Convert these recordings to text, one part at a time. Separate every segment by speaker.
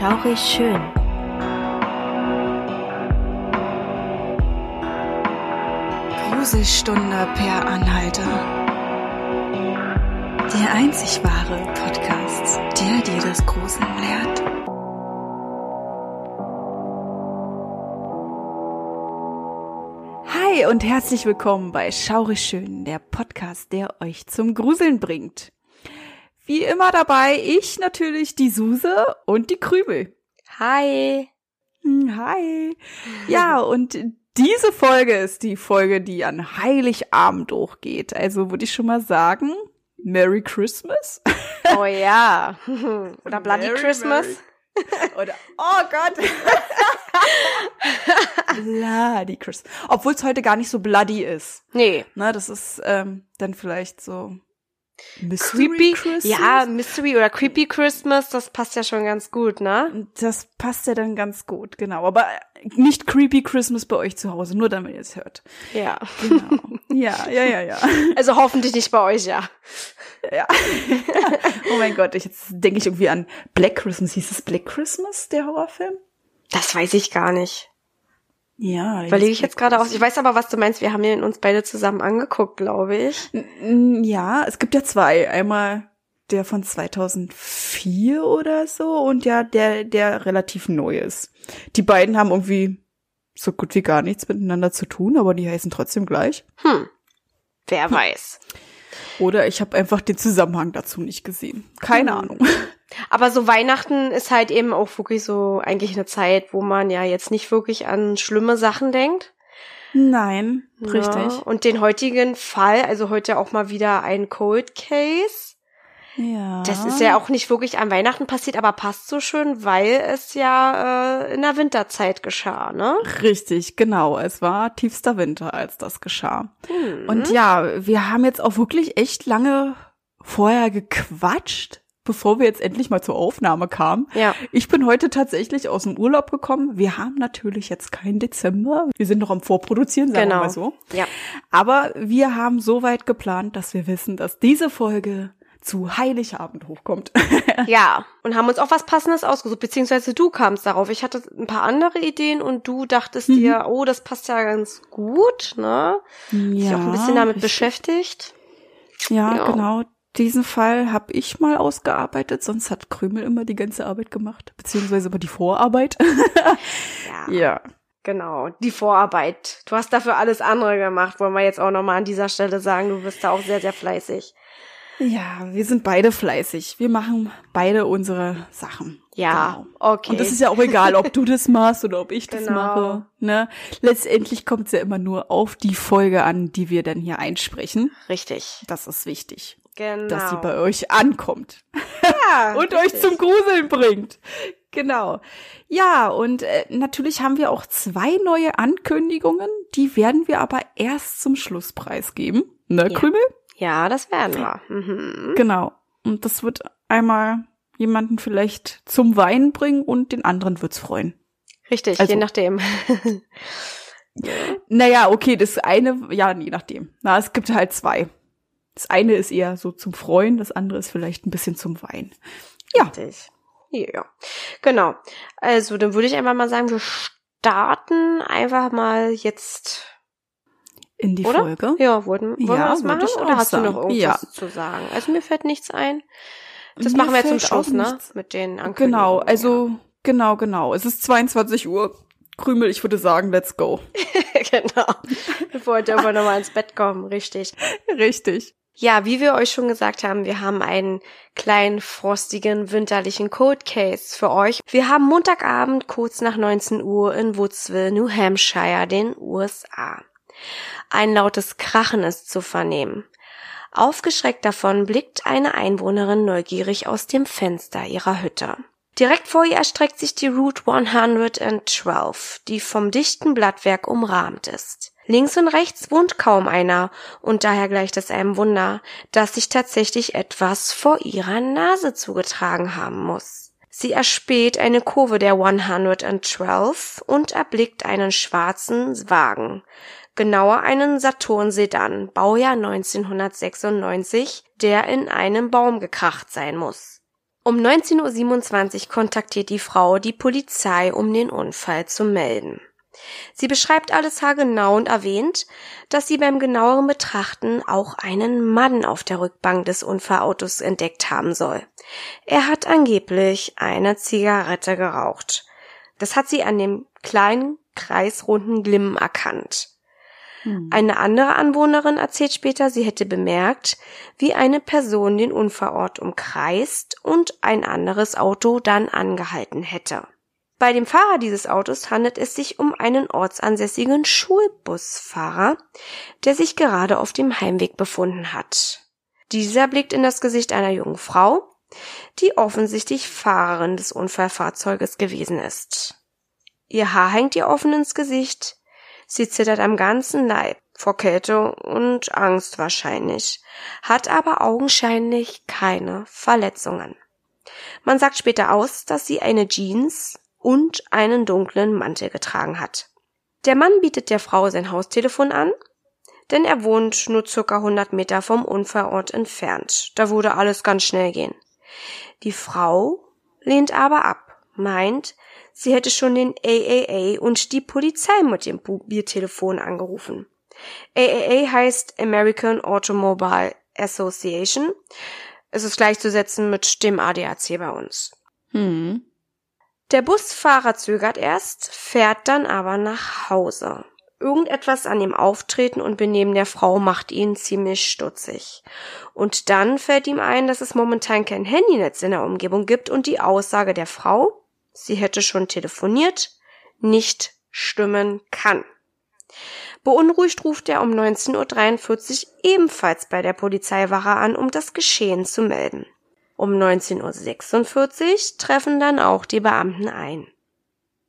Speaker 1: Schaurig schön.
Speaker 2: Gruselstunde per Anhalter. Der einzig wahre Podcast, der dir das Gruseln lehrt. Hi und herzlich willkommen bei Schaurig Schön, der Podcast, der euch zum Gruseln bringt. Wie immer dabei, ich natürlich die Suse und die Krümel.
Speaker 1: Hi.
Speaker 2: Hm, Hi. Ja, und diese Folge ist die Folge, die an Heiligabend hochgeht. Also würde ich schon mal sagen, Merry Christmas.
Speaker 1: Oh ja. Oder Bloody
Speaker 2: Merry,
Speaker 1: Christmas.
Speaker 2: Merry. Oder, oh Gott. bloody Christmas. Obwohl es heute gar nicht so bloody ist.
Speaker 1: Nee.
Speaker 2: Ne, das ist ähm, dann vielleicht so Mystery
Speaker 1: Creepy.
Speaker 2: Christmas.
Speaker 1: Ja, Mystery oder Creepy Christmas, das passt ja schon ganz gut, ne?
Speaker 2: Das passt ja dann ganz gut, genau. Aber nicht Creepy Christmas bei euch zu Hause, nur damit ihr es hört.
Speaker 1: Ja.
Speaker 2: Genau. ja, ja, ja, ja.
Speaker 1: Also hoffentlich nicht bei euch, ja.
Speaker 2: ja. oh mein Gott, ich, jetzt denke ich irgendwie an Black Christmas. Hieß es Black Christmas, der Horrorfilm?
Speaker 1: Das weiß ich gar nicht.
Speaker 2: Ja.
Speaker 1: Überlege ich jetzt gerade aus. Ich weiß aber, was du meinst. Wir haben ihn uns beide zusammen angeguckt, glaube ich.
Speaker 2: Ja, es gibt ja zwei. Einmal der von 2004 oder so und ja, der, der relativ neu ist. Die beiden haben irgendwie so gut wie gar nichts miteinander zu tun, aber die heißen trotzdem gleich.
Speaker 1: Hm. Wer weiß.
Speaker 2: Oder ich habe einfach den Zusammenhang dazu nicht gesehen. Keine
Speaker 1: Hm.
Speaker 2: Ahnung.
Speaker 1: Aber so Weihnachten ist halt eben auch wirklich so eigentlich eine Zeit, wo man ja jetzt nicht wirklich an schlimme Sachen denkt.
Speaker 2: Nein, richtig.
Speaker 1: Ja. Und den heutigen Fall, also heute auch mal wieder ein Cold Case.
Speaker 2: Ja.
Speaker 1: Das ist ja auch nicht wirklich an Weihnachten passiert, aber passt so schön, weil es ja äh, in der Winterzeit geschah, ne?
Speaker 2: Richtig, genau. Es war tiefster Winter, als das geschah.
Speaker 1: Hm.
Speaker 2: Und ja, wir haben jetzt auch wirklich echt lange vorher gequatscht, bevor wir jetzt endlich mal zur Aufnahme kamen.
Speaker 1: Ja.
Speaker 2: Ich bin heute tatsächlich aus dem Urlaub gekommen. Wir haben natürlich jetzt keinen Dezember. Wir sind noch am Vorproduzieren, sagen wir
Speaker 1: Genau.
Speaker 2: mal so.
Speaker 1: Ja.
Speaker 2: Aber wir haben so weit geplant, dass wir wissen, dass diese Folge zu Heiligabend hochkommt.
Speaker 1: Ja. Und haben uns auch was Passendes ausgesucht, beziehungsweise du kamst darauf. Ich hatte ein paar andere Ideen und du dachtest
Speaker 2: Mhm.
Speaker 1: dir, oh, das passt ja ganz gut, ne?
Speaker 2: ja,
Speaker 1: Dich auch ein bisschen damit
Speaker 2: richtig.
Speaker 1: beschäftigt.
Speaker 2: Ja,
Speaker 1: Ja.
Speaker 2: genau. Diesen Fall habe ich mal ausgearbeitet, sonst hat Krümel immer die ganze Arbeit gemacht, beziehungsweise immer die Vorarbeit.
Speaker 1: Ja.
Speaker 2: ja.
Speaker 1: Genau, die Vorarbeit. Du hast dafür alles andere gemacht, wollen wir jetzt auch nochmal an dieser Stelle sagen. Du bist da auch sehr, sehr fleißig.
Speaker 2: Ja, wir sind beide fleißig. Wir machen beide unsere Sachen.
Speaker 1: Ja,
Speaker 2: Genau.
Speaker 1: okay.
Speaker 2: Und das ist ja auch egal, ob du das machst oder ob ich das
Speaker 1: Genau.
Speaker 2: mache. Ne? Letztendlich kommt es ja immer nur auf die Folge an, die wir dann hier einsprechen.
Speaker 1: richtig.
Speaker 2: Das ist wichtig,
Speaker 1: Genau.
Speaker 2: dass sie bei euch ankommt.
Speaker 1: ja,
Speaker 2: und
Speaker 1: richtig.
Speaker 2: euch zum Gruseln bringt. Genau. Ja, und äh, natürlich haben wir auch zwei neue Ankündigungen, die werden wir aber erst zum Schlusspreis geben. Ne,
Speaker 1: Ja.
Speaker 2: Krümel?
Speaker 1: Ja, das werden wir. Mhm.
Speaker 2: Genau. Und das wird einmal jemanden vielleicht zum Weinen bringen und den anderen wird's freuen.
Speaker 1: Richtig,
Speaker 2: Also-
Speaker 1: je nachdem.
Speaker 2: Naja, okay, das eine, ja, je nachdem. Na, es gibt halt zwei. Das eine ist eher so zum Freuen, das andere ist vielleicht ein bisschen zum Weinen. Ja,
Speaker 1: Richtig. Ja, genau. Also, dann würde ich einfach mal sagen, wir starten einfach mal jetzt,
Speaker 2: in die
Speaker 1: oder?
Speaker 2: Folge.
Speaker 1: Ja, wollen, wollen
Speaker 2: Ja,
Speaker 1: wir das machen?
Speaker 2: ich
Speaker 1: Oder hast du noch
Speaker 2: sagen.
Speaker 1: irgendwas
Speaker 2: Ja.
Speaker 1: zu sagen? Also, mir fällt nichts ein. Das
Speaker 2: Mir
Speaker 1: machen wir jetzt zum Schluss, ne? Mit den Ankündigungen.
Speaker 2: Genau, also genau, genau. Es ist 22 Uhr. Krümel, ich würde sagen, let's go.
Speaker 1: genau. Bevor heute irgendwann nochmal ins Bett kommen, richtig.
Speaker 2: Richtig.
Speaker 1: Ja, wie wir euch schon gesagt haben, wir haben einen kleinen, frostigen, winterlichen Code Case für euch. Wir haben Montagabend kurz nach 19 Uhr in Woodsville, New Hampshire, den USA. Ein lautes Krachen ist zu vernehmen. Aufgeschreckt davon blickt eine Einwohnerin neugierig aus dem Fenster ihrer Hütte. Direkt vor ihr erstreckt sich die Route 112, die vom dichten Blattwerk umrahmt ist. Links und rechts wohnt kaum einer, und daher gleicht es einem Wunder, dass sich tatsächlich etwas vor ihrer Nase zugetragen haben muss. Sie erspäht eine Kurve der 112 und erblickt einen schwarzen Wagen, genauer einen Saturn Sedan, Baujahr 1996, der in einem Baum gekracht sein muss. Um 19.27 Uhr kontaktiert die Frau die Polizei, um den Unfall zu melden. Sie beschreibt alles haargenau und erwähnt, dass sie beim genaueren Betrachten auch einen Mann auf der Rückbank des Unfallautos entdeckt haben soll. Er hat angeblich eine Zigarette geraucht. Das hat sie an dem kleinen, kreisrunden Glimmen erkannt. Hm. Eine andere Anwohnerin erzählt später, sie hätte bemerkt, wie eine Person den Unfallort umkreist und ein anderes Auto dann angehalten hätte. Bei dem Fahrer dieses Autos handelt es sich um einen ortsansässigen Schulbusfahrer, der sich gerade auf dem Heimweg befunden hat. Dieser blickt in das Gesicht einer jungen Frau, die offensichtlich Fahrerin des Unfallfahrzeuges gewesen ist. Ihr Haar hängt ihr offen ins Gesicht, sie zittert am ganzen Leib, vor Kälte und Angst wahrscheinlich, hat aber augenscheinlich keine Verletzungen. Man sagt später aus, dass sie eine Jeans und einen dunklen Mantel getragen hat. Der Mann bietet der Frau sein Haustelefon an, denn er wohnt nur circa 100 Meter vom Unfallort entfernt. Da würde alles ganz schnell gehen. Die Frau lehnt aber ab, meint, sie hätte schon den AAA und die Polizei mit dem Mobiltelefon angerufen. AAA heißt American Automobile Association. Es ist gleichzusetzen mit dem ADAC bei uns. Hm. Der Busfahrer zögert erst, fährt dann aber nach Hause. Irgendetwas an dem Auftreten und Benehmen der Frau macht ihn ziemlich stutzig. Und dann fällt ihm ein, dass es momentan kein Handynetz in der Umgebung gibt und die Aussage der Frau, sie hätte schon telefoniert, nicht stimmen kann. Beunruhigt ruft er um 19.43 Uhr ebenfalls bei der Polizeiwache an, um das Geschehen zu melden. Um 19.46 Uhr treffen dann auch die Beamten ein.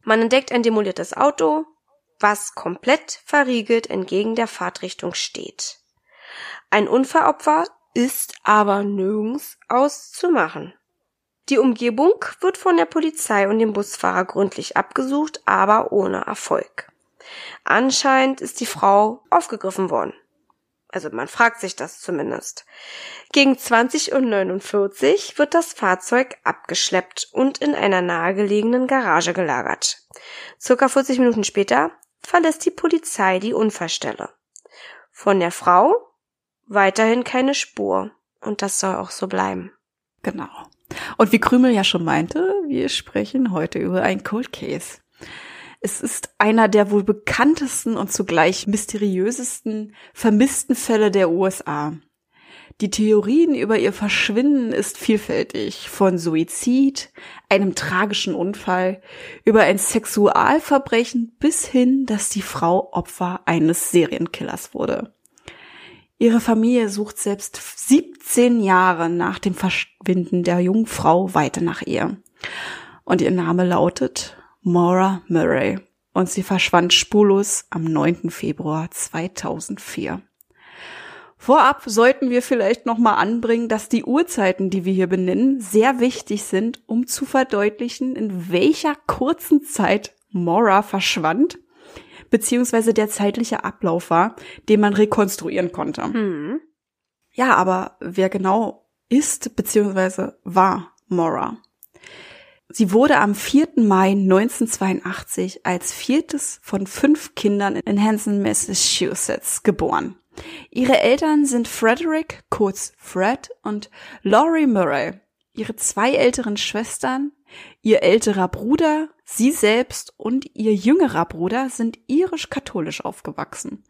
Speaker 1: Man entdeckt ein demoliertes Auto, was komplett verriegelt entgegen der Fahrtrichtung steht. Ein Unfallopfer ist aber nirgends auszumachen. Die Umgebung wird von der Polizei und dem Busfahrer gründlich abgesucht, aber ohne Erfolg. Anscheinend ist die Frau aufgegriffen worden. Also man fragt sich das zumindest. Gegen 20.49 Uhr wird das Fahrzeug abgeschleppt und in einer nahegelegenen Garage gelagert. Circa 40 Minuten später verlässt die Polizei die Unfallstelle. Von der Frau weiterhin keine Spur. Und das soll auch so bleiben.
Speaker 2: Genau. Und wie Krümel ja schon meinte, wir sprechen heute über ein Cold Case. Es ist einer der wohl bekanntesten und zugleich mysteriösesten vermissten Fälle der USA. Die Theorien über ihr Verschwinden ist vielfältig, von Suizid, einem tragischen Unfall, über ein Sexualverbrechen bis hin, dass die Frau Opfer eines Serienkillers wurde. Ihre Familie sucht selbst 17 Jahre nach dem Verschwinden der jungen Frau weiter nach ihr. Und ihr Name lautet Maura Murray. Und sie verschwand spurlos am 9. Februar 2004. Vorab sollten wir vielleicht nochmal anbringen, dass die Uhrzeiten, die wir hier benennen, sehr wichtig sind, um zu verdeutlichen, in welcher kurzen Zeit Maura verschwand beziehungsweise der zeitliche Ablauf war, den man rekonstruieren konnte. Hm. Ja, aber wer genau ist beziehungsweise war Mora? Sie wurde am 4. Mai 1982 als viertes von fünf Kindern in Hanson, Massachusetts geboren. Ihre Eltern sind Frederick, kurz Fred, und Laurie Murray. Ihre zwei älteren Schwestern, ihr älterer Bruder, Sie selbst und ihr jüngerer Bruder sind irisch-katholisch aufgewachsen.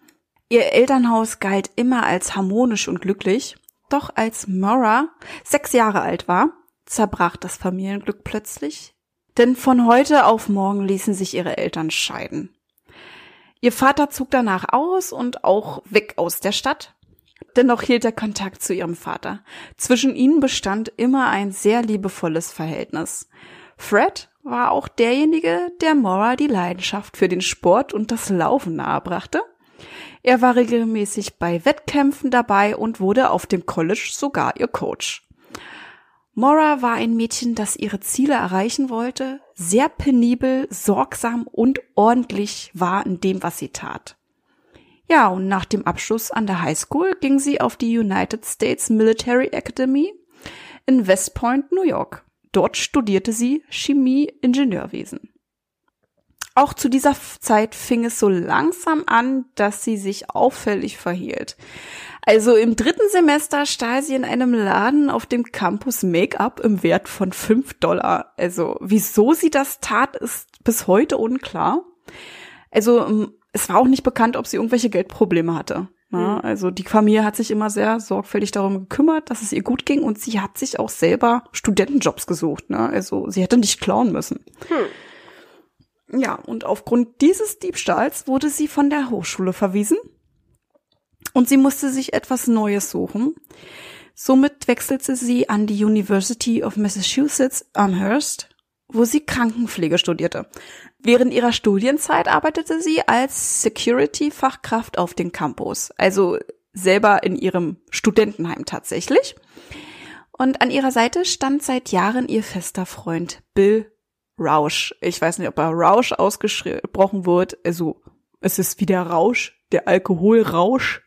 Speaker 2: Ihr Elternhaus galt immer als harmonisch und glücklich, doch als Mora sechs Jahre alt war, zerbrach das Familienglück plötzlich, denn von heute auf morgen ließen sich ihre Eltern scheiden. Ihr Vater zog danach aus und auch weg aus der Stadt. Dennoch hielt er Kontakt zu ihrem Vater. Zwischen ihnen bestand immer ein sehr liebevolles Verhältnis. Fred war auch derjenige, der Mora die Leidenschaft für den Sport und das Laufen nahebrachte. Er war regelmäßig bei Wettkämpfen dabei und wurde auf dem College sogar ihr Coach. Mora war ein Mädchen, das ihre Ziele erreichen wollte, sehr penibel, sorgsam und ordentlich war in dem, was sie tat. Ja, und nach dem Abschluss an der High School ging sie auf die United States Military Academy in West Point, New York. dort studierte sie Chemie-Ingenieurwesen. Auch zu dieser Zeit fing es so langsam an, dass sie sich auffällig verhielt. Also im dritten Semester stahl sie in einem Laden auf dem Campus Make-up im Wert von fünf Dollar. Also wieso sie das tat, ist bis heute unklar. Also es war auch nicht bekannt, ob sie irgendwelche Geldprobleme hatte. Ja, mhm. also die Familie hat sich immer sehr sorgfältig darum gekümmert, dass es ihr gut ging und sie hat sich auch selber Studentenjobs gesucht. Ne? Also sie hätte nicht klauen müssen. Hm. Ja, und aufgrund dieses Diebstahls wurde sie von der Hochschule verwiesen und sie musste sich etwas Neues suchen. Somit wechselte sie an die University of Massachusetts Amherst, wo sie Krankenpflege studierte. Während ihrer Studienzeit arbeitete sie als Security-Fachkraft auf dem Campus, also selber in ihrem Studentenheim tatsächlich. Und an ihrer Seite stand seit Jahren ihr fester Freund Bill Rausch. Ich weiß nicht, ob er Rausch ausgesprochen wird. Also es ist wie der Rausch, der Alkoholrausch,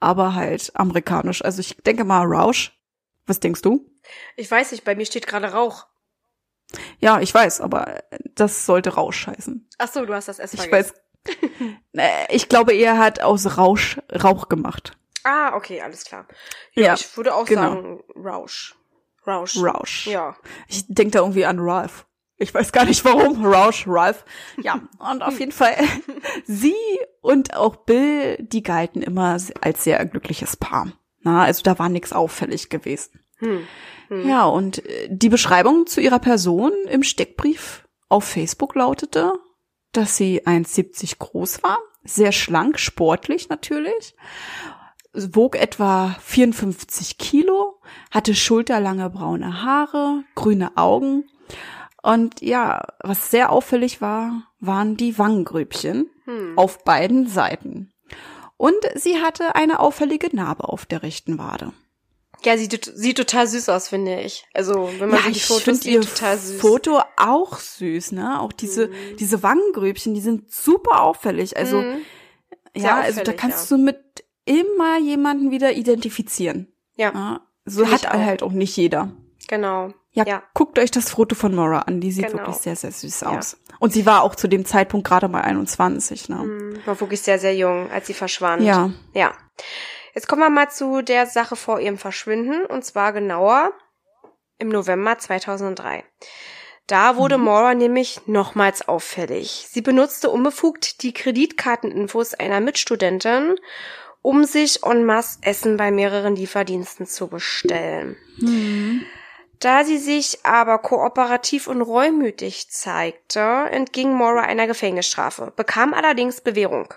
Speaker 2: aber halt amerikanisch. Also ich denke mal Rausch. Was denkst du?
Speaker 1: Ich weiß nicht, bei mir steht gerade Rauch.
Speaker 2: Ja, ich weiß, aber das sollte Rausch heißen.
Speaker 1: Ach so, du hast das S
Speaker 2: Ich weiß. ich glaube, er hat aus Rausch Rauch gemacht.
Speaker 1: Ah, okay, alles klar. Ja, ja ich würde auch genau. sagen Rausch. Rausch.
Speaker 2: Rausch. Ja. Ich denke da irgendwie an Ralph. Ich weiß gar nicht warum. Rausch, Ralph. Ja, und auf jeden Fall, sie und auch Bill, die galten immer als sehr glückliches Paar. Na, also da war nichts auffällig gewesen. Hm. Hm. Ja, und äh, die Beschreibung zu ihrer Person im Steckbrief auf Facebook lautete, dass sie 1,70 groß war, sehr schlank, sportlich natürlich, wog etwa 54 Kilo, hatte schulterlange braune Haare, grüne Augen und ja, was sehr auffällig war, waren die Wangengrübchen hm. auf beiden Seiten. Und sie hatte eine auffällige Narbe auf der rechten Wade.
Speaker 1: Ja, sie sieht total süß aus, finde ich. Also, wenn man ja, sich die Fotos
Speaker 2: sieht, total süß. Foto auch süß, ne? Auch diese, hm. diese Wangengrübchen, die sind super auffällig. Also, hm. ja, also da kannst ja. du mit immer jemanden wieder identifizieren. Ja. ja so hat halt auch nicht jeder.
Speaker 1: Genau.
Speaker 2: Ja, ja, guckt euch das Foto von Mora an. Die sieht genau. wirklich sehr, sehr süß aus. Und sie war auch zu dem Zeitpunkt gerade mal 21. Ne?
Speaker 1: Mhm, war wirklich sehr, sehr jung, als sie verschwand.
Speaker 2: Ja.
Speaker 1: Ja. Jetzt kommen wir mal zu der Sache vor ihrem Verschwinden. Und zwar genauer im November 2003. Da wurde mhm. Maura nämlich nochmals auffällig. Sie benutzte unbefugt die Kreditkarteninfos einer Mitstudentin, um sich en masse Essen bei mehreren Lieferdiensten zu bestellen. Mhm. Da sie sich aber kooperativ und reumütig zeigte, entging Mora einer Gefängnisstrafe, bekam allerdings Bewährung.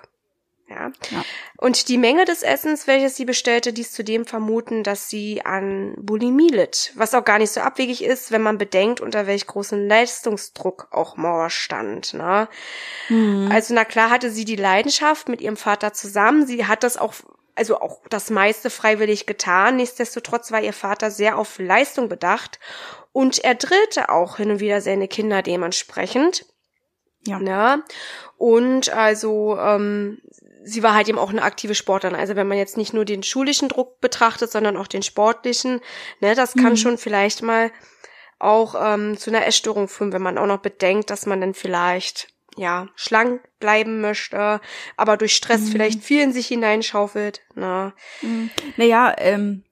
Speaker 1: Ja. ja. Und die Menge des Essens, welches sie bestellte, ließ zudem vermuten, dass sie an Bulimie litt, was auch gar nicht so abwegig ist, wenn man bedenkt, unter welch großen Leistungsdruck auch Mauer stand. Ne? Mhm. Also na klar hatte sie die Leidenschaft mit ihrem Vater zusammen. Sie hat das auch also auch das meiste freiwillig getan. Nichtsdestotrotz war ihr Vater sehr auf Leistung bedacht und er drillte auch hin und wieder seine Kinder dementsprechend. Ja. Ne? Und also ähm, sie war halt eben auch eine aktive Sportlerin. Also wenn man jetzt nicht nur den schulischen Druck betrachtet, sondern auch den sportlichen, ne, das kann mhm. schon vielleicht mal auch ähm, zu einer Essstörung führen, wenn man auch noch bedenkt, dass man dann vielleicht ja, schlank bleiben möchte, aber durch Stress mhm. vielleicht viel in sich hineinschaufelt. Na.
Speaker 2: Mhm. Naja, ähm,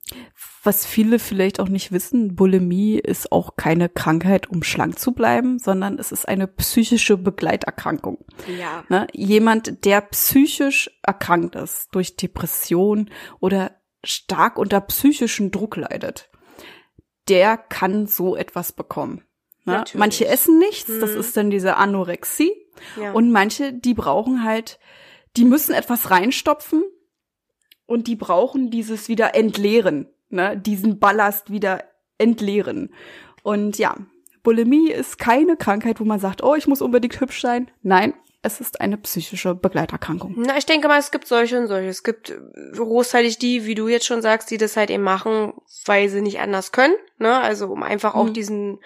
Speaker 2: was viele vielleicht auch nicht wissen, Bulimie ist auch keine Krankheit, um schlank zu bleiben, sondern es ist eine psychische Begleiterkrankung.
Speaker 1: Ja.
Speaker 2: Ne? Jemand, der psychisch erkrankt ist durch Depression oder stark unter psychischen Druck leidet, der kann so etwas bekommen. Ne? Manche essen nichts, mhm. das ist dann diese Anorexie. Ja. Und manche, die brauchen halt, die müssen etwas reinstopfen und die brauchen dieses wieder entleeren, ne? diesen Ballast wieder entleeren. Und ja, Bulimie ist keine Krankheit, wo man sagt, oh, ich muss unbedingt hübsch sein. Nein, es ist eine psychische Begleiterkrankung.
Speaker 1: Na, ich denke mal, es gibt solche und solche. Es gibt großteilig die, wie du jetzt schon sagst, die das halt eben machen, weil sie nicht anders können. Ne? Also um einfach mhm. auch diesen,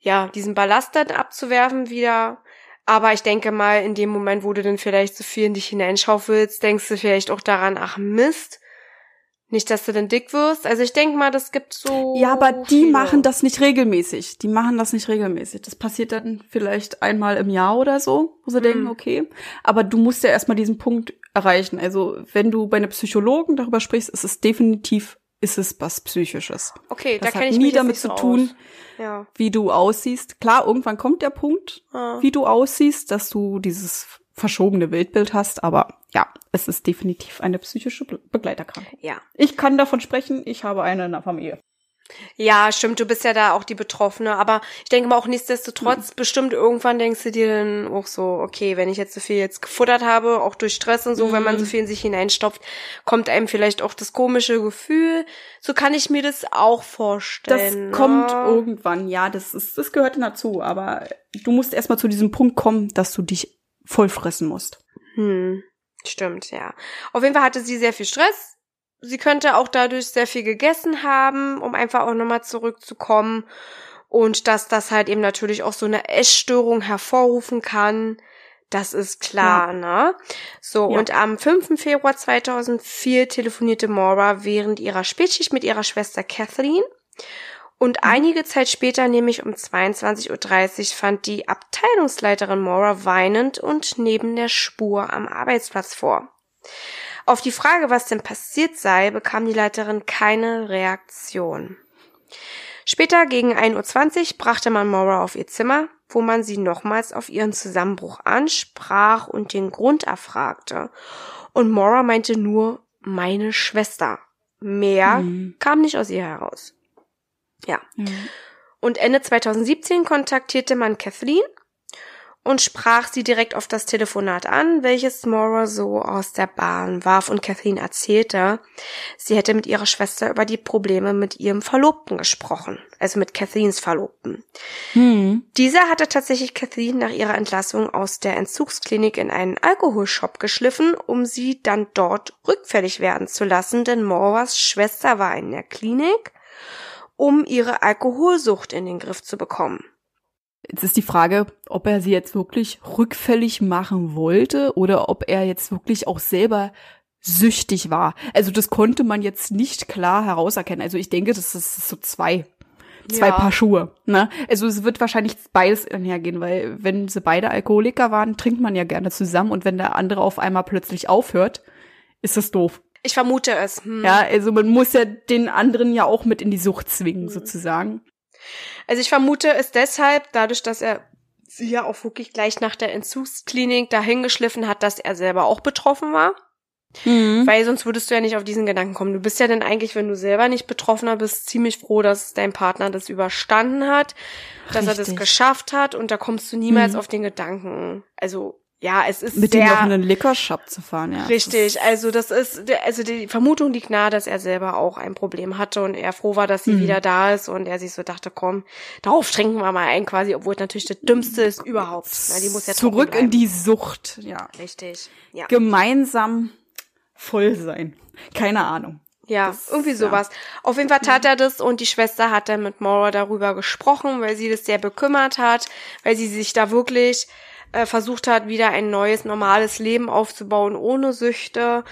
Speaker 1: ja, diesen Ballast dann abzuwerfen wieder. Aber ich denke mal, in dem Moment, wo du dann vielleicht so viel in dich hineinschaufelst, denkst du vielleicht auch daran, ach Mist, Nicht, dass du denn dick wirst. Also ich denke mal, das gibt so.
Speaker 2: Ja, aber die
Speaker 1: viele.
Speaker 2: machen das nicht regelmäßig. Die machen das nicht regelmäßig. Das passiert dann vielleicht einmal im Jahr oder so, wo sie
Speaker 1: Hm.
Speaker 2: denken, okay. Aber du musst ja erstmal diesen Punkt erreichen. Also wenn du bei einem Psychologen darüber sprichst, ist es definitiv, ist es was Psychisches.
Speaker 1: Okay,
Speaker 2: Das
Speaker 1: da
Speaker 2: hat
Speaker 1: ich
Speaker 2: nie damit zu tun.
Speaker 1: Ja.
Speaker 2: wie du aussiehst. Klar, irgendwann kommt der Punkt,
Speaker 1: Ah.
Speaker 2: wie du aussiehst, dass du dieses verschobene Bildbild hast. Aber ja, es ist definitiv eine psychische Be Begleiterkrankung.
Speaker 1: Ja.
Speaker 2: Ich kann davon sprechen, ich habe eine in der Familie.
Speaker 1: Ja, stimmt, du bist ja da auch die Betroffene, aber ich denke mal auch
Speaker 2: Mhm.
Speaker 1: nichtsdestotrotz, bestimmt irgendwann denkst du dir dann auch so, okay, wenn ich jetzt so viel jetzt gefuttert habe, auch durch Stress und so, wenn man so
Speaker 2: Mhm.
Speaker 1: viel in sich hineinstopft, kommt einem vielleicht auch das komische Gefühl. So kann ich mir das auch
Speaker 2: Das
Speaker 1: vorstellen.
Speaker 2: kommt
Speaker 1: ne?
Speaker 2: irgendwann, ja, das ist, das gehört dazu, aber du musst erstmal zu diesem Punkt kommen, dass du dich voll fressen musst.
Speaker 1: Hm, stimmt, ja. Auf jeden Fall hatte sie sehr viel Stress. Sie könnte auch dadurch sehr viel gegessen haben, um einfach auch nochmal zurückzukommen. Und dass das halt eben natürlich auch so eine Essstörung hervorrufen kann. Das ist klar, ne? So,
Speaker 2: Ja.
Speaker 1: und am 5. Februar 2004 telefonierte Maura während ihrer Spätschicht mit ihrer Schwester Kathleen. Und einige Zeit später, nämlich um 22.30 Uhr, fand die Abteilungsleiterin Maura weinend und neben der Spur am Arbeitsplatz vor. Auf die Frage, was denn passiert sei, bekam die Leiterin keine Reaktion. Später gegen 1.20 Uhr brachte man Maura auf ihr Zimmer, wo man sie nochmals auf ihren Zusammenbruch ansprach und den Grund erfragte. Und Maura meinte nur, meine Schwester. Mehr
Speaker 2: Mhm.
Speaker 1: kam nicht aus ihr heraus. Ja.
Speaker 2: Ja.
Speaker 1: Und Ende 2017 kontaktierte man Kathleen und sprach sie direkt auf das Telefonat an, welches Maura so aus der Bahn warf und Kathleen erzählte, sie hätte mit ihrer Schwester über die Probleme mit ihrem Verlobten gesprochen, also mit Kathleens Verlobten.
Speaker 2: Hm.
Speaker 1: Dieser hatte tatsächlich Kathleen nach ihrer Entlassung aus der Entzugsklinik in einen Alkoholshop geschliffen, um sie dann dort rückfällig werden zu lassen, denn Mauras Schwester war in der Klinik, um ihre Alkoholsucht in den Griff zu bekommen.
Speaker 2: Jetzt ist die Frage, ob er sie jetzt wirklich rückfällig machen wollte oder ob er jetzt wirklich auch selber süchtig war. Also das konnte man jetzt nicht klar herauserkennen. Also ich denke, das ist so zwei. Zwei
Speaker 1: Ja.
Speaker 2: Paar Schuhe. Ne? Also es wird wahrscheinlich beides einhergehen, weil wenn sie beide Alkoholiker waren, trinkt man ja gerne zusammen und wenn der andere auf einmal plötzlich aufhört, ist das doof.
Speaker 1: Ich vermute es. Hm.
Speaker 2: Ja, also man muss ja den anderen ja auch mit in die Sucht zwingen,
Speaker 1: Mhm.
Speaker 2: sozusagen.
Speaker 1: Also ich vermute es deshalb, dadurch, dass er sie ja auch wirklich gleich nach der Entzugsklinik dahin geschliffen hat, dass er selber auch betroffen war.
Speaker 2: Mhm.
Speaker 1: Weil sonst würdest du ja nicht auf diesen Gedanken kommen. Du bist ja dann eigentlich, wenn du selber nicht Betroffener bist, ziemlich froh, dass dein Partner das überstanden hat, dass er das
Speaker 2: Richtig.
Speaker 1: geschafft hat und da kommst du niemals
Speaker 2: Mhm.
Speaker 1: auf den Gedanken. Also ja, es ist
Speaker 2: Mit
Speaker 1: sehr
Speaker 2: dem noch in einen Liquor-Shop zu fahren, ja.
Speaker 1: Richtig, also das ist, also die Vermutung liegt nahe, dass er selber auch ein Problem hatte und er froh war, dass sie
Speaker 2: Mhm.
Speaker 1: wieder da ist und er sich so dachte, komm, darauf trinken wir mal ein quasi, obwohl es natürlich das Dümmste ist überhaupt. Na, die muss ja
Speaker 2: Zurück in die Sucht, ja.
Speaker 1: Richtig, ja.
Speaker 2: Gemeinsam voll sein. Keine Ahnung.
Speaker 1: Ja,
Speaker 2: Das-
Speaker 1: irgendwie
Speaker 2: ja.
Speaker 1: sowas. Auf jeden Fall tat er das und die Schwester hat dann mit Maura darüber gesprochen, weil sie das sehr bekümmert hat, weil sie sich da wirklich äh, versucht hat, wieder ein neues, normales Leben aufzubauen ohne Süchte.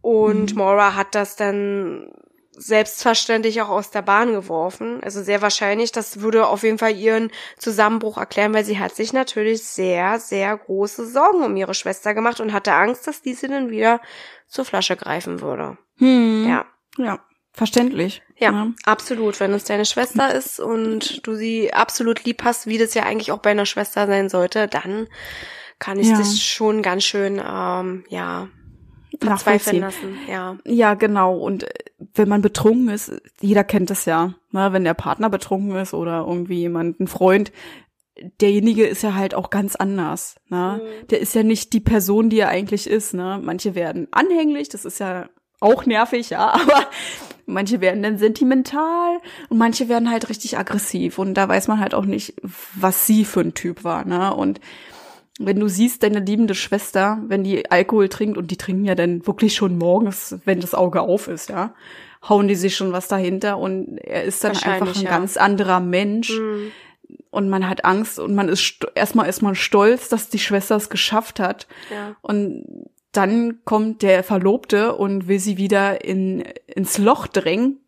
Speaker 1: Und
Speaker 2: Mhm.
Speaker 1: Maura hat das dann selbstverständlich auch aus der Bahn geworfen. Also sehr wahrscheinlich, das würde auf jeden Fall ihren Zusammenbruch erklären, weil sie hat sich natürlich sehr, sehr große Sorgen um ihre Schwester gemacht und hatte Angst, dass diese dann wieder zur Flasche greifen würde.
Speaker 2: Hm.
Speaker 1: Ja.
Speaker 2: Ja, verständlich.
Speaker 1: Ja, absolut. Wenn es deine Schwester ist und du sie absolut lieb hast, wie das ja eigentlich auch bei einer Schwester sein sollte, dann kann ich
Speaker 2: Ja.
Speaker 1: dich schon ganz schön, ähm, ja, verzweifeln lassen. Ja.
Speaker 2: Ja, genau. Und äh, wenn man betrunken ist, jeder kennt das ja. Ne? Wenn der Partner betrunken ist oder irgendwie jemand, ein Freund, derjenige ist ja halt auch ganz anders. Ne?
Speaker 1: Mhm.
Speaker 2: Der ist ja nicht die Person, die er eigentlich ist. Ne? Manche werden anhänglich, das ist ja auch nervig, ja, aber manche werden dann sentimental und manche werden halt richtig aggressiv. Und da weiß man halt auch nicht, was sie für ein Typ war. Ne? Und wenn du siehst, deine liebende Schwester, wenn die Alkohol trinkt, und die trinken ja dann wirklich schon morgens, wenn das Auge auf ist, ja, hauen die sich schon was dahinter und er ist dann einfach ein
Speaker 1: ja.
Speaker 2: ganz anderer Mensch
Speaker 1: Mhm.
Speaker 2: und man hat Angst und man ist st- erstmal ist man stolz, dass die Schwester es geschafft hat
Speaker 1: Ja.
Speaker 2: und dann kommt der Verlobte und will sie wieder in, ins Loch drängen.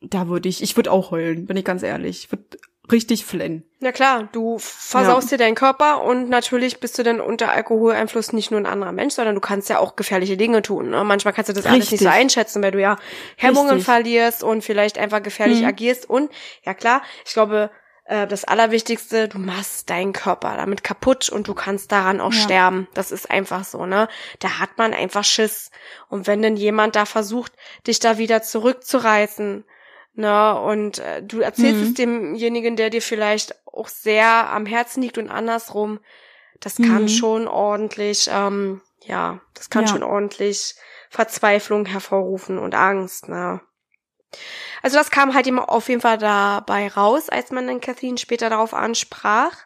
Speaker 2: Da würde ich, ich würde auch heulen, bin ich ganz ehrlich. Ich würde richtig flennen.
Speaker 1: Na klar, du versaust ja. dir deinen Körper und natürlich bist du dann unter Alkoholeinfluss nicht nur ein anderer Mensch, sondern du kannst ja auch gefährliche Dinge tun. Ne? Manchmal kannst du das Richtig. alles nicht so einschätzen, weil du ja Hemmungen Richtig. verlierst und vielleicht einfach gefährlich mhm. agierst. Und ja klar, ich glaube, äh, das Allerwichtigste, du machst deinen Körper damit kaputt und du kannst daran auch ja. sterben. Das ist einfach so, ne? Da hat man einfach Schiss. Und wenn denn jemand da versucht, dich da wieder zurückzureißen, ne, und äh, du erzählst mhm. es demjenigen, der dir vielleicht auch sehr am Herzen liegt und andersrum, das kann mhm. schon ordentlich, ähm, ja, das kann ja. schon ordentlich Verzweiflung hervorrufen und Angst, ne? Also das kam halt immer auf jeden Fall dabei raus, als man dann Kathleen später darauf ansprach.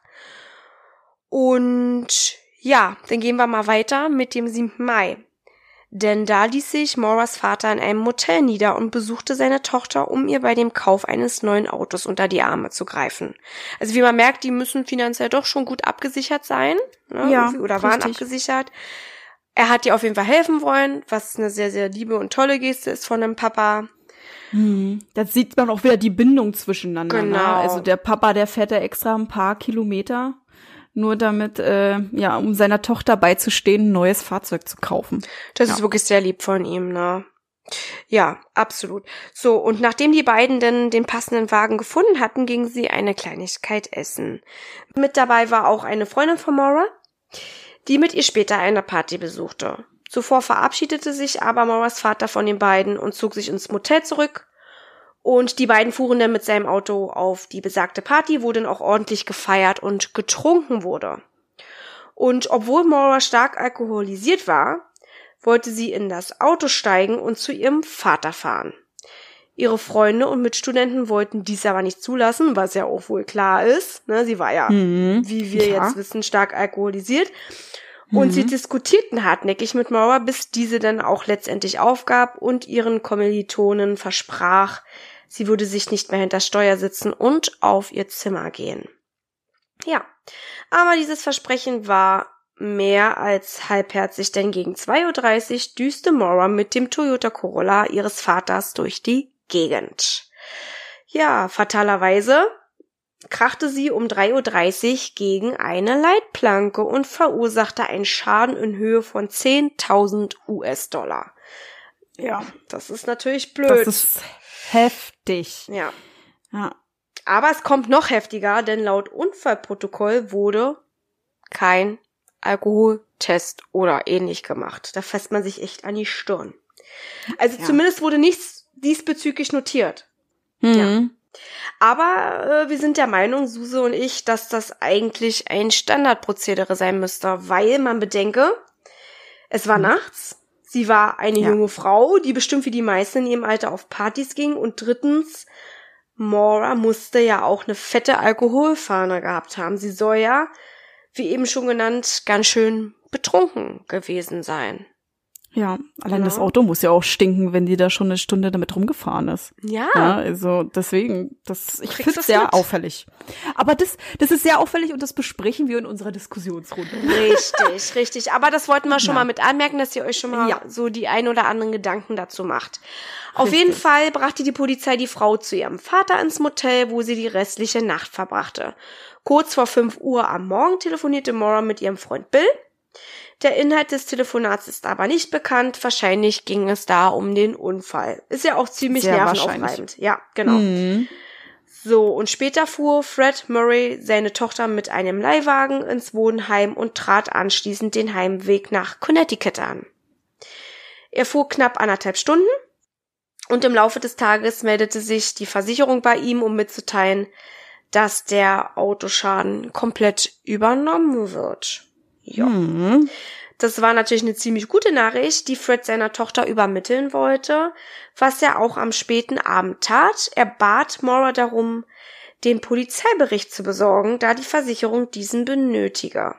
Speaker 1: Und ja, dann gehen wir mal weiter mit dem 7. Mai. Denn da ließ sich Moras Vater in einem Motel nieder und besuchte seine Tochter, um ihr bei dem Kauf eines neuen Autos unter die Arme zu greifen. Also wie man merkt, die müssen finanziell doch schon gut abgesichert sein. Ne? Ja, oder waren richtig. abgesichert. Er hat ihr auf jeden Fall helfen wollen, was eine sehr, sehr liebe und tolle Geste ist von dem Papa.
Speaker 2: Mhm. Da sieht man auch wieder die Bindung zwischeneinander. Ne? Genau. Ne? Also der Papa, der fährt ja extra ein paar Kilometer, nur damit, äh, ja, um seiner Tochter beizustehen, ein neues Fahrzeug zu kaufen.
Speaker 1: Das
Speaker 2: ja.
Speaker 1: ist wirklich sehr lieb von ihm, ne? Ja, absolut. So, und nachdem die beiden denn den passenden Wagen gefunden hatten, gingen sie eine Kleinigkeit essen. Mit dabei war auch eine Freundin von Maura, die mit ihr später eine Party besuchte. Zuvor verabschiedete sich aber Moras Vater von den beiden und zog sich ins Motel zurück. Und die beiden fuhren dann mit seinem Auto auf die besagte Party, wo dann auch ordentlich gefeiert und getrunken wurde. Und obwohl Maura stark alkoholisiert war, wollte sie in das Auto steigen und zu ihrem Vater fahren. Ihre Freunde und Mitstudenten wollten dies aber nicht zulassen, was ja auch wohl klar ist. Ne, sie war ja, mhm, wie wir ja. jetzt wissen, stark alkoholisiert. Und mhm. sie diskutierten hartnäckig mit Maura, bis diese dann auch letztendlich aufgab und ihren Kommilitonen versprach, sie würde sich nicht mehr hinter Steuer sitzen und auf ihr Zimmer gehen. Ja, aber dieses Versprechen war mehr als halbherzig, denn gegen 2.30 Uhr düste Maura mit dem Toyota Corolla ihres Vaters durch die Gegend. Ja, fatalerweise krachte sie um 3.30 Uhr gegen eine Leitplanke und verursachte einen Schaden in Höhe von 10.000 US-Dollar. Ja, das ist natürlich blöd. Das
Speaker 2: ist heftig.
Speaker 1: Ja. ja. Aber es kommt noch heftiger, denn laut Unfallprotokoll wurde kein Alkoholtest oder ähnlich gemacht. Da fasst man sich echt an die Stirn. Also ja. zumindest wurde nichts diesbezüglich notiert. Mhm. Ja. Aber äh, wir sind der Meinung, Suse und ich, dass das eigentlich ein Standardprozedere sein müsste, weil man bedenke, es war mhm. nachts, sie war eine ja. junge Frau, die bestimmt wie die meisten in ihrem Alter auf Partys ging und drittens, Maura musste ja auch eine fette Alkoholfahne gehabt haben. Sie soll ja, wie eben schon genannt, ganz schön betrunken gewesen sein.
Speaker 2: Ja, allein genau. das Auto muss ja auch stinken, wenn die da schon eine Stunde damit rumgefahren ist.
Speaker 1: Ja.
Speaker 2: ja also deswegen, das ich finde es sehr mit? auffällig. Aber das, das ist sehr auffällig und das besprechen wir in unserer Diskussionsrunde.
Speaker 1: Richtig, richtig. Aber das wollten wir schon ja. mal mit anmerken, dass ihr euch schon mal ja. so die ein oder anderen Gedanken dazu macht. Auf richtig. jeden Fall brachte die Polizei die Frau zu ihrem Vater ins Motel, wo sie die restliche Nacht verbrachte. Kurz vor 5 Uhr am Morgen telefonierte Maura mit ihrem Freund Bill der Inhalt des Telefonats ist aber nicht bekannt. Wahrscheinlich ging es da um den Unfall. Ist ja auch ziemlich Sehr nervenaufreibend. Ja, genau. Mhm. So, und später fuhr Fred Murray seine Tochter mit einem Leihwagen ins Wohnheim und trat anschließend den Heimweg nach Connecticut an. Er fuhr knapp anderthalb Stunden und im Laufe des Tages meldete sich die Versicherung bei ihm, um mitzuteilen, dass der Autoschaden komplett übernommen wird. Ja. Mhm. Das war natürlich eine ziemlich gute Nachricht, die Fred seiner Tochter übermitteln wollte, was er auch am späten Abend tat. Er bat Maura darum, den Polizeibericht zu besorgen, da die Versicherung diesen benötige.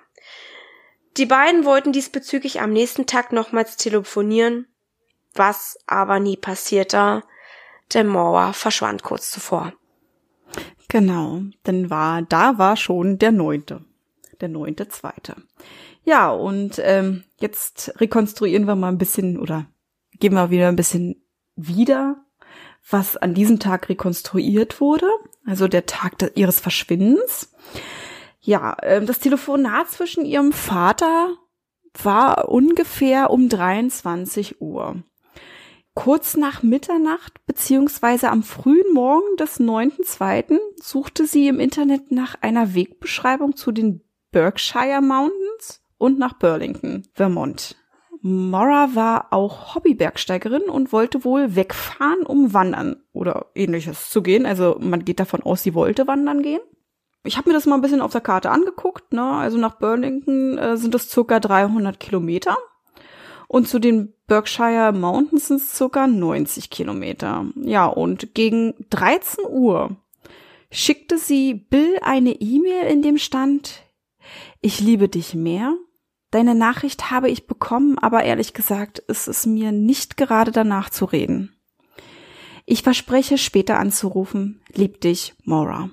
Speaker 1: Die beiden wollten diesbezüglich am nächsten Tag nochmals telefonieren, was aber nie passierte, denn Maura verschwand kurz zuvor.
Speaker 2: Genau, denn war, da war schon der neunte der neunte zweite. Ja, und ähm, jetzt rekonstruieren wir mal ein bisschen oder geben wir wieder ein bisschen wieder, was an diesem Tag rekonstruiert wurde, also der Tag de ihres Verschwindens. Ja, ähm, das Telefonat zwischen ihrem Vater war ungefähr um 23 Uhr. Kurz nach Mitternacht beziehungsweise am frühen Morgen des 9.2. suchte sie im Internet nach einer Wegbeschreibung zu den Berkshire Mountains und nach Burlington, Vermont. Mora war auch Hobbybergsteigerin und wollte wohl wegfahren, um wandern oder ähnliches zu gehen. Also man geht davon aus, sie wollte wandern gehen. Ich habe mir das mal ein bisschen auf der Karte angeguckt. Ne? Also nach Burlington äh, sind es circa 300 Kilometer. Und zu den Berkshire Mountains sind es circa 90 Kilometer. Ja, und gegen 13 Uhr schickte sie Bill eine E-Mail, in dem stand, ich liebe dich mehr. Deine Nachricht habe ich bekommen, aber ehrlich gesagt ist es mir nicht gerade danach zu reden. Ich verspreche später anzurufen. Lieb dich, Maura.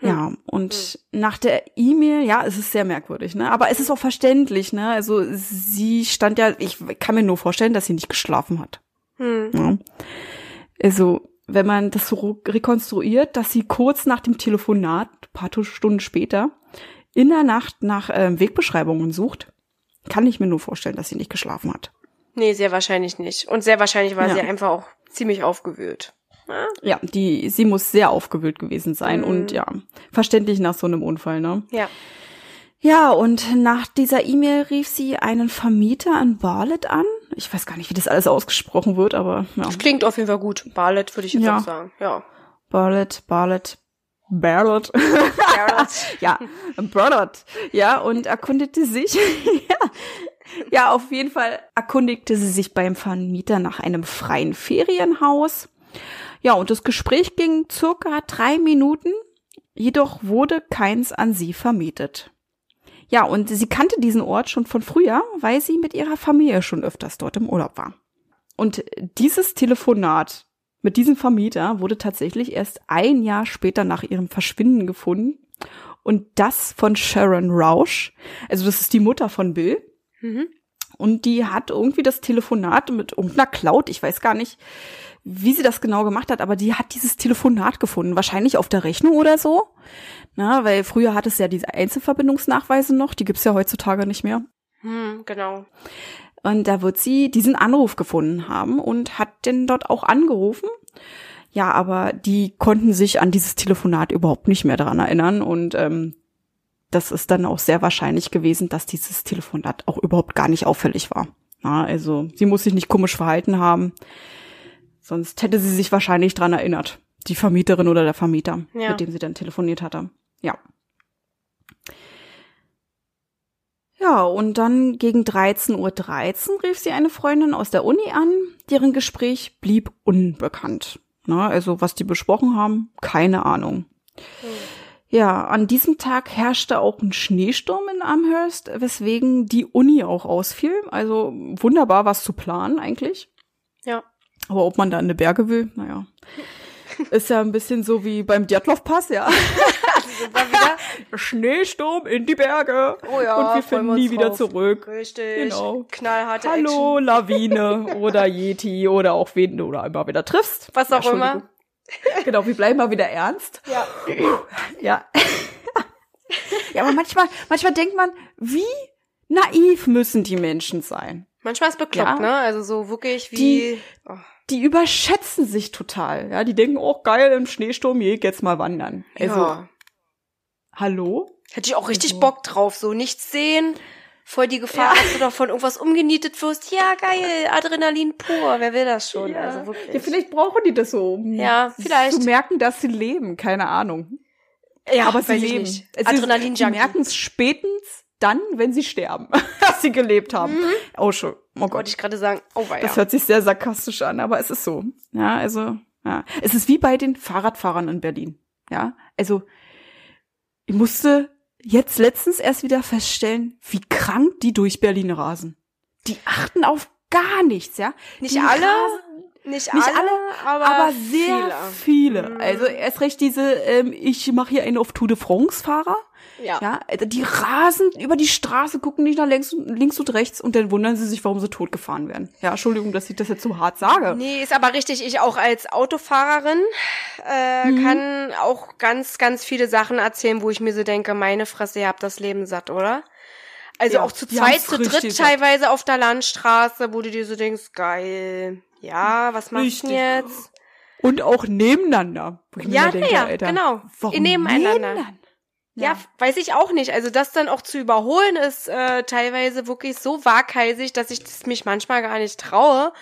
Speaker 2: Ja, hm. und hm. nach der E-Mail, ja, es ist sehr merkwürdig, ne? Aber es ist auch verständlich, ne? Also sie stand ja, ich kann mir nur vorstellen, dass sie nicht geschlafen hat. Hm. Ja. Also, wenn man das so rekonstruiert, dass sie kurz nach dem Telefonat, paar Stunden später, in der Nacht nach äh, Wegbeschreibungen sucht, kann ich mir nur vorstellen, dass sie nicht geschlafen hat.
Speaker 1: Nee, sehr wahrscheinlich nicht. Und sehr wahrscheinlich war ja. sie einfach auch ziemlich aufgewühlt.
Speaker 2: Ja? ja, die, sie muss sehr aufgewühlt gewesen sein mhm. und ja, verständlich nach so einem Unfall, ne?
Speaker 1: Ja.
Speaker 2: Ja, und nach dieser E-Mail rief sie einen Vermieter in Barlet an. Ich weiß gar nicht, wie das alles ausgesprochen wird, aber ja. Das
Speaker 1: klingt auf jeden Fall gut. Barlet würde ich jetzt ja. auch sagen, ja.
Speaker 2: Barlet, Barlet, Barlet. ja, Barlet. Ja, und erkundete sich, ja, ja, auf jeden Fall erkundigte sie sich beim Vermieter nach einem freien Ferienhaus. Ja, und das Gespräch ging circa drei Minuten, jedoch wurde keins an sie vermietet. Ja, und sie kannte diesen Ort schon von früher, weil sie mit ihrer Familie schon öfters dort im Urlaub war. Und dieses Telefonat mit diesem Vermieter wurde tatsächlich erst ein Jahr später nach ihrem Verschwinden gefunden. Und das von Sharon Rausch. Also das ist die Mutter von Bill. Mhm. Und die hat irgendwie das Telefonat mit irgendeiner Cloud, ich weiß gar nicht, wie sie das genau gemacht hat, aber die hat dieses Telefonat gefunden, wahrscheinlich auf der Rechnung oder so. Na, weil früher hat es ja diese Einzelverbindungsnachweise noch, die gibt's ja heutzutage nicht mehr.
Speaker 1: Hm, genau.
Speaker 2: Und da wird sie diesen Anruf gefunden haben und hat den dort auch angerufen. Ja, aber die konnten sich an dieses Telefonat überhaupt nicht mehr daran erinnern und ähm, das ist dann auch sehr wahrscheinlich gewesen, dass dieses Telefonat auch überhaupt gar nicht auffällig war. Ja, also sie muss sich nicht komisch verhalten haben. Sonst hätte sie sich wahrscheinlich dran erinnert. Die Vermieterin oder der Vermieter, ja. mit dem sie dann telefoniert hatte. Ja. Ja, und dann gegen 13.13 Uhr .13 rief sie eine Freundin aus der Uni an, deren Gespräch blieb unbekannt. Na, also was die besprochen haben, keine Ahnung. Mhm. Ja, an diesem Tag herrschte auch ein Schneesturm in Amherst, weswegen die Uni auch ausfiel. Also wunderbar was zu planen eigentlich.
Speaker 1: Ja.
Speaker 2: Aber ob man da in die Berge will, naja. Ist ja ein bisschen so wie beim Djatlov-Pass, ja. Schneesturm in die Berge.
Speaker 1: Oh ja,
Speaker 2: und wir finden nie wieder
Speaker 1: drauf.
Speaker 2: zurück.
Speaker 1: Richtig.
Speaker 2: Genau.
Speaker 1: Knallharte
Speaker 2: Hallo,
Speaker 1: Action.
Speaker 2: Lawine oder Yeti oder auch wen du da immer wieder triffst.
Speaker 1: Was auch immer.
Speaker 2: Genau, wir bleiben mal wieder ernst.
Speaker 1: Ja.
Speaker 2: Ja. ja, aber manchmal, manchmal denkt man, wie naiv müssen die Menschen sein?
Speaker 1: Manchmal ist bekloppt, ja. ne? Also so wirklich wie.
Speaker 2: Die, oh. die überschätzen sich total. Ja, die denken, oh geil, im Schneesturm, je, jetzt mal wandern. Also, ja. Hallo?
Speaker 1: Hätte ich auch richtig also. Bock drauf, so nichts sehen. Voll die Gefahr, ja. dass du doch von irgendwas umgenietet wirst. Ja, geil, Adrenalin pur. Wer will das schon?
Speaker 2: Ja.
Speaker 1: Also wirklich.
Speaker 2: Ja, vielleicht brauchen die das so, um
Speaker 1: ja, vielleicht.
Speaker 2: zu merken, dass sie leben. Keine Ahnung.
Speaker 1: Ja, aber sie leben.
Speaker 2: Adrenalin Sie merken es spätestens dann, wenn sie sterben, dass sie gelebt haben. Mhm. Oh, schon. Oh Gott.
Speaker 1: Wollte ich gerade sagen. Oh, weia.
Speaker 2: Das hört sich sehr sarkastisch an, aber es ist so. Ja, also, ja. Es ist wie bei den Fahrradfahrern in Berlin. Ja, also, ich musste jetzt letztens erst wieder feststellen, wie krank die durch Berlin rasen. Die achten auf gar nichts, ja.
Speaker 1: Nicht die alle?
Speaker 2: Rasen,
Speaker 1: Nicht,
Speaker 2: Nicht
Speaker 1: alle, aber,
Speaker 2: aber sehr
Speaker 1: viele.
Speaker 2: viele. Also erst recht diese, ähm, ich mache hier einen auf Tour de France-Fahrer.
Speaker 1: Ja.
Speaker 2: Ja, die rasen über die Straße, gucken nicht nach links, und- links und rechts und dann wundern sie sich, warum sie totgefahren werden. Ja, Entschuldigung, dass ich das jetzt so hart sage.
Speaker 1: Nee, ist aber richtig. Ich auch als Autofahrerin äh,
Speaker 2: Mhm.
Speaker 1: kann auch ganz, ganz viele Sachen erzählen, wo ich mir so denke, meine Fresse, ihr habt das Leben satt, oder? Also
Speaker 2: Ja,
Speaker 1: auch zu zweit, zu dritt teilweise auf der Landstraße, wo du dir so denkst, geil. Ja, was machst du jetzt?
Speaker 2: Und auch nebeneinander.
Speaker 1: Ja,
Speaker 2: denke,
Speaker 1: ja,
Speaker 2: Alter,
Speaker 1: genau.
Speaker 2: Warum
Speaker 1: Nebeneinander. Ja.
Speaker 2: Ja.
Speaker 1: weiß ich auch nicht. Also das dann auch zu überholen ist äh, teilweise wirklich so waghalsig, dass ich das mich manchmal gar nicht traue.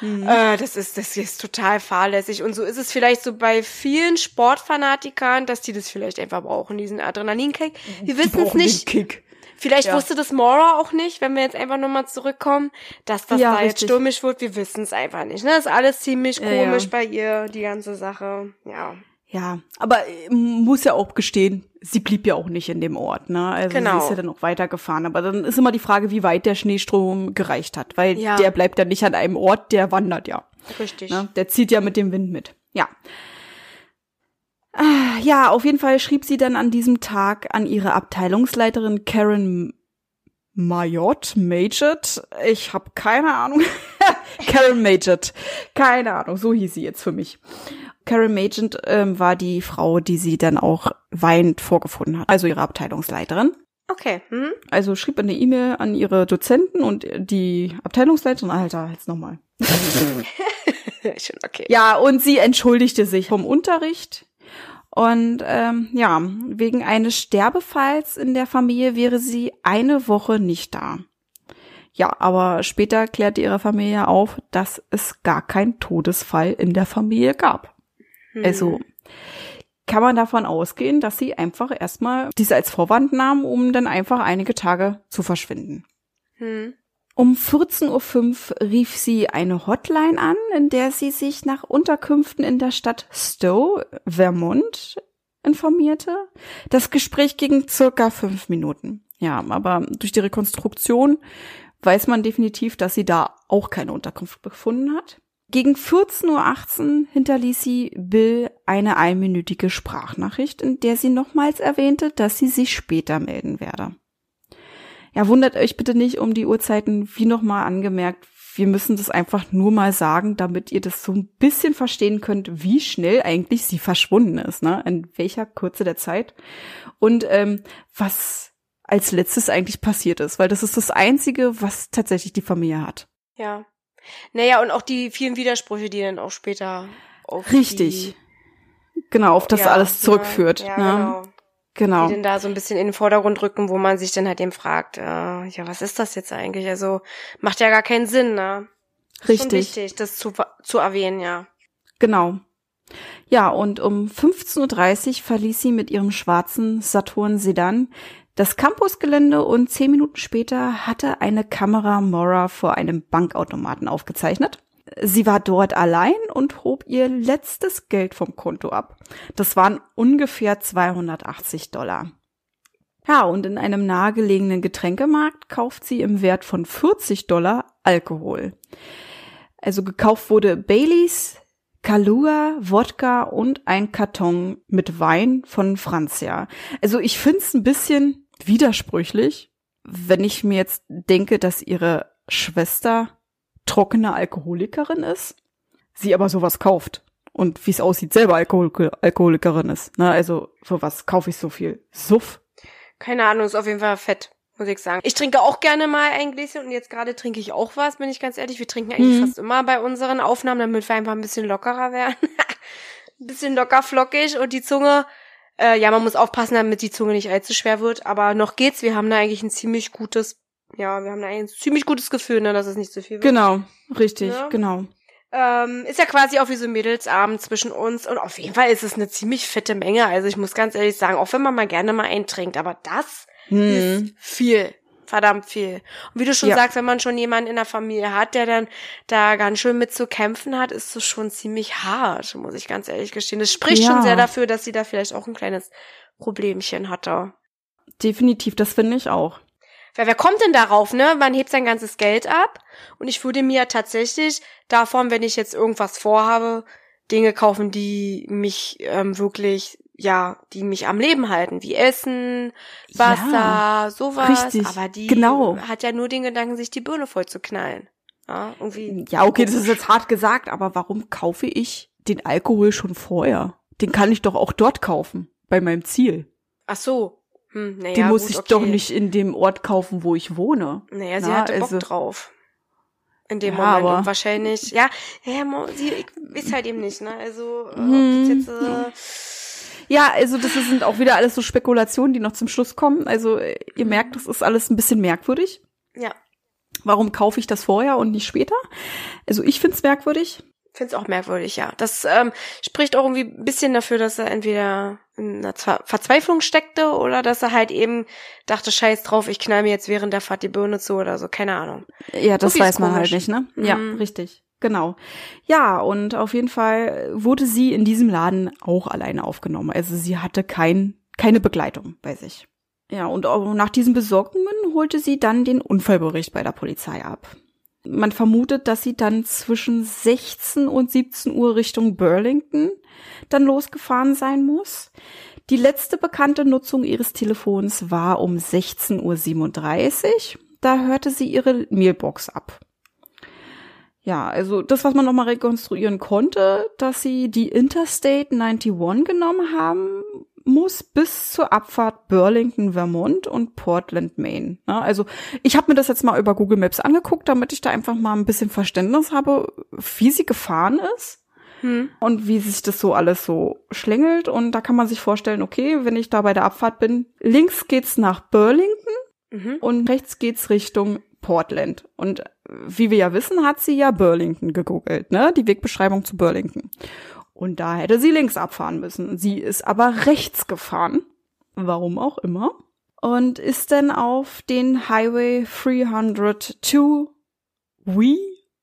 Speaker 2: Mhm.
Speaker 1: Äh, das ist das ist total fahrlässig und so ist es vielleicht so bei vielen Sportfanatikern, dass die das vielleicht einfach brauchen, diesen Adrenalinkick. Wir wissen es nicht. Vielleicht
Speaker 2: Ja.
Speaker 1: wusste das Mora auch nicht, wenn wir jetzt einfach nochmal zurückkommen, dass das
Speaker 2: Ja,
Speaker 1: da jetzt stürmisch wird. Wir wissen es einfach nicht. Ne? Ist alles ziemlich komisch bei ihr, die ganze Sache. Ja.
Speaker 2: Ja, aber äh, muss ja auch gestehen, sie blieb ja auch nicht in dem Ort, ne? Also
Speaker 1: Genau.
Speaker 2: sie ist ja dann auch weitergefahren. Aber dann ist immer die Frage, wie weit der Schneestrom gereicht hat, weil
Speaker 1: Ja.
Speaker 2: der bleibt ja nicht an einem Ort, der wandert ja.
Speaker 1: Richtig.
Speaker 2: Ne? Der zieht ja mit dem Wind mit. Ja. Ah, Ja, auf jeden Fall schrieb sie dann an diesem Tag an ihre Abteilungsleiterin Karen Majot, Majot, ich habe keine Ahnung. Karen Majot, keine Ahnung, so hieß sie jetzt für mich. Karen Majot ähm, war die Frau, die sie dann auch weinend vorgefunden hat, also ihre Abteilungsleiterin.
Speaker 1: Okay. Hm?
Speaker 2: Also schrieb eine E-Mail an ihre Dozenten und die Abteilungsleiterin, Alter, jetzt nochmal.
Speaker 1: Okay.
Speaker 2: Ja, und sie entschuldigte sich vom Unterricht. Und ähm, ja, wegen eines Sterbefalls in der Familie wäre sie eine Woche nicht da. Ja, aber später klärte ihre Familie auf, dass es gar keinen Todesfall in der Familie gab.
Speaker 1: Hm.
Speaker 2: Also kann man davon ausgehen, dass sie einfach erstmal diese als Vorwand nahmen, um dann einfach einige Tage zu verschwinden.
Speaker 1: Hm.
Speaker 2: Um 14.05 Uhr rief sie eine Hotline an, in der sie sich nach Unterkünften in der Stadt Stowe, Vermont, informierte. Das Gespräch ging circa fünf Minuten. Ja, aber durch die Rekonstruktion weiß man definitiv, dass sie da auch keine Unterkunft gefunden hat. Gegen 14.18 Uhr hinterließ sie Bill eine einminütige Sprachnachricht, in der sie nochmals erwähnte, dass sie sich später melden werde. Ja, wundert euch bitte nicht um die Uhrzeiten, wie nochmal angemerkt. Wir müssen das einfach nur mal sagen, damit ihr das so ein bisschen verstehen könnt, wie schnell eigentlich sie verschwunden ist, ne? In welcher Kürze der Zeit. Und ähm, was als letztes eigentlich passiert ist, weil das ist das Einzige, was tatsächlich die Familie hat.
Speaker 1: Ja. Naja, und auch die vielen Widersprüche, die dann auch später auf
Speaker 2: Richtig. Genau, auf das
Speaker 1: ja,
Speaker 2: alles zurückführt.
Speaker 1: Ja,
Speaker 2: ne?
Speaker 1: genau.
Speaker 2: Genau.
Speaker 1: Die dann da so ein bisschen in den Vordergrund rücken, wo man sich dann halt eben fragt, äh, ja, was ist das jetzt eigentlich? Also, macht ja gar keinen Sinn, ne? Schon
Speaker 2: Richtig.
Speaker 1: wichtig, das zu, zu erwähnen, ja.
Speaker 2: Genau. Ja, und um 15.30 Uhr verließ sie mit ihrem schwarzen Saturn Sedan das Campusgelände und zehn Minuten später hatte eine Kamera Mora vor einem Bankautomaten aufgezeichnet. Sie war dort allein und hob ihr letztes Geld vom Konto ab. Das waren ungefähr 280 Dollar. Ja, und in einem nahegelegenen Getränkemarkt kauft sie im Wert von 40 Dollar Alkohol. Also gekauft wurde Baileys, Kahlua, Wodka und ein Karton mit Wein von Franzia. Also ich find's ein bisschen widersprüchlich, wenn ich mir jetzt denke, dass ihre Schwester trockene Alkoholikerin ist, sie aber sowas kauft und wie es aussieht, selber Alkohol Alkoholikerin ist. Na, also für was kaufe ich so viel? Suff.
Speaker 1: Keine Ahnung, ist auf jeden Fall fett, muss ich sagen. Ich trinke auch gerne mal ein Gläschen und jetzt gerade trinke ich auch was, bin ich ganz ehrlich. Wir trinken eigentlich
Speaker 2: Mhm.
Speaker 1: fast immer bei unseren Aufnahmen, damit wir einfach ein bisschen lockerer werden. ein bisschen locker flockig und die Zunge, äh, ja, man muss aufpassen, damit die Zunge nicht allzu schwer wird, aber noch geht's. Wir haben da eigentlich ein ziemlich gutes, ja, wir haben ein ziemlich gutes Gefühl, ne, dass es nicht so viel wird.
Speaker 2: Genau, richtig,
Speaker 1: Ja.
Speaker 2: genau.
Speaker 1: Ähm, ist ja quasi auch wie so ein Mädelsabend zwischen uns und auf jeden Fall ist es eine ziemlich fette Menge. Also ich muss ganz ehrlich sagen, auch wenn man mal gerne mal eintrinkt, aber das
Speaker 2: Hm.
Speaker 1: ist viel. Verdammt viel. Und wie du schon
Speaker 2: Ja.
Speaker 1: sagst, wenn man schon jemanden in der Familie hat, der dann da ganz schön mit zu kämpfen hat, ist das schon ziemlich hart, muss ich ganz ehrlich gestehen. Das spricht
Speaker 2: Ja.
Speaker 1: schon sehr dafür, dass sie da vielleicht auch ein kleines Problemchen hatte.
Speaker 2: Definitiv, das finde ich auch.
Speaker 1: Wer, wer kommt denn darauf, ne? Man hebt sein ganzes Geld ab und ich würde mir tatsächlich davon, wenn ich jetzt irgendwas vorhabe, Dinge kaufen, die mich ähm, wirklich, ja, die mich am Leben halten, wie Essen, Wasser,
Speaker 2: Ja,
Speaker 1: sowas.
Speaker 2: richtig,
Speaker 1: Aber die
Speaker 2: genau.
Speaker 1: hat ja nur den Gedanken, sich die Birne voll zu knallen. Ja, irgendwie.
Speaker 2: Ja, okay, das ist jetzt hart gesagt, aber warum kaufe ich den Alkohol schon vorher? Den kann ich doch auch dort kaufen, bei meinem Ziel.
Speaker 1: Ach so. Hm, naja,
Speaker 2: Den muss
Speaker 1: gut,
Speaker 2: ich
Speaker 1: okay.
Speaker 2: doch nicht in dem Ort kaufen, wo ich wohne.
Speaker 1: Naja, sie
Speaker 2: Na,
Speaker 1: hatte Bock
Speaker 2: also-
Speaker 1: drauf. In dem
Speaker 2: Ja,
Speaker 1: Moment.
Speaker 2: aber-
Speaker 1: Und wahrscheinlich, ja, ja, sie ich weiß halt eben nicht, ne? Also, äh,
Speaker 2: Hm.
Speaker 1: jetzt, äh,
Speaker 2: Ja, also das sind auch wieder alles so Spekulationen, die noch zum Schluss kommen. Also äh, ihr merkt, das ist alles ein bisschen merkwürdig.
Speaker 1: ja,
Speaker 2: Warum kaufe ich das vorher und nicht später? Also ich find's merkwürdig.
Speaker 1: Find's auch merkwürdig, ja. Das ähm, spricht auch irgendwie ein bisschen dafür, dass er entweder in einer Ver Verzweiflung steckte oder dass er halt eben dachte, scheiß drauf, ich knall mir jetzt während der Fahrt die Birne zu oder so, keine Ahnung.
Speaker 2: Ja, das weiß man halt nicht, ne? Ja,
Speaker 1: Mhm.
Speaker 2: richtig. Genau. Ja, und auf jeden Fall wurde sie in diesem Laden auch alleine aufgenommen. Also sie hatte kein, keine Begleitung bei sich. Ja, und auch nach diesen Besorgungen holte sie dann den Unfallbericht bei der Polizei ab. Man vermutet, dass sie dann zwischen 16 und 17 Uhr Richtung Burlington dann losgefahren sein muss. Die letzte bekannte Nutzung ihres Telefons war um 16.37 Uhr. Da hörte sie ihre Mailbox ab. Ja, also das, was man nochmal rekonstruieren konnte, dass sie die Interstate 91 genommen haben muss bis zur Abfahrt Burlington, Vermont und Portland, Maine. Ja, also ich habe mir das jetzt mal über Google Maps angeguckt, damit ich da einfach mal ein bisschen Verständnis habe, wie sie gefahren ist
Speaker 1: Hm.
Speaker 2: und wie sich das so alles so schlängelt. Und da kann man sich vorstellen, okay, wenn ich da bei der Abfahrt bin, links geht's nach Burlington
Speaker 1: Mhm.
Speaker 2: und rechts geht's Richtung Portland. Und wie wir ja wissen, hat sie ja Burlington gegoogelt, ne? Die Wegbeschreibung zu Burlington. Und da hätte sie links abfahren müssen. Sie ist aber rechts gefahren. Warum auch immer. Und ist dann auf den Highway 302 We?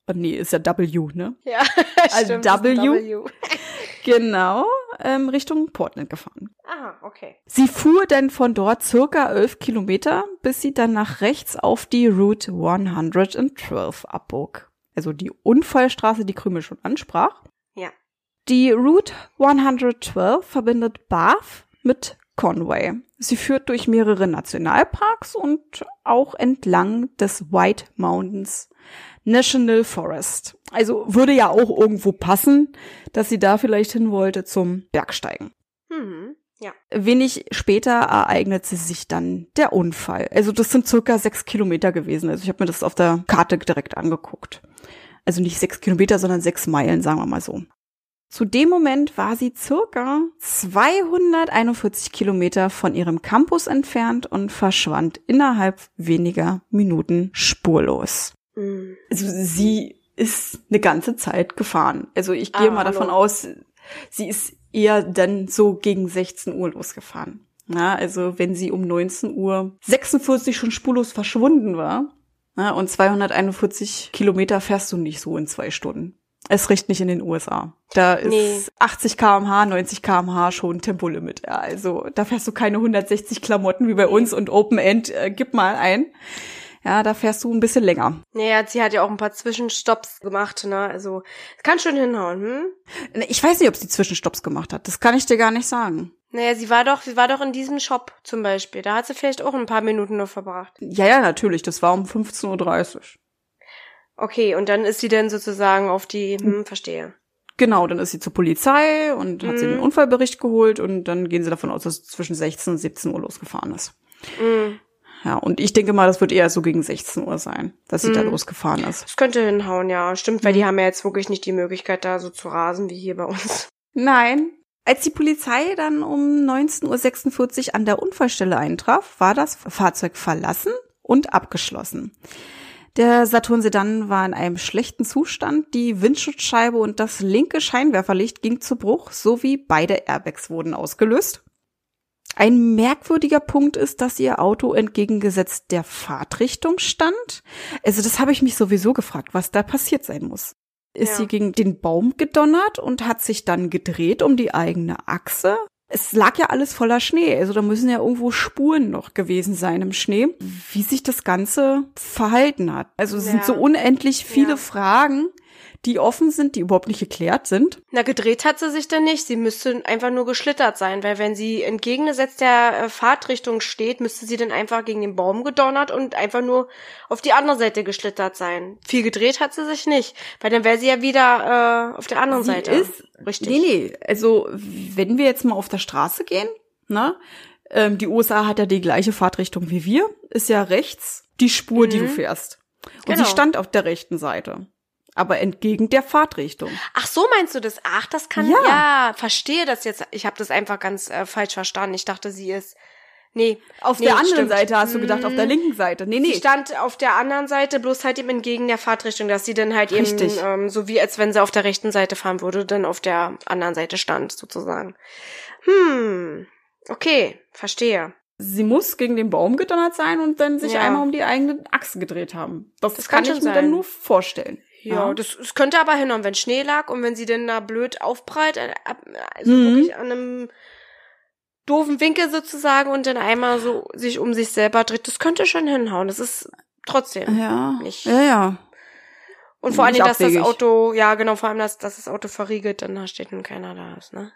Speaker 2: Oh, nee, ist ja W, ne?
Speaker 1: Ja,
Speaker 2: Als
Speaker 1: stimmt, ein
Speaker 2: W?
Speaker 1: W.
Speaker 2: Genau, ähm, Richtung Portland gefahren.
Speaker 1: Aha, okay.
Speaker 2: Sie fuhr dann von dort circa 11 Kilometer, bis sie dann nach rechts auf die Route 112 abbog. Also die Unfallstraße, die Krümel schon ansprach. Die Route 112 verbindet Bath mit Conway. Sie führt durch mehrere Nationalparks und auch entlang des White Mountains National Forest. Also würde ja auch irgendwo passen, dass sie da vielleicht hin wollte zum Bergsteigen.
Speaker 1: Mhm. Ja.
Speaker 2: Wenig später ereignete sich dann der Unfall. Also das sind circa sechs Kilometer gewesen. Also ich habe mir das auf der Karte direkt angeguckt. Also nicht sechs Kilometer, sondern sechs Meilen, sagen wir mal so. Zu dem Moment war sie circa 241 Kilometer von ihrem Campus entfernt und verschwand innerhalb weniger Minuten spurlos.
Speaker 1: Mhm.
Speaker 2: Also sie ist eine ganze Zeit gefahren. Also ich gehe
Speaker 1: Ah,
Speaker 2: mal davon
Speaker 1: hallo.
Speaker 2: aus, sie ist eher dann so gegen 16 Uhr losgefahren. Na, also wenn sie um 19 Uhr 46 schon spurlos verschwunden war, na, und 241 Kilometer fährst du nicht so in zwei Stunden. Es recht nicht in den USA. Da ist
Speaker 1: Nee.
Speaker 2: 80 kmh, 90 kmh schon Tempolimit. Ja, also da fährst du keine 160 Klamotten wie bei uns und Open End, äh, gib mal ein. Ja, da fährst du ein bisschen länger.
Speaker 1: Naja, sie hat ja auch ein paar Zwischenstopps gemacht, ne? Also, es kann schon hinhauen, hm?
Speaker 2: Ne, Ich weiß nicht, ob sie Zwischenstopps gemacht hat. Das kann ich dir gar nicht sagen.
Speaker 1: Naja, sie war doch, sie war doch in diesem Shop zum Beispiel. Da hat sie vielleicht auch ein paar Minuten nur verbracht.
Speaker 2: Ja, ja, natürlich. Das war um 15.30 Uhr.
Speaker 1: Okay, und dann ist sie dann sozusagen auf die, hm, verstehe.
Speaker 2: Genau, dann ist sie zur Polizei und hat sie
Speaker 1: Mhm.
Speaker 2: den Unfallbericht geholt und dann gehen sie davon aus, dass es zwischen 16 und 17 Uhr losgefahren ist.
Speaker 1: Mhm.
Speaker 2: Ja, und ich denke mal, das wird eher so gegen 16 Uhr sein, dass sie da
Speaker 1: Mhm.
Speaker 2: losgefahren ist.
Speaker 1: Das könnte hinhauen, ja. Stimmt, weil
Speaker 2: Mhm.
Speaker 1: die haben ja jetzt wirklich nicht die Möglichkeit, da so zu rasen wie hier bei uns.
Speaker 2: Nein. Als die Polizei dann um 19.46 Uhr an der Unfallstelle eintraf, war das Fahrzeug verlassen und abgeschlossen. Der Saturn Sedan war in einem schlechten Zustand, die Windschutzscheibe und das linke Scheinwerferlicht ging zu Bruch, sowie beide Airbags wurden ausgelöst. Ein merkwürdiger Punkt ist, dass ihr Auto entgegengesetzt der Fahrtrichtung stand. Also das habe ich mich sowieso gefragt, was da passiert sein muss. Ist
Speaker 1: Ja.
Speaker 2: sie gegen den Baum gedonnert und hat sich dann gedreht um die eigene Achse? Es lag ja alles voller Schnee, also da müssen ja irgendwo Spuren noch gewesen sein im Schnee, wie sich das Ganze verhalten hat. Also es
Speaker 1: Ja.
Speaker 2: sind so unendlich viele
Speaker 1: Ja.
Speaker 2: Fragen, die offen sind, die überhaupt nicht geklärt sind.
Speaker 1: Na, gedreht hat sie sich denn nicht. Sie müsste einfach nur geschlittert sein, weil wenn sie entgegengesetzt der äh, Fahrtrichtung steht, müsste sie dann einfach gegen den Baum gedonnert und einfach nur auf die andere Seite geschlittert sein. Viel gedreht hat sie sich nicht, weil dann wäre sie ja wieder äh, auf der anderen
Speaker 2: Sie
Speaker 1: Seite.
Speaker 2: ist-
Speaker 1: richtig.
Speaker 2: Nee, nee, also wenn wir jetzt mal auf der Straße gehen, ne? Ähm, die USA hat ja die gleiche Fahrtrichtung wie wir, ist ja rechts die Spur, die du
Speaker 1: Mhm.
Speaker 2: fährst. Und
Speaker 1: Genau.
Speaker 2: sie stand auf der rechten Seite, aber entgegen der Fahrtrichtung.
Speaker 1: Ach so meinst du das? Ach, das kann
Speaker 2: Ja.
Speaker 1: ja, verstehe das jetzt. Ich habe das einfach ganz äh, falsch verstanden. Ich dachte, sie ist Nee,
Speaker 2: Auf
Speaker 1: nee,
Speaker 2: der anderen
Speaker 1: stimmt.
Speaker 2: Seite hast du gedacht, auf der linken Seite. Nee,
Speaker 1: Sie
Speaker 2: nee.
Speaker 1: stand auf der anderen Seite, bloß halt eben entgegen der Fahrtrichtung, dass sie dann halt
Speaker 2: Richtig.
Speaker 1: eben, ähm, so wie als wenn sie auf der rechten Seite fahren würde, dann auf der anderen Seite stand, sozusagen. Hm, okay, verstehe.
Speaker 2: Sie muss gegen den Baum gedonnert sein und dann sich
Speaker 1: Ja.
Speaker 2: einmal um die eigene Achse gedreht haben. Das,
Speaker 1: Das
Speaker 2: kann
Speaker 1: kann
Speaker 2: ich mir dann
Speaker 1: sein.
Speaker 2: nur vorstellen.
Speaker 1: Ja, das, das könnte aber hinhauen, wenn Schnee lag und wenn sie dann da blöd aufprallt, äh, also
Speaker 2: Mhm.
Speaker 1: wirklich an einem doofen Winkel sozusagen und dann einmal so sich um sich selber dreht, das könnte schon hinhauen. Das ist trotzdem.
Speaker 2: Ja.
Speaker 1: Nicht-
Speaker 2: Ja, ja.
Speaker 1: Und vor allem, dass das. Auto, ja genau, vor allem, dass, dass das Auto verriegelt, dann da steht nun keiner da ist, ne?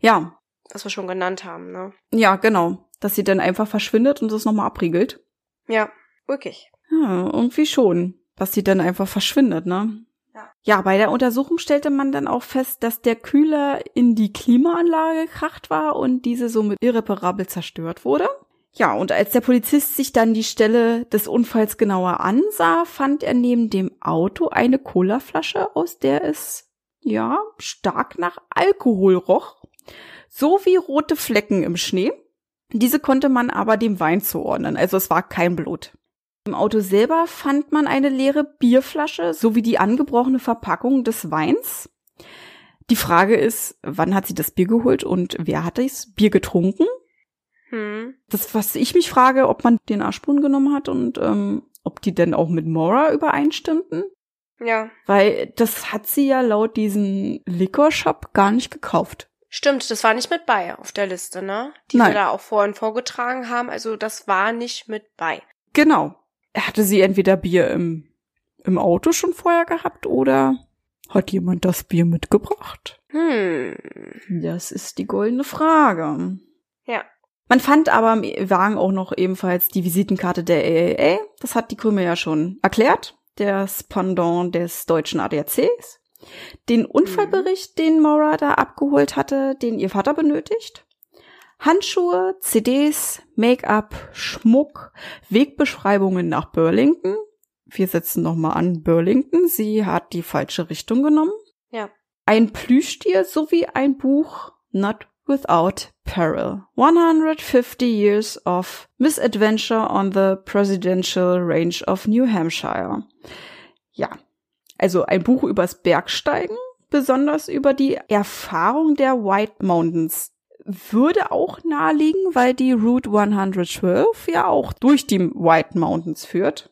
Speaker 2: Ja,
Speaker 1: Was wir schon genannt haben, ne?
Speaker 2: ja, genau. Dass sie dann einfach verschwindet und das nochmal abriegelt.
Speaker 1: Ja, wirklich.
Speaker 2: Ja, irgendwie schon. Dass sie dann einfach verschwindet, ne?
Speaker 1: Ja.
Speaker 2: Ja, bei der Untersuchung stellte man dann auch fest, dass der Kühler in die Klimaanlage gekracht war und diese somit irreparabel zerstört wurde. Ja, und als der Polizist sich dann die Stelle des Unfalls genauer ansah, fand er neben dem Auto eine Colaflasche, aus der es, ja, stark nach Alkohol roch, sowie rote Flecken im Schnee. Diese konnte man aber dem Wein zuordnen, also es war kein Blut. Im Auto selber fand man eine leere Bierflasche sowie die angebrochene Verpackung des Weins. Die Frage ist, wann hat sie das Bier geholt und wer hat das Bier getrunken?
Speaker 1: Hm.
Speaker 2: Das, was ich mich frage, ob man den Spuren genommen hat und ähm, ob die denn auch mit Mora übereinstimmten.
Speaker 1: Ja.
Speaker 2: Weil das hat sie ja laut diesem Liquor-Shop gar nicht gekauft.
Speaker 1: Stimmt, das war nicht mit bei auf der Liste, ne? Die
Speaker 2: Nein.
Speaker 1: wir da auch vorhin vorgetragen haben. Also das war nicht mit bei.
Speaker 2: Genau. Hatte sie entweder Bier im, im Auto schon vorher gehabt oder hat jemand das Bier mitgebracht?
Speaker 1: Hm.
Speaker 2: Das ist die goldene Frage.
Speaker 1: Ja.
Speaker 2: Man fand aber im Wagen auch noch ebenfalls die Visitenkarte der AAA. Das hat die Krümel ja schon erklärt. Der Pendant des deutschen ADACs. Den Unfallbericht, den Maura da abgeholt hatte, den ihr Vater benötigt. Handschuhe, CDs, Make-up, Schmuck, Wegbeschreibungen nach Burlington. Wir setzen nochmal an Burlington. Sie hat die falsche Richtung genommen.
Speaker 1: Ja.
Speaker 2: Ein Plüschtier sowie ein Buch Not Without Peril. 150 Years of Misadventure on the Presidential Range of New Hampshire. Ja, also ein Buch übers Bergsteigen, besonders über die Erfahrung der White Mountains. Würde auch naheliegen, weil die Route 112 ja auch durch die White Mountains führt.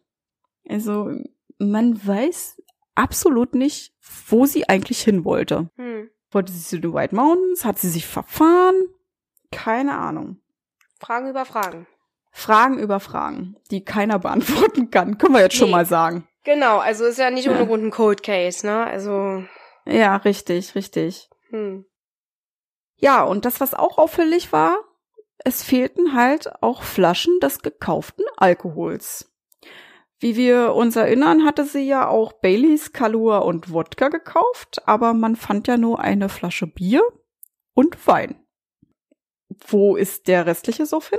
Speaker 2: Also man weiß absolut nicht, wo sie eigentlich hin wollte.
Speaker 1: Hm.
Speaker 2: Wollte sie zu den White Mountains? Hat sie sich verfahren? Keine Ahnung.
Speaker 1: Fragen über Fragen.
Speaker 2: Fragen über Fragen, die keiner beantworten kann, können wir jetzt schon
Speaker 1: Nee.
Speaker 2: mal sagen.
Speaker 1: Genau, also ist ja nicht
Speaker 2: Ja.
Speaker 1: ohne Grund ein Cold Case, ne? Also,
Speaker 2: Ja, richtig, richtig.
Speaker 1: hm.
Speaker 2: Ja, und das, was auch auffällig war, es fehlten halt auch Flaschen des gekauften Alkohols. Wie wir uns erinnern, hatte sie ja auch Baileys, Kalua und Wodka gekauft, aber man fand ja nur eine Flasche Bier und Wein. Wo ist der restliche Soff hin?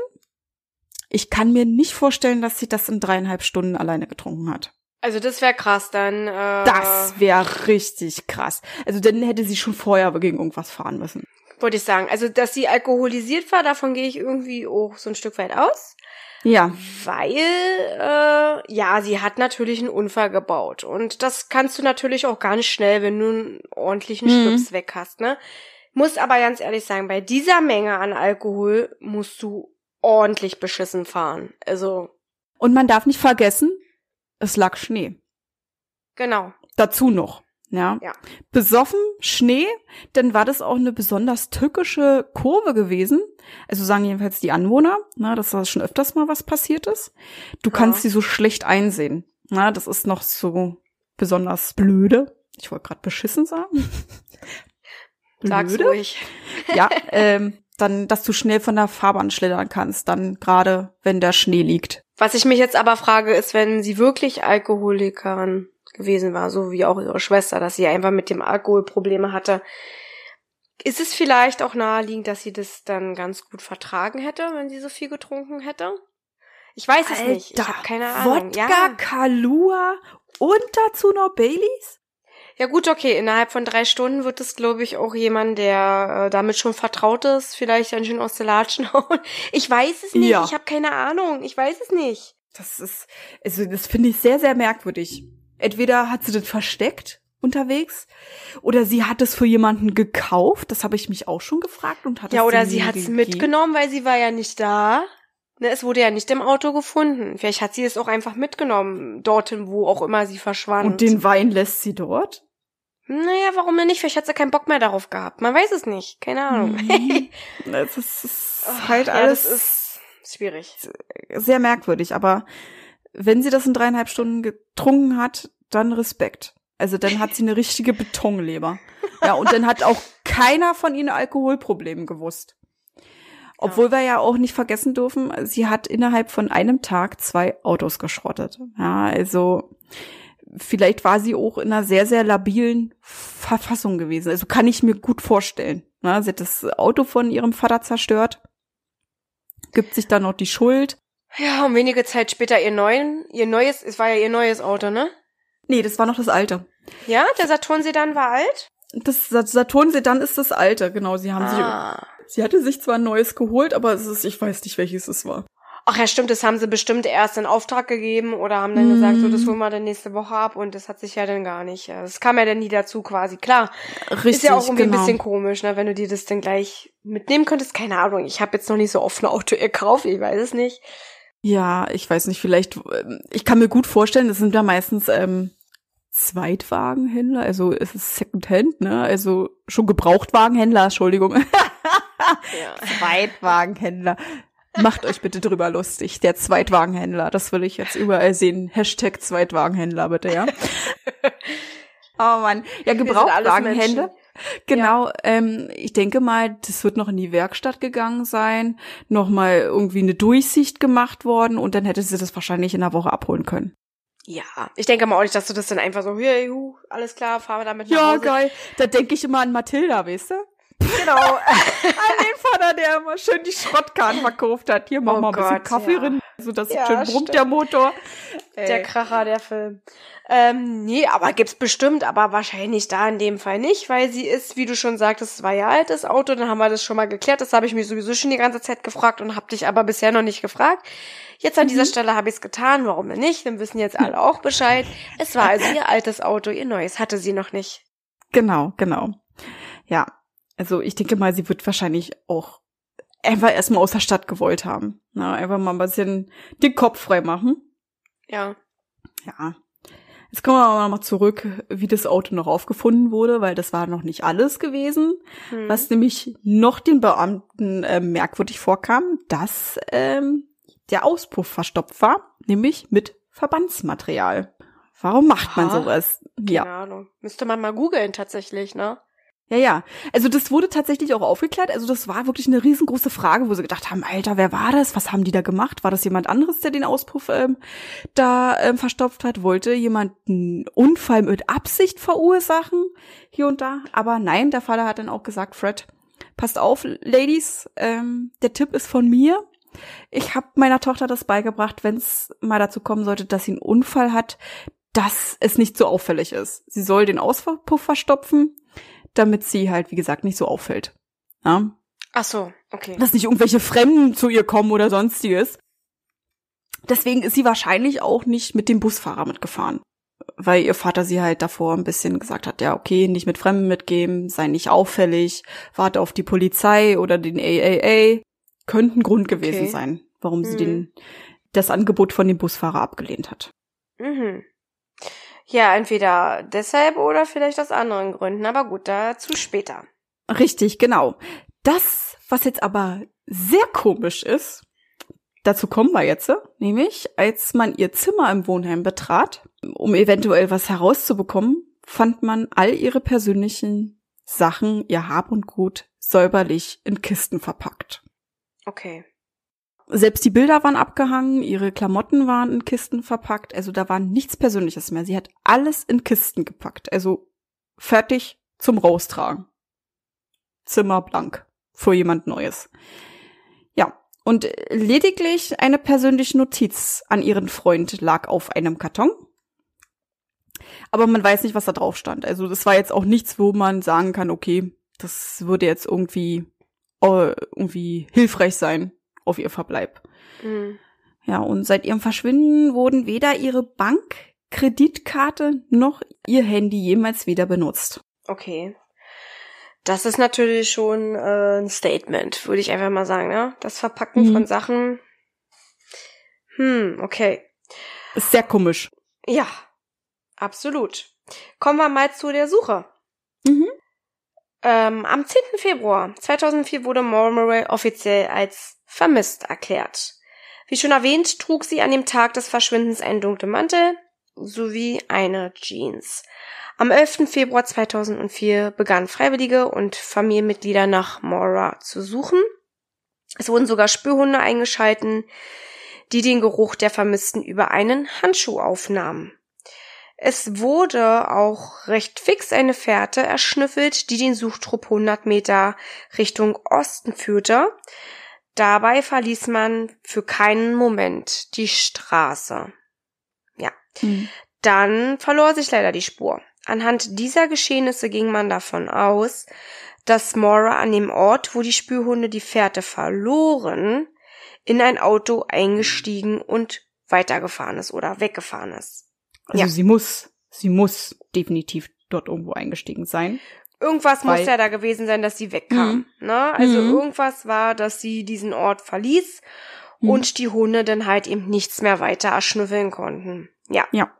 Speaker 2: Ich kann mir nicht vorstellen, dass sie das in dreieinhalb Stunden alleine getrunken hat.
Speaker 1: Also das wäre krass, dann. Äh,
Speaker 2: Das wäre richtig krass. Also dann hätte sie schon vorher gegen irgendwas fahren müssen.
Speaker 1: Wollte ich sagen. Also, dass sie alkoholisiert war, davon gehe ich irgendwie auch so ein Stück weit aus.
Speaker 2: Ja,
Speaker 1: Weil, äh, ja, sie hat natürlich einen Unfall gebaut. Und das kannst du natürlich auch ganz schnell, wenn du einen ordentlichen
Speaker 2: Mhm.
Speaker 1: Schlips weg hast, ne? Muss aber ganz ehrlich sagen, bei dieser Menge an Alkohol musst du ordentlich beschissen fahren. Also,
Speaker 2: Und man darf nicht vergessen, es lag Schnee.
Speaker 1: genau.
Speaker 2: Dazu noch. Ja.
Speaker 1: Ja.
Speaker 2: Besoffen, Schnee, dann war das auch eine besonders tückische Kurve gewesen. Also sagen jedenfalls die Anwohner, na, dass da schon öfters mal was passiert ist. Du
Speaker 1: Ja.
Speaker 2: kannst sie so schlecht einsehen. Na, das ist noch so besonders blöde. Ich wollte gerade beschissen sagen.
Speaker 1: Sag's ruhig.
Speaker 2: Ja, ähm, dann, dass du schnell von der Fahrbahn schlittern kannst, dann gerade, wenn der Schnee liegt.
Speaker 1: Was ich mich jetzt aber frage, ist, wenn sie wirklich Alkoholikerin gewesen war, so wie auch ihre Schwester, dass sie einfach mit dem Alkohol Probleme hatte, ist es vielleicht auch naheliegend, dass sie das dann ganz gut vertragen hätte, wenn sie so viel getrunken hätte? Ich weiß es nicht. Ich habe keine Ahnung.
Speaker 2: Wodka,
Speaker 1: Ja.
Speaker 2: Kalua und dazu noch Baileys?
Speaker 1: ja gut, okay. Innerhalb von drei Stunden wird es, glaube ich, auch jemand, der äh, damit schon vertraut ist, vielleicht dann schön aus der Latschen hauen. Ich weiß es nicht.
Speaker 2: Ja.
Speaker 1: Ich habe keine Ahnung. Ich weiß es nicht.
Speaker 2: Das ist, also das finde ich sehr, sehr merkwürdig. Entweder hat sie das versteckt unterwegs oder sie hat es für jemanden gekauft. Das habe ich mich auch schon gefragt und hat
Speaker 1: Ja,
Speaker 2: es
Speaker 1: oder sie hat's
Speaker 2: gegeben.
Speaker 1: mitgenommen, weil sie war ja nicht da. Ne, es wurde ja nicht im Auto gefunden. Vielleicht hat sie es auch einfach mitgenommen, dorthin, wo auch immer sie verschwand.
Speaker 2: Und den Wein lässt sie dort?
Speaker 1: naja, warum denn nicht? Vielleicht hat sie keinen Bock mehr darauf gehabt. Man weiß es nicht. Keine Ahnung.
Speaker 2: Mhm. Das ist, halt
Speaker 1: ja,
Speaker 2: alles
Speaker 1: das ist schwierig.
Speaker 2: sehr merkwürdig. Aber wenn sie das in dreieinhalb Stunden getrunken hat, dann Respekt. Also dann hat sie eine richtige Betonleber. Ja, und dann hat auch keiner von ihnen Alkoholprobleme gewusst. Obwohl wir ja auch nicht vergessen dürfen, sie hat innerhalb von einem Tag zwei Autos geschrottet. Ja, also vielleicht war sie auch in einer sehr, sehr labilen Verfassung gewesen. Also kann ich mir gut vorstellen. Ja, sie hat das Auto von ihrem Vater zerstört, gibt sich dann noch die Schuld.
Speaker 1: Ja, und wenige Zeit später ihr neuen, ihr neues, es war ja ihr neues Auto, ne?
Speaker 2: Nee, das war noch das alte.
Speaker 1: Ja, der Saturn-Sedan war alt?
Speaker 2: Das Saturn dann ist das alte, genau. Sie haben
Speaker 1: Ah.
Speaker 2: sich, sie hatte sich zwar ein neues geholt, aber es ist, ich weiß nicht, welches es war.
Speaker 1: Ach ja, stimmt, das haben sie bestimmt erst in Auftrag gegeben oder haben dann
Speaker 2: Mhm.
Speaker 1: gesagt, so, das holen wir dann nächste Woche ab und das hat sich ja dann gar nicht. äh, Das kam ja dann nie dazu quasi. Klar,
Speaker 2: Richtig,
Speaker 1: ist ja auch irgendwie
Speaker 2: genau.
Speaker 1: ein bisschen komisch, ne, wenn du dir das dann gleich mitnehmen könntest. Keine Ahnung, ich habe jetzt noch nicht so oft ein Auto gekauft, ich weiß es nicht.
Speaker 2: Ja, ich weiß nicht, vielleicht, ich kann mir gut vorstellen, das sind ja meistens ähm, Zweitwagenhändler, also es ist Secondhand, ne? Also schon Gebrauchtwagenhändler, Entschuldigung.
Speaker 1: Ja.
Speaker 2: Zweitwagenhändler. Macht euch bitte drüber lustig. Der Zweitwagenhändler. Das will ich jetzt überall sehen. Hashtag Zweitwagenhändler, bitte, ja. oh Mann. Ja, Gebrauchtwagenhändler. Genau, ähm, ich denke mal, das wird noch in die Werkstatt gegangen sein, noch mal irgendwie eine Durchsicht gemacht worden und dann hätte sie das wahrscheinlich in einer Woche abholen können.
Speaker 1: Ja, ich denke mal auch nicht, dass du das dann einfach so, hier, alles klar, fahren wir damit nach Hause.
Speaker 2: geil. Da denke ich immer an Mathilda, weißt du?
Speaker 1: Genau.
Speaker 2: An den Vater, der immer schön die Schrottkarten verkauft hat. Hier, mach
Speaker 1: Oh
Speaker 2: mal ein bisschen
Speaker 1: Gott,
Speaker 2: Kaffee
Speaker 1: ja.
Speaker 2: rein, sodass
Speaker 1: Ja,
Speaker 2: schön brummt
Speaker 1: stimmt.
Speaker 2: der Motor.
Speaker 1: Der
Speaker 2: Ey.
Speaker 1: Kracher, der Film. Ähm, nee, aber gibt's bestimmt, aber wahrscheinlich da in dem Fall nicht, weil sie ist, wie du schon sagtest, zwei Jahre altes Auto, dann haben wir das schon mal geklärt. Das habe ich mich sowieso schon die ganze Zeit gefragt und habe dich aber bisher noch nicht gefragt. Jetzt an dieser Stelle habe ich es getan, warum denn nicht? Dann wissen jetzt alle auch Bescheid. Es war also ihr altes Auto, ihr neues hatte sie noch nicht.
Speaker 2: Genau, genau. Ja, also ich denke mal, sie wird wahrscheinlich auch einfach erstmal aus der Stadt gewollt haben. Na, einfach mal ein bisschen den Kopf frei machen.
Speaker 1: Ja.
Speaker 2: Ja. Jetzt kommen wir aber noch mal zurück, wie das Auto noch aufgefunden wurde, weil das war noch nicht alles gewesen.
Speaker 1: Hm.
Speaker 2: Was nämlich noch den Beamten äh, merkwürdig vorkam, dass ähm, der Auspuff verstopft war, nämlich mit Verbandsmaterial. Warum macht man
Speaker 1: Ha?
Speaker 2: sowas?
Speaker 1: Keine
Speaker 2: Ja.
Speaker 1: Ahnung. Müsste man mal googeln tatsächlich, ne?
Speaker 2: Ja, ja. Also das wurde tatsächlich auch aufgeklärt. Also das war wirklich eine riesengroße Frage, wo sie gedacht haben, Alter, wer war das? Was haben die da gemacht? War das jemand anderes, der den Auspuff ähm, da ähm, verstopft hat? Wollte jemand einen Unfall mit Absicht verursachen? Hier und da. Aber nein, der Vater hat dann auch gesagt, Fred, passt auf, Ladies, ähm, der Tipp ist von mir. Ich habe meiner Tochter das beigebracht, wenn es mal dazu kommen sollte, dass sie einen Unfall hat, dass es nicht so auffällig ist. Sie soll den Auspuff verstopfen, damit sie halt, wie gesagt, nicht so auffällt. Ja?
Speaker 1: Ach so, okay.
Speaker 2: Dass nicht irgendwelche Fremden zu ihr kommen oder sonstiges. Deswegen ist sie wahrscheinlich auch nicht mit dem Busfahrer mitgefahren. Weil ihr Vater sie halt davor ein bisschen gesagt hat, ja, okay, nicht mit Fremden mitgeben, sei nicht auffällig, warte auf die Polizei oder den AAA. Könnte ein Grund gewesen
Speaker 1: Okay.
Speaker 2: sein, warum sie
Speaker 1: Mhm.
Speaker 2: den, das Angebot von dem Busfahrer abgelehnt hat.
Speaker 1: Mhm. Ja, entweder deshalb oder vielleicht aus anderen Gründen. Aber gut, dazu später.
Speaker 2: Richtig, genau. Das, was jetzt aber sehr komisch ist, dazu kommen wir jetzt, nämlich als man ihr Zimmer im Wohnheim betrat, um eventuell was herauszubekommen, fand man all ihre persönlichen Sachen, ihr Hab und Gut säuberlich in Kisten verpackt.
Speaker 1: Okay.
Speaker 2: Selbst die Bilder waren abgehangen, ihre Klamotten waren in Kisten verpackt, also da war nichts Persönliches mehr. Sie hat alles in Kisten gepackt, also fertig zum Raustragen. Zimmer blank für jemand Neues. Ja, und lediglich eine persönliche Notiz an ihren Freund lag auf einem Karton. Aber man weiß nicht, was da drauf stand. Also das war jetzt auch nichts, wo man sagen kann, okay, das würde jetzt irgendwie, äh, irgendwie hilfreich sein auf ihr Verbleib.
Speaker 1: Mhm.
Speaker 2: Ja, und seit ihrem Verschwinden wurden weder ihre Bankkreditkarte noch ihr Handy jemals wieder benutzt.
Speaker 1: Okay. Das ist natürlich schon äh, ein Statement, würde ich einfach mal sagen, ne? Das Verpacken
Speaker 2: Mhm.
Speaker 1: von Sachen. Hm, okay.
Speaker 2: Ist sehr komisch.
Speaker 1: Ja, absolut. Kommen wir mal zu der Suche. Ähm, am 10. Februar 2004 wurde Maura Murray offiziell als vermisst erklärt. Wie schon erwähnt, trug sie an dem Tag des Verschwindens einen dunklen Mantel sowie eine Jeans. Am 11. Februar 2004 begannen Freiwillige und Familienmitglieder nach Maura zu suchen. Es wurden sogar Spürhunde eingeschalten, die den Geruch der Vermissten über einen Handschuh aufnahmen. Es wurde auch recht fix eine Fährte erschnüffelt, die den Suchtrupp 100 Meter Richtung Osten führte. Dabei verließ man für keinen Moment die Straße.
Speaker 2: Mhm.
Speaker 1: Dann verlor sich leider die Spur. Anhand dieser Geschehnisse ging man davon aus, dass Mora an dem Ort, wo die Spürhunde die Fährte verloren, in ein Auto eingestiegen und weitergefahren ist oder weggefahren ist.
Speaker 2: Also
Speaker 1: Ja.
Speaker 2: sie muss, sie muss definitiv dort irgendwo eingestiegen sein.
Speaker 1: Irgendwas muss ja da gewesen sein, dass sie wegkam. Ne? Also
Speaker 2: Mhm.
Speaker 1: irgendwas war, dass sie diesen Ort verließ
Speaker 2: Mhm.
Speaker 1: und die Hunde dann halt eben nichts mehr weiter erschnüffeln konnten. Ja.
Speaker 2: Ja.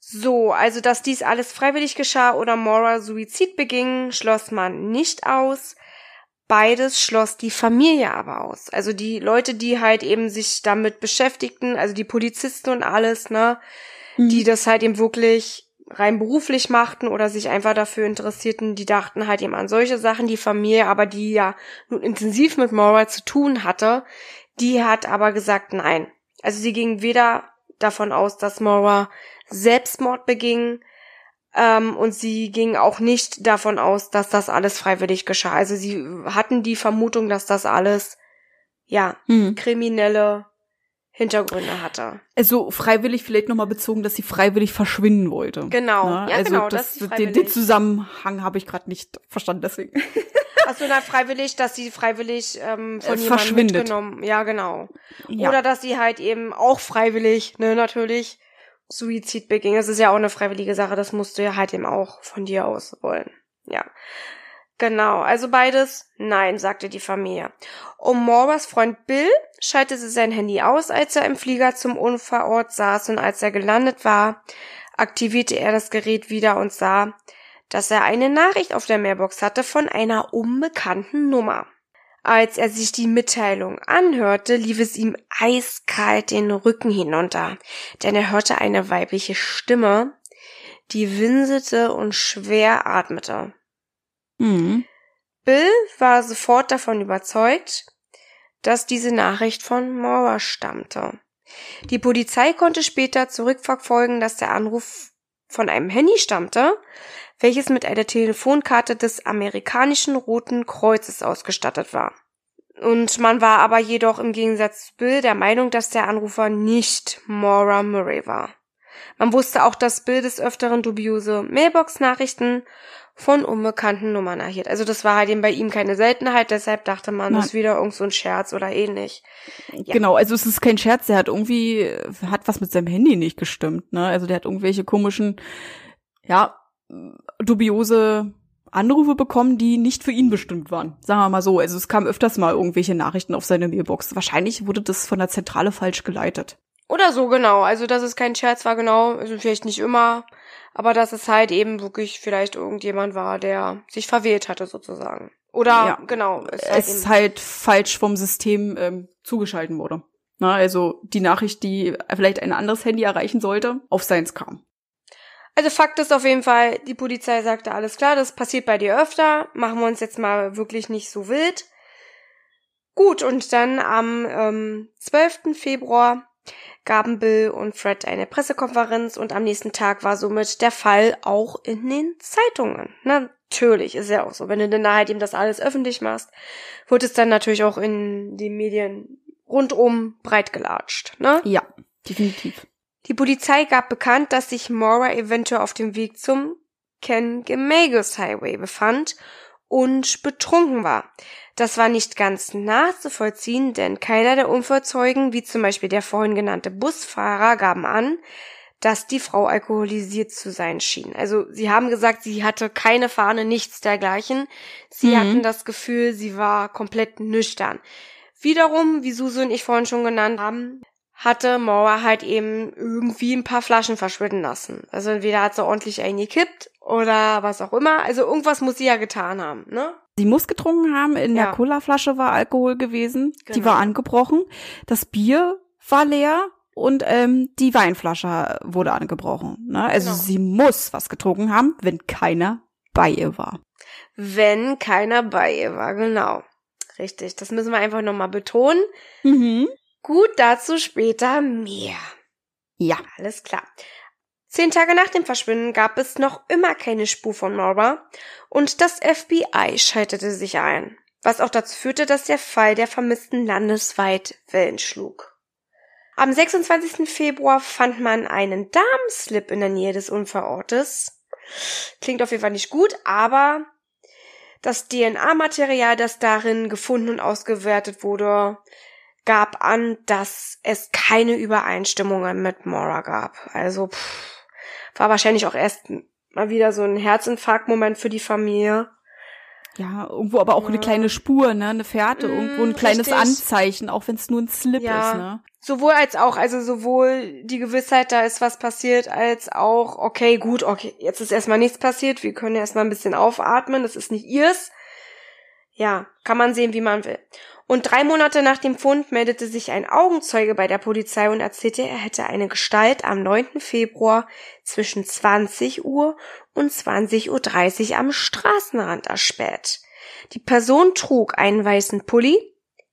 Speaker 1: So, also dass dies alles freiwillig geschah oder Mora Suizid beging, schloss man nicht aus. Beides schloss die Familie aber aus. Also die Leute, die halt eben sich damit beschäftigten, also die Polizisten und alles, ne, die das halt eben wirklich rein beruflich machten oder sich einfach dafür interessierten, die dachten halt eben an solche Sachen. Die Familie, aber die ja nun intensiv mit Mora zu tun hatte, die hat aber gesagt, nein. Also sie ging weder davon aus, dass Mora Selbstmord beging, ähm, und sie ging auch nicht davon aus, dass das alles freiwillig geschah. Also sie hatten die Vermutung, dass das alles, ja,
Speaker 2: Mhm.
Speaker 1: kriminelle Hintergründe hatte.
Speaker 2: Also freiwillig vielleicht nochmal bezogen, dass sie freiwillig verschwinden wollte.
Speaker 1: Genau.
Speaker 2: Ne?
Speaker 1: Ja,
Speaker 2: also
Speaker 1: genau,
Speaker 2: das,
Speaker 1: dass sie
Speaker 2: den, den Zusammenhang habe ich gerade nicht verstanden, deswegen.
Speaker 1: Achso, na, freiwillig, dass sie freiwillig ähm, von
Speaker 2: Äh,
Speaker 1: jemandem
Speaker 2: verschwindet.
Speaker 1: mitgenommen. Ja, genau.
Speaker 2: Ja.
Speaker 1: Oder dass sie halt eben auch freiwillig, ne, natürlich, Suizid beging. Das ist ja auch eine freiwillige Sache, das musst du ja halt eben auch von dir aus wollen. Ja. Genau, also beides, nein, sagte die Familie. Um Morbas Freund Bill schaltete sein Handy aus, als er im Flieger zum Unfallort saß und als er gelandet war, aktivierte er das Gerät wieder und sah, dass er eine Nachricht auf der Mailbox hatte von einer unbekannten Nummer. Als er sich die Mitteilung anhörte, lief es ihm eiskalt den Rücken hinunter, denn er hörte eine weibliche Stimme, die winselte und schwer atmete.
Speaker 2: Mhm.
Speaker 1: Bill war sofort davon überzeugt, dass diese Nachricht von Mauer stammte. Die Polizei konnte später zurückverfolgen, dass der Anruf von einem Handy stammte, welches mit einer Telefonkarte des amerikanischen Roten Kreuzes ausgestattet war. Und man war aber jedoch im Gegensatz zu Bill der Meinung, dass der Anrufer nicht Maura Murray war. Man wusste auch, dass Bill des Öfteren dubiose Mailbox-Nachrichten von unbekannten Nummern erhielt. Also das war halt eben bei ihm keine Seltenheit, deshalb dachte man, das ist wieder irgend so ein Scherz oder ähnlich. Ja.
Speaker 2: Genau, also es ist kein Scherz, der hat irgendwie, hat was mit seinem Handy nicht gestimmt, ne? Also der hat irgendwelche komischen, ja, dubiose Anrufe bekommen, die nicht für ihn bestimmt waren. Sagen wir mal so. Also es kam öfters mal irgendwelche Nachrichten auf seine Mailbox. Wahrscheinlich wurde das von der Zentrale falsch geleitet.
Speaker 1: Oder so, genau. Also, dass es kein Scherz war, genau. Also, vielleicht nicht immer. Aber dass es halt eben wirklich vielleicht irgendjemand war, der sich verwählt hatte, sozusagen. Oder, ja. genau.
Speaker 2: Es, halt, es halt falsch vom System ähm, zugeschalten wurde. Na, also, die Nachricht, die vielleicht ein anderes Handy erreichen sollte, auf seins kam.
Speaker 1: Also Fakt ist auf jeden Fall, die Polizei sagte, alles klar, das passiert bei dir öfter, machen wir uns jetzt mal wirklich nicht so wild. Gut, und dann am ähm, 12. Februar gaben Bill und Fred eine Pressekonferenz und am nächsten Tag war somit der Fall auch in den Zeitungen. Natürlich, ist ja auch so. Wenn du dann halt eben das alles öffentlich machst, wird es dann natürlich auch in den Medien rundum breit gelatscht, ne?
Speaker 2: Ja, definitiv.
Speaker 1: Die Polizei gab bekannt, dass sich Mora eventuell auf dem Weg zum Ken Gemagus Highway befand und betrunken war. Das war nicht ganz nachzuvollziehen, denn keiner der Unfallzeugen, wie zum Beispiel der vorhin genannte Busfahrer, gaben an, dass die Frau alkoholisiert zu sein schien. Also sie haben gesagt, sie hatte keine Fahne, nichts dergleichen. Sie mhm. hatten das Gefühl, sie war komplett nüchtern. Wiederum, wie Susu und ich vorhin schon genannt haben, hatte Maura halt eben irgendwie ein paar Flaschen verschwinden lassen. Also entweder hat sie ordentlich eingekippt oder was auch immer. Also irgendwas muss sie ja getan haben, ne?
Speaker 2: Sie muss getrunken haben. In ja. der Colaflasche war Alkohol gewesen. Genau. Die war angebrochen. Das Bier war leer und ähm, die Weinflasche wurde angebrochen. Ne? Also genau. sie muss was getrunken haben, wenn keiner bei ihr war.
Speaker 1: Wenn keiner bei ihr war, genau. Richtig, das müssen wir einfach nochmal betonen. Mhm. Gut, dazu später mehr.
Speaker 2: Ja.
Speaker 1: Alles klar. Zehn Tage nach dem Verschwinden gab es noch immer keine Spur von Nora und das FBI schaltete sich ein, was auch dazu führte, dass der Fall der Vermissten landesweit Wellen schlug. Am 26. Februar fand man einen Darmslip in der Nähe des Unfallortes. Klingt auf jeden Fall nicht gut, aber das DNA-Material, das darin gefunden und ausgewertet wurde, gab an, dass es keine Übereinstimmungen mit Mora gab. Also pff, war wahrscheinlich auch erst mal wieder so ein Herzinfarktmoment für die Familie.
Speaker 2: Ja, irgendwo aber auch ja. eine kleine Spur, ne, eine Fährte, mm, irgendwo ein kleines richtig. Anzeichen, auch wenn es nur ein Slip ja. ist, ne?
Speaker 1: Sowohl als auch, also sowohl die Gewissheit, da ist was passiert, als auch, okay, gut, okay, jetzt ist erstmal nichts passiert, wir können erstmal ein bisschen aufatmen, das ist nicht ihrs. Ja, kann man sehen, wie man will. Und drei Monate nach dem Fund meldete sich ein Augenzeuge bei der Polizei und erzählte, er hätte eine Gestalt am 9. Februar zwischen 20 Uhr und 20.30 Uhr am Straßenrand erspäht. Die Person trug einen weißen Pulli,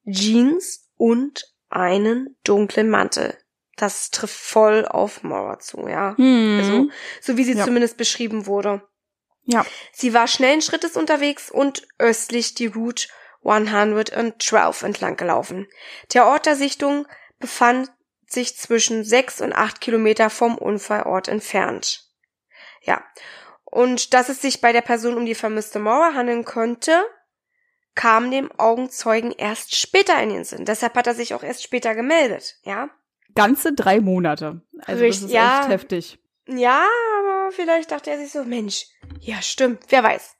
Speaker 1: Jeans und einen dunklen Mantel. Das trifft voll auf Mauer zu, ja. Hm. Also, so wie sie ja. zumindest beschrieben wurde.
Speaker 2: Ja.
Speaker 1: Sie war schnellen Schrittes unterwegs und östlich die Route 112 entlang gelaufen. Der Ort der Sichtung befand sich zwischen sechs und acht Kilometer vom Unfallort entfernt. Ja. Und dass es sich bei der Person um die vermisste Mauer handeln könnte, kam dem Augenzeugen erst später in den Sinn. Deshalb hat er sich auch erst später gemeldet, ja?
Speaker 2: Ganze drei Monate. Also Richtig, das ist ja, echt heftig.
Speaker 1: Ja, aber vielleicht dachte er sich so, Mensch, ja stimmt, wer weiß.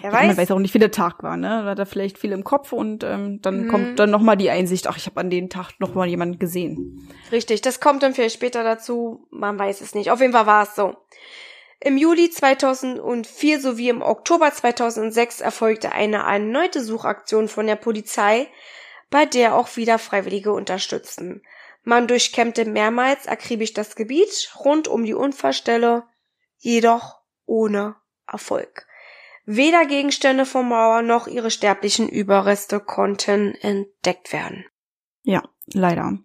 Speaker 2: Wer weiß. Man weiß auch nicht, wie der Tag war, ne? Da hat er vielleicht viel im Kopf und ähm, dann mhm. kommt dann nochmal die Einsicht, ach, ich habe an den Tag noch mal jemanden gesehen.
Speaker 1: Richtig, das kommt dann vielleicht später dazu, man weiß es nicht. Auf jeden Fall war es so. Im Juli 2004 sowie im Oktober 2006 erfolgte eine erneute Suchaktion von der Polizei, bei der auch wieder Freiwillige unterstützten. Man durchkämmte mehrmals akribisch das Gebiet rund um die Unfallstelle, jedoch ohne Erfolg. Weder Gegenstände vom Mauer noch ihre sterblichen Überreste konnten entdeckt werden.
Speaker 2: Ja, leider.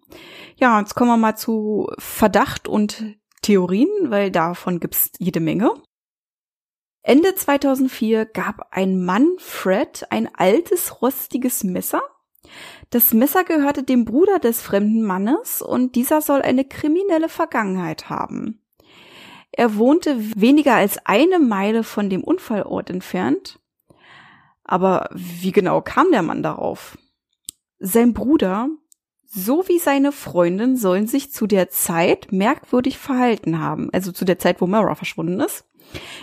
Speaker 2: Ja, jetzt kommen wir mal zu Verdacht und Theorien, weil davon gibt's jede Menge. Ende 2004 gab ein Mann, Fred, ein altes, rostiges Messer. Das Messer gehörte dem Bruder des fremden Mannes und dieser soll eine kriminelle Vergangenheit haben. Er wohnte weniger als eine Meile von dem Unfallort entfernt. Aber wie genau kam der Mann darauf? Sein Bruder sowie seine Freundin sollen sich zu der Zeit merkwürdig verhalten haben, also zu der Zeit, wo Mora verschwunden ist.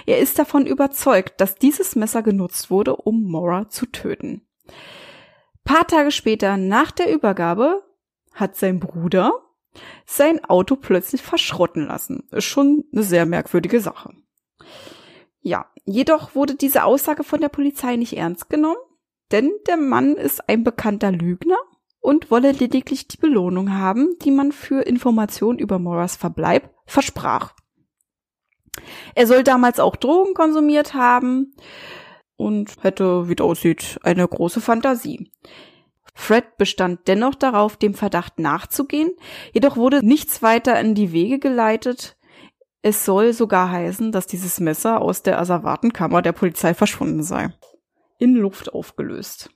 Speaker 2: Er ist davon überzeugt, dass dieses Messer genutzt wurde, um Mora zu töten. Paar Tage später, nach der Übergabe, hat sein Bruder sein Auto plötzlich verschrotten lassen. Ist schon eine sehr merkwürdige Sache. Ja, jedoch wurde diese Aussage von der Polizei nicht ernst genommen, denn der Mann ist ein bekannter Lügner und wolle lediglich die Belohnung haben, die man für Informationen über Moras Verbleib versprach. Er soll damals auch Drogen konsumiert haben und hätte, wie es aussieht, eine große Fantasie. Fred bestand dennoch darauf, dem Verdacht nachzugehen, jedoch wurde nichts weiter in die Wege geleitet. Es soll sogar heißen, dass dieses Messer aus der Asservatenkammer der Polizei verschwunden sei. In Luft aufgelöst.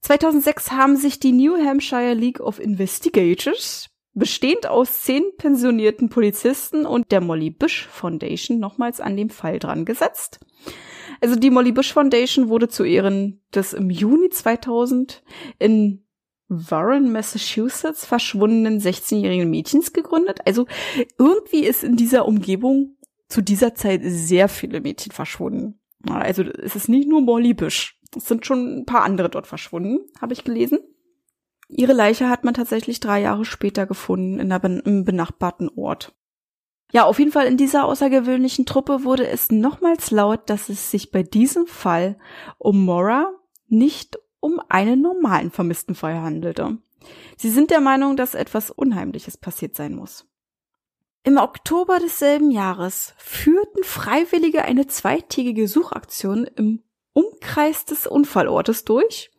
Speaker 2: 2006 haben sich die New Hampshire League of Investigators, bestehend aus zehn pensionierten Polizisten und der Molly Bush Foundation, nochmals an dem Fall dran gesetzt. Also die Molly Bush Foundation wurde zu Ehren des im Juni 2000 in Warren, Massachusetts verschwundenen 16-jährigen Mädchens gegründet. Also irgendwie ist in dieser Umgebung zu dieser Zeit sehr viele Mädchen verschwunden. Also es ist nicht nur Molly Bush. Es sind schon ein paar andere dort verschwunden, habe ich gelesen. Ihre Leiche hat man tatsächlich drei Jahre später gefunden in einem benachbarten Ort. Ja, auf jeden Fall in dieser außergewöhnlichen Truppe wurde es nochmals laut, dass es sich bei diesem Fall um Mora nicht um einen normalen vermissten Fall handelte. Sie sind der Meinung, dass etwas Unheimliches passiert sein muss. Im Oktober desselben Jahres führten Freiwillige eine zweitägige Suchaktion im Umkreis des Unfallortes durch.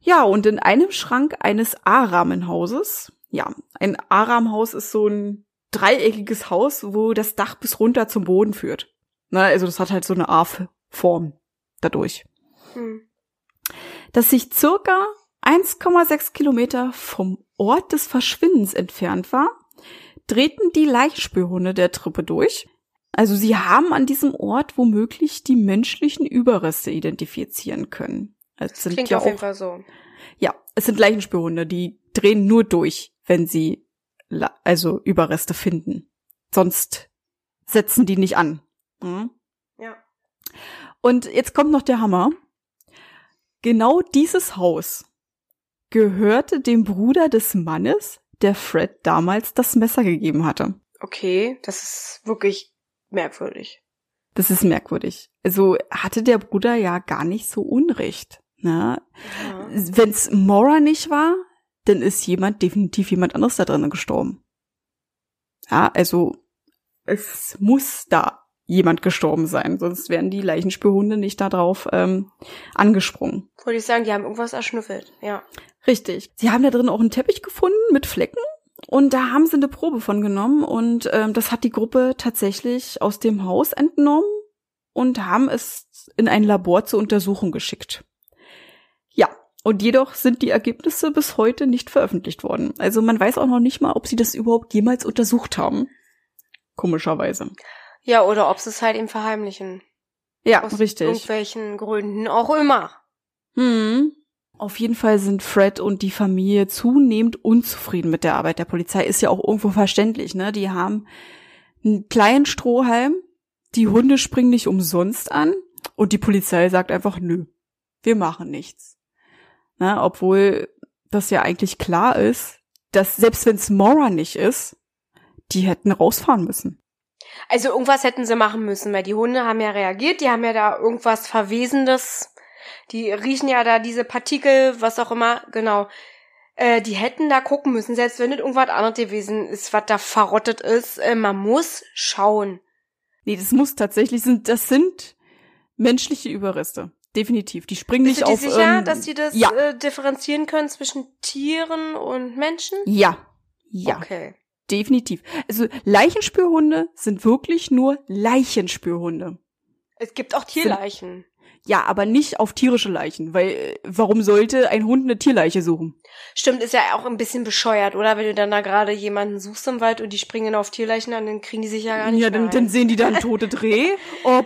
Speaker 2: Ja, und in einem Schrank eines A-Rahmenhauses, ja, ein A-Rahmenhaus ist so ein dreieckiges Haus, wo das Dach bis runter zum Boden führt. Na, also das hat halt so eine A-Form dadurch. Hm. Das sich circa 1,6 Kilometer vom Ort des Verschwindens entfernt war, drehten die Leichenspürhunde der Truppe durch. Also sie haben an diesem Ort womöglich die menschlichen Überreste identifizieren können.
Speaker 1: Also das klingt ja auf jeden Fall so.
Speaker 2: Ja, es sind Leichenspürhunde, die drehen nur durch, wenn sie also Überreste finden. Sonst setzen die nicht an.
Speaker 1: Hm? Ja.
Speaker 2: Und jetzt kommt noch der Hammer. Genau dieses Haus gehörte dem Bruder des Mannes, der Fred damals das Messer gegeben hatte.
Speaker 1: Okay, das ist wirklich merkwürdig.
Speaker 2: Das ist merkwürdig. Also hatte der Bruder ja gar nicht so Unrecht. Ne? Ja. Wenn es Mora nicht war, dann ist jemand, definitiv jemand anderes da drinnen gestorben. Ja, also es muss da jemand gestorben sein, sonst wären die Leichenspürhunde nicht da drauf ähm, angesprungen.
Speaker 1: Wollte ich sagen, die haben irgendwas erschnüffelt, ja.
Speaker 2: Richtig. Sie haben da drin auch einen Teppich gefunden mit Flecken und da haben sie eine Probe von genommen und ähm, das hat die Gruppe tatsächlich aus dem Haus entnommen und haben es in ein Labor zur Untersuchung geschickt. Und jedoch sind die Ergebnisse bis heute nicht veröffentlicht worden. Also man weiß auch noch nicht mal, ob sie das überhaupt jemals untersucht haben. Komischerweise.
Speaker 1: Ja, oder ob sie es halt eben verheimlichen.
Speaker 2: Ja, Aus richtig.
Speaker 1: irgendwelchen Gründen auch immer.
Speaker 2: Hm. Auf jeden Fall sind Fred und die Familie zunehmend unzufrieden mit der Arbeit der Polizei. Ist ja auch irgendwo verständlich, ne? Die haben einen kleinen Strohhalm, die Hunde springen nicht umsonst an und die Polizei sagt einfach, nö, wir machen nichts. Ne? Obwohl das ja eigentlich klar ist, dass selbst wenn es Mora nicht ist, die hätten rausfahren müssen.
Speaker 1: Also irgendwas hätten sie machen müssen, weil die Hunde haben ja reagiert, die haben ja da irgendwas Verwesendes, die riechen ja da diese Partikel, was auch immer, genau. Äh, die hätten da gucken müssen, selbst wenn nicht irgendwas anderes gewesen ist, was da verrottet ist. Äh, man muss schauen.
Speaker 2: Nee, das muss tatsächlich sind, das sind menschliche Überreste. Definitiv. Die springen
Speaker 1: Bist
Speaker 2: nicht
Speaker 1: du
Speaker 2: auf.
Speaker 1: sicher,
Speaker 2: ähm,
Speaker 1: dass die das
Speaker 2: ja.
Speaker 1: äh, differenzieren können zwischen Tieren und Menschen?
Speaker 2: Ja. Ja.
Speaker 1: Okay.
Speaker 2: Definitiv. Also Leichenspürhunde sind wirklich nur Leichenspürhunde.
Speaker 1: Es gibt auch Tierleichen.
Speaker 2: Ja, aber nicht auf tierische Leichen, weil warum sollte ein Hund eine Tierleiche suchen?
Speaker 1: Stimmt, ist ja auch ein bisschen bescheuert, oder? Wenn du dann da gerade jemanden suchst im Wald und die springen auf Tierleichen an, dann kriegen die sich ja gar nicht
Speaker 2: Ja,
Speaker 1: mehr
Speaker 2: dann, dann sehen die dann tote Dreh. Oh,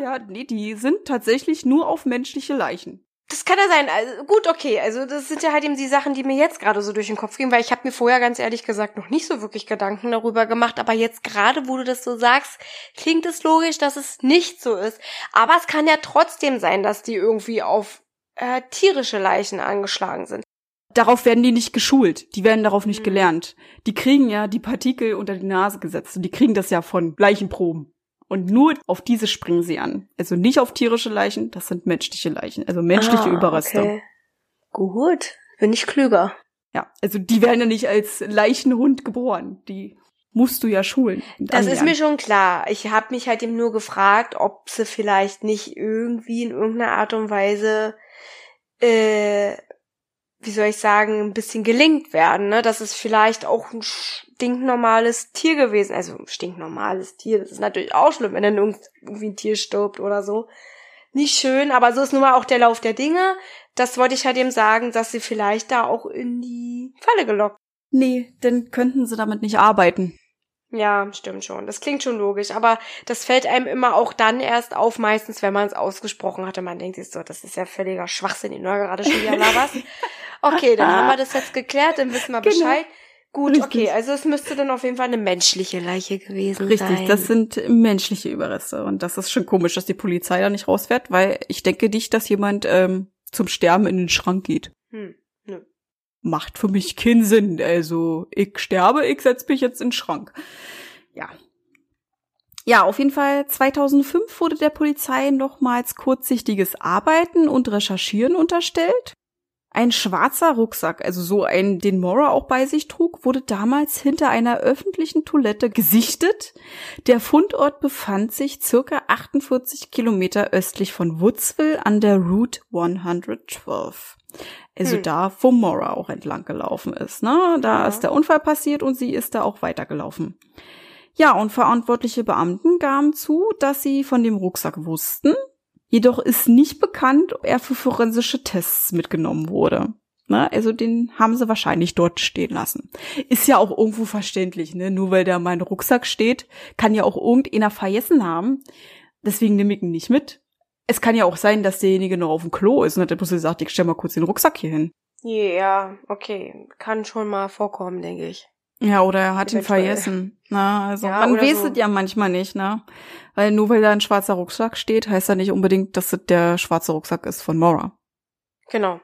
Speaker 2: ja, nee, die sind tatsächlich nur auf menschliche Leichen.
Speaker 1: Das kann ja sein. Also, gut, okay. Also das sind ja halt eben die Sachen, die mir jetzt gerade so durch den Kopf gehen, weil ich habe mir vorher ganz ehrlich gesagt noch nicht so wirklich Gedanken darüber gemacht. Aber jetzt gerade, wo du das so sagst, klingt es logisch, dass es nicht so ist. Aber es kann ja trotzdem sein, dass die irgendwie auf äh, tierische Leichen angeschlagen sind.
Speaker 2: darauf werden die nicht geschult, die werden darauf nicht
Speaker 1: Mhm.
Speaker 2: gelernt. Die kriegen ja die Partikel unter die Nase gesetzt und die kriegen das ja von Leichenproben. Und nur auf diese springen sie an. Also nicht auf tierische Leichen, das sind menschliche Leichen, also menschliche
Speaker 1: Ah,
Speaker 2: Überreste.
Speaker 1: Okay. Gut, bin ich klüger.
Speaker 2: Ja, also die werden ja nicht als Leichenhund geboren. Die musst du ja schulen.
Speaker 1: Das ist
Speaker 2: anlernen.
Speaker 1: mir schon klar. Ich habe mich halt eben nur gefragt, ob sie vielleicht nicht irgendwie in irgendeiner Art und Weise, äh, wie soll ich sagen, ein bisschen gelingt werden, ne? Das ist vielleicht auch ein stinknormales Tier gewesen. Also stinknormales Tier. Das ist natürlich auch schlimm, wenn dann irgend- irgendwie ein Tier stirbt oder so. Nicht schön, aber so ist nun mal auch der Lauf der Dinge. Das wollte ich halt eben sagen, dass sie vielleicht da auch in die Falle gelockt
Speaker 2: Nee, dann könnten sie damit nicht arbeiten.
Speaker 1: Ja, stimmt schon. Das klingt schon logisch, aber das fällt einem immer auch dann erst auf, meistens, wenn man es ausgesprochen hat und man denkt sich so, das ist ja völliger Schwachsinn, den du gerade schon wieder laberst. Okay, dann haben wir das jetzt geklärt, dann wissen wir
Speaker 2: Genau.
Speaker 1: Bescheid. Gut,
Speaker 2: Richtig.
Speaker 1: okay, also es müsste dann auf jeden Fall eine menschliche Leiche gewesen
Speaker 2: Richtig,
Speaker 1: sein.
Speaker 2: das sind menschliche Überreste. Und das ist schon komisch, dass die Polizei da nicht rausfährt, weil ich denke nicht, dass jemand ähm, zum Sterben in den Schrank geht.
Speaker 1: hm, nö.
Speaker 2: Macht für mich keinen Sinn. Also, ich sterbe, ich setz mich jetzt in den Schrank. Ja. Ja, auf jeden Fall 2005 wurde der Polizei nochmals kurzsichtiges Arbeiten und Recherchieren unterstellt. Ein schwarzer Rucksack, also so ein, den Mora auch bei sich trug, wurde damals hinter einer öffentlichen Toilette gesichtet. Der Fundort befand sich circa 48 Kilometer östlich von Woodsville an der Route 112. Also
Speaker 1: Hm.
Speaker 2: da, wo Mora auch entlang gelaufen ist. Ne? Da
Speaker 1: Ja.
Speaker 2: ist der Unfall passiert und sie ist da auch weitergelaufen. Ja, und verantwortliche Beamten gaben zu, dass sie von dem Rucksack wussten. Jedoch ist nicht bekannt, ob er für forensische Tests mitgenommen wurde. Ne? Also den haben sie wahrscheinlich dort stehen lassen. Ist ja auch irgendwo verständlich, ne? Nur weil da mein Rucksack steht, kann ja auch irgendeiner vergessen haben. Deswegen nehme ich ihn nicht mit. Es kann ja auch sein, dass derjenige noch auf dem Klo ist und hat der bloß gesagt, ich stell mal kurz den Rucksack hier hin.
Speaker 1: Ja, okay. Kann schon mal vorkommen, denke ich.
Speaker 2: Ja, oder er hat ihn
Speaker 1: Eventuell.
Speaker 2: vergessen. Na, also
Speaker 1: Ja,
Speaker 2: man weiß
Speaker 1: so.
Speaker 2: es ja manchmal nicht, ne? Weil nur weil da ein schwarzer Rucksack steht, heißt ja nicht unbedingt, dass es der schwarze Rucksack ist von Mora.
Speaker 1: Genau.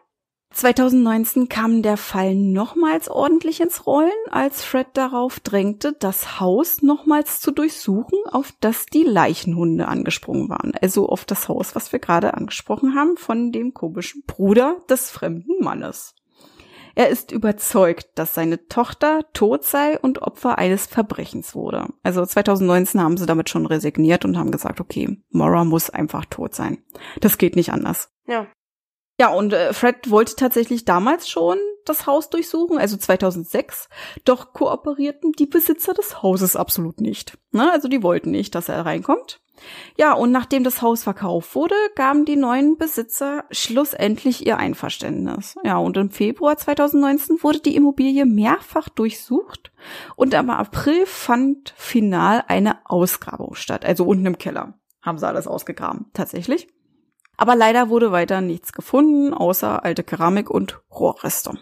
Speaker 2: 2019 kam der Fall nochmals ordentlich ins Rollen, als Fred darauf drängte, das Haus nochmals zu durchsuchen, auf das die Leichenhunde angesprungen waren. Also auf das Haus, was wir gerade angesprochen haben, von dem komischen Bruder des fremden Mannes. Er ist überzeugt, dass seine Tochter tot sei und Opfer eines Verbrechens wurde. Also 2019 haben sie damit schon resigniert und haben gesagt, okay, Mora muss einfach tot sein. Das geht nicht anders.
Speaker 1: Ja.
Speaker 2: Ja, und äh, Fred wollte tatsächlich damals schon das Haus durchsuchen, also 2006, doch kooperierten die Besitzer des Hauses absolut nicht. Ne? Also die wollten nicht, dass er reinkommt. Ja, und nachdem das Haus verkauft wurde, gaben die neuen Besitzer schlussendlich ihr Einverständnis. Ja, und im Februar 2019 wurde die Immobilie mehrfach durchsucht und im April fand final eine Ausgrabung statt. Also unten im Keller haben sie alles ausgegraben, tatsächlich. Aber leider wurde weiter nichts gefunden, außer alte Keramik und Rohrreste.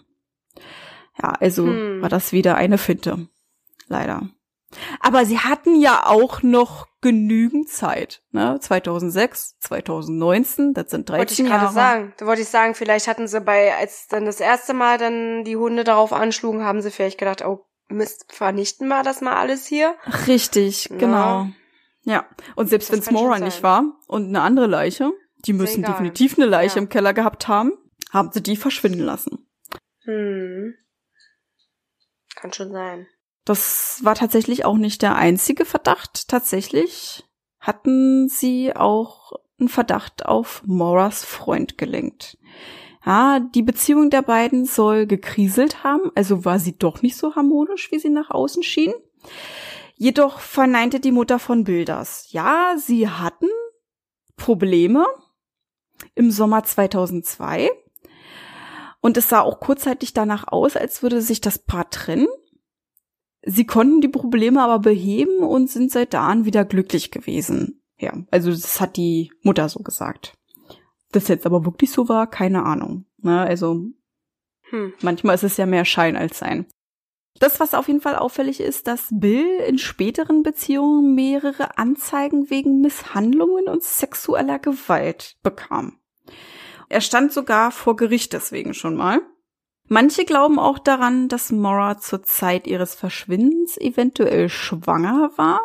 Speaker 2: Ja, also
Speaker 1: Hm.
Speaker 2: war das wieder eine Finte. Leider. Aber sie hatten ja auch noch genügend Zeit. Ne? 2006, 2019, das sind 13
Speaker 1: Wollte ich gerade
Speaker 2: Jahre.
Speaker 1: sagen. Da wollte ich sagen, vielleicht hatten sie bei, als dann das erste Mal dann die Hunde darauf anschlugen, haben sie vielleicht gedacht, oh Mist, vernichten wir das mal alles hier.
Speaker 2: Richtig,
Speaker 1: Ja.
Speaker 2: genau. Ja, und selbst wenn es
Speaker 1: kann schon
Speaker 2: Mora
Speaker 1: sein.
Speaker 2: nicht war und eine andere Leiche, die müssen
Speaker 1: egal.
Speaker 2: definitiv eine Leiche
Speaker 1: Ja.
Speaker 2: im Keller gehabt haben, haben sie die verschwinden lassen.
Speaker 1: Hm. Kann schon sein.
Speaker 2: Das war tatsächlich auch nicht der einzige Verdacht. Tatsächlich hatten sie auch einen Verdacht auf Moras Freund gelenkt. Ja, die Beziehung der beiden soll gekriselt haben, also war sie doch nicht so harmonisch, wie sie nach außen schien. Jedoch verneinte die Mutter von Bilders. Ja, sie hatten Probleme im Sommer 2002 und es sah auch kurzzeitig danach aus, als würde sich das Paar trennen. Sie konnten die Probleme aber beheben und sind seit da an wieder glücklich gewesen. Ja, also das hat die Mutter so gesagt. Das jetzt aber wirklich so war, keine Ahnung. Ne, also
Speaker 1: Hm.
Speaker 2: manchmal ist es ja mehr Schein als Sein. Das, was auf jeden Fall auffällig ist, dass Bill in späteren Beziehungen mehrere Anzeigen wegen Misshandlungen und sexueller Gewalt bekam. Er stand sogar vor Gericht deswegen schon mal. Manche glauben auch daran, dass Mora zur Zeit ihres Verschwindens eventuell schwanger war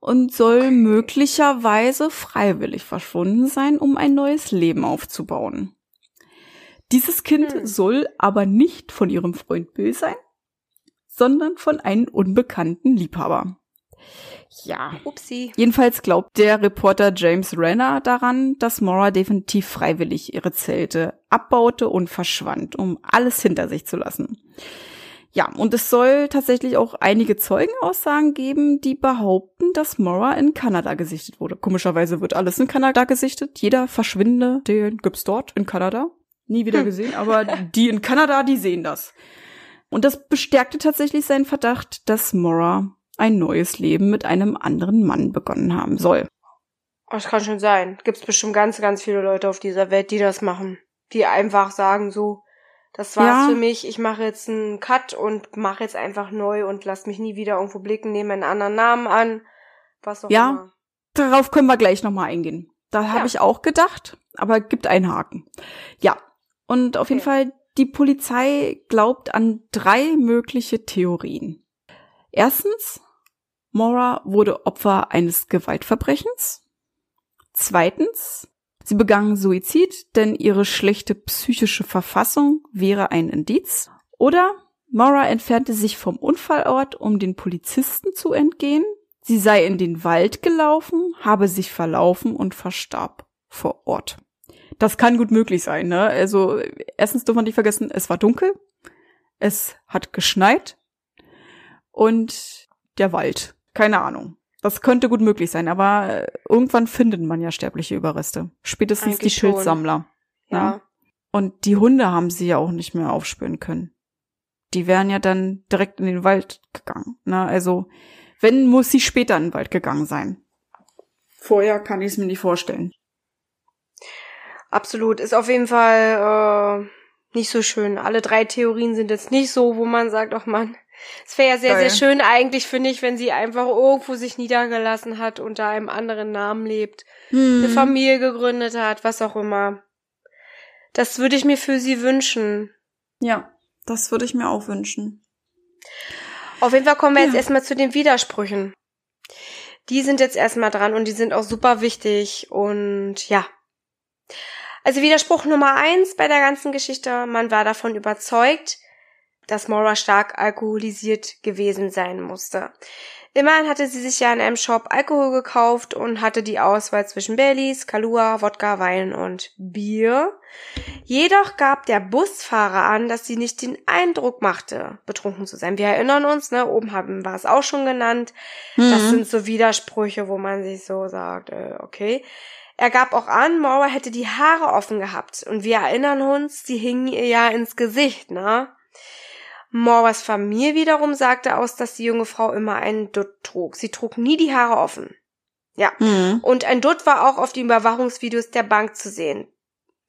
Speaker 2: und soll okay. möglicherweise freiwillig verschwunden sein, um ein neues Leben aufzubauen. Dieses Kind hm. soll aber nicht von ihrem Freund Bill sein, sondern von einem unbekannten Liebhaber. Ja. Upsi. Jedenfalls glaubt der Reporter James Renner daran, dass Mora definitiv freiwillig ihre Zelte abbaute und verschwand, um alles hinter sich zu lassen. Ja, und es soll tatsächlich auch einige Zeugenaussagen geben, die behaupten, dass Mora in Kanada gesichtet wurde. Komischerweise wird alles in Kanada gesichtet. Jeder Verschwinde, den gibt's dort in Kanada. Nie wieder hm. gesehen, aber die in Kanada, die sehen das. Und das bestärkte tatsächlich seinen Verdacht, dass Mora ein neues Leben mit einem anderen Mann begonnen haben soll.
Speaker 1: Das kann schon sein. Gibt's bestimmt ganz, ganz viele Leute auf dieser Welt, die das machen. Die einfach sagen so, das war's ja. für mich, ich mache jetzt einen Cut und mache jetzt einfach neu und lass mich nie wieder irgendwo blicken, nehme einen anderen Namen an, was auch ja, immer.
Speaker 2: Darauf können wir gleich nochmal eingehen. Da ja. habe ich auch gedacht, aber gibt einen Haken. Ja, und auf okay. jeden Fall, die Polizei glaubt an drei mögliche Theorien. Erstens, Maura wurde Opfer eines Gewaltverbrechens. Zweitens, Sie begangen Suizid, denn ihre schlechte psychische Verfassung wäre ein Indiz. Oder Maura entfernte sich vom Unfallort, um den Polizisten zu entgehen. Sie sei in den Wald gelaufen, habe sich verlaufen und verstarb vor Ort. Das kann gut möglich sein, ne? Also, erstens darf man nicht vergessen, es war dunkel, es hat geschneit und der Wald. Keine Ahnung. Das könnte gut möglich sein, aber irgendwann findet man ja sterbliche Überreste. Spätestens Eigentlich die Pilzsammler. Ja. ja. Und die Hunde haben sie ja auch nicht mehr aufspüren können. Die wären ja dann direkt in den Wald gegangen. Ne? Also, wenn, muss sie später in den Wald gegangen sein. Vorher kann ich es mir nicht vorstellen.
Speaker 1: Absolut. Ist auf jeden Fall äh, nicht so schön. Alle drei Theorien sind jetzt nicht so, wo man sagt, ach man, es wäre ja sehr, Geil. sehr schön eigentlich, finde ich, wenn sie einfach irgendwo sich niedergelassen hat, unter einem anderen Namen lebt, hm. eine Familie gegründet hat, was auch immer. Das würde ich mir für sie wünschen.
Speaker 2: Ja, das würde ich mir auch wünschen.
Speaker 1: Auf jeden Fall kommen wir ja. jetzt erstmal zu den Widersprüchen. Die sind jetzt erstmal dran und die sind auch super wichtig und ja. Also Widerspruch Nummer eins bei der ganzen Geschichte, man war davon überzeugt, dass Maura stark alkoholisiert gewesen sein musste. Immerhin hatte sie sich ja in einem Shop Alkohol gekauft und hatte die Auswahl zwischen Baileys, Kalua, Wodka, Wein und Bier. Jedoch gab der Busfahrer an, dass sie nicht den Eindruck machte, betrunken zu sein. Wir erinnern uns, ne, oben haben wir es auch schon genannt. Mhm. Das sind so Widersprüche, wo man sich so sagt, äh, okay. Er gab auch an, Maura hätte die Haare offen gehabt. Und wir erinnern uns, sie hingen ihr ja ins Gesicht, ne? Moras Familie wiederum sagte aus, dass die junge Frau immer einen Dutt trug. Sie trug nie die Haare offen. Ja. Mhm. Und ein Dutt war auch auf den Überwachungsvideos der Bank zu sehen.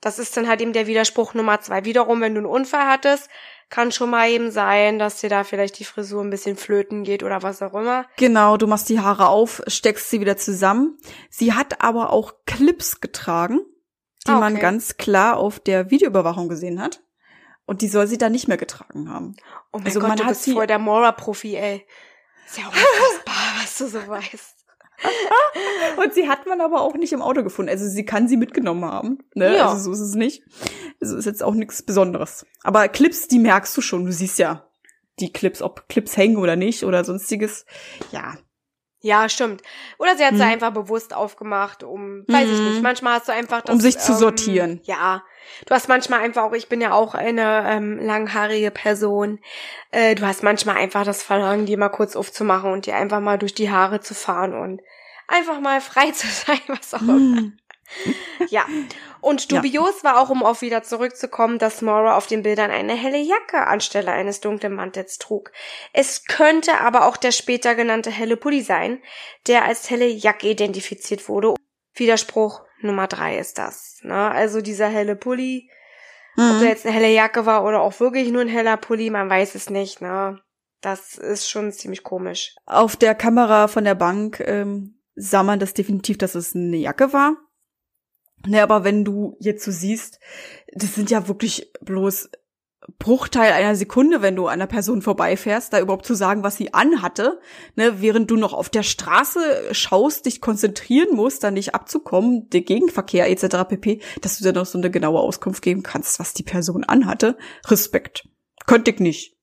Speaker 1: Das ist dann halt eben der Widerspruch Nummer zwei. Wiederum, wenn du einen Unfall hattest, kann schon mal eben sein, dass dir da vielleicht die Frisur ein bisschen flöten geht oder was auch immer.
Speaker 2: Genau, du machst die Haare auf, steckst sie wieder zusammen. Sie hat aber auch Clips getragen, die ah, okay. man ganz klar auf der Videoüberwachung gesehen hat. Und die soll sie dann nicht mehr getragen haben.
Speaker 1: Oh mein also Gott, man du hat bist sie voll der Mora-Profi, ey. Ist ja unfassbar, was du so weißt.
Speaker 2: und sie hat man aber auch nicht im Auto gefunden. Also sie kann sie mitgenommen haben. Ne? Ja. Also so ist es nicht. Also ist jetzt auch nichts Besonderes. Aber Clips, die merkst du schon. Du siehst ja die Clips, ob Clips hängen oder nicht oder sonstiges. Ja,
Speaker 1: ja, stimmt. Oder sie hat hm. sie einfach bewusst aufgemacht, um, weiß hm. ich nicht, manchmal hast du einfach das.
Speaker 2: Um sich zu ähm, sortieren.
Speaker 1: Ja. Du hast manchmal einfach auch, ich bin ja auch eine ähm, langhaarige Person, äh, du hast manchmal einfach das Verlangen, die mal kurz aufzumachen und dir einfach mal durch die Haare zu fahren und einfach mal frei zu sein, was auch immer. Hm. Ja. Und dubios ja. war auch, um auf wieder zurückzukommen, dass Mora auf den Bildern eine helle Jacke anstelle eines dunklen Mantels trug. Es könnte aber auch der später genannte helle Pulli sein, der als helle Jacke identifiziert wurde. Widerspruch Nummer drei ist das. Ne? Also dieser helle Pulli, mhm. ob der jetzt eine helle Jacke war oder auch wirklich nur ein heller Pulli, man weiß es nicht. Ne? Das ist schon ziemlich komisch.
Speaker 2: Auf der Kamera von der Bank ähm, sah man das definitiv, dass es eine Jacke war. Ne, aber wenn du jetzt so siehst, das sind ja wirklich bloß Bruchteil einer Sekunde, wenn du an einer Person vorbeifährst, da überhaupt zu sagen, was sie anhatte, ne, während du noch auf der Straße schaust, dich konzentrieren musst, da nicht abzukommen, der Gegenverkehr etc. pp, dass du dann noch so eine genaue Auskunft geben kannst, was die Person anhatte. Respekt. Könnte ich nicht.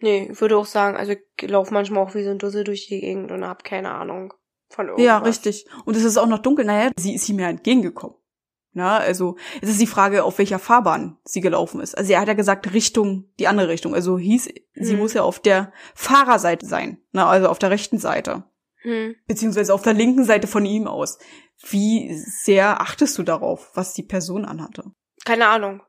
Speaker 1: Nee, ich würde auch sagen, also ich laufe manchmal auch wie so ein Dussel durch die Gegend und hab keine Ahnung von irgendwas.
Speaker 2: Ja, richtig. Und es ist auch noch dunkel. Naja, sie ist ihm ja entgegengekommen. Na, also es ist die Frage, auf welcher Fahrbahn sie gelaufen ist. Also er hat ja gesagt Richtung, die andere Richtung. Also hieß, sie
Speaker 1: Hm.
Speaker 2: muss ja auf der Fahrerseite sein. Na, also auf der rechten Seite.
Speaker 1: Hm.
Speaker 2: Beziehungsweise auf der linken Seite von ihm aus. Wie sehr achtest du darauf, was die Person anhatte?
Speaker 1: Keine Ahnung.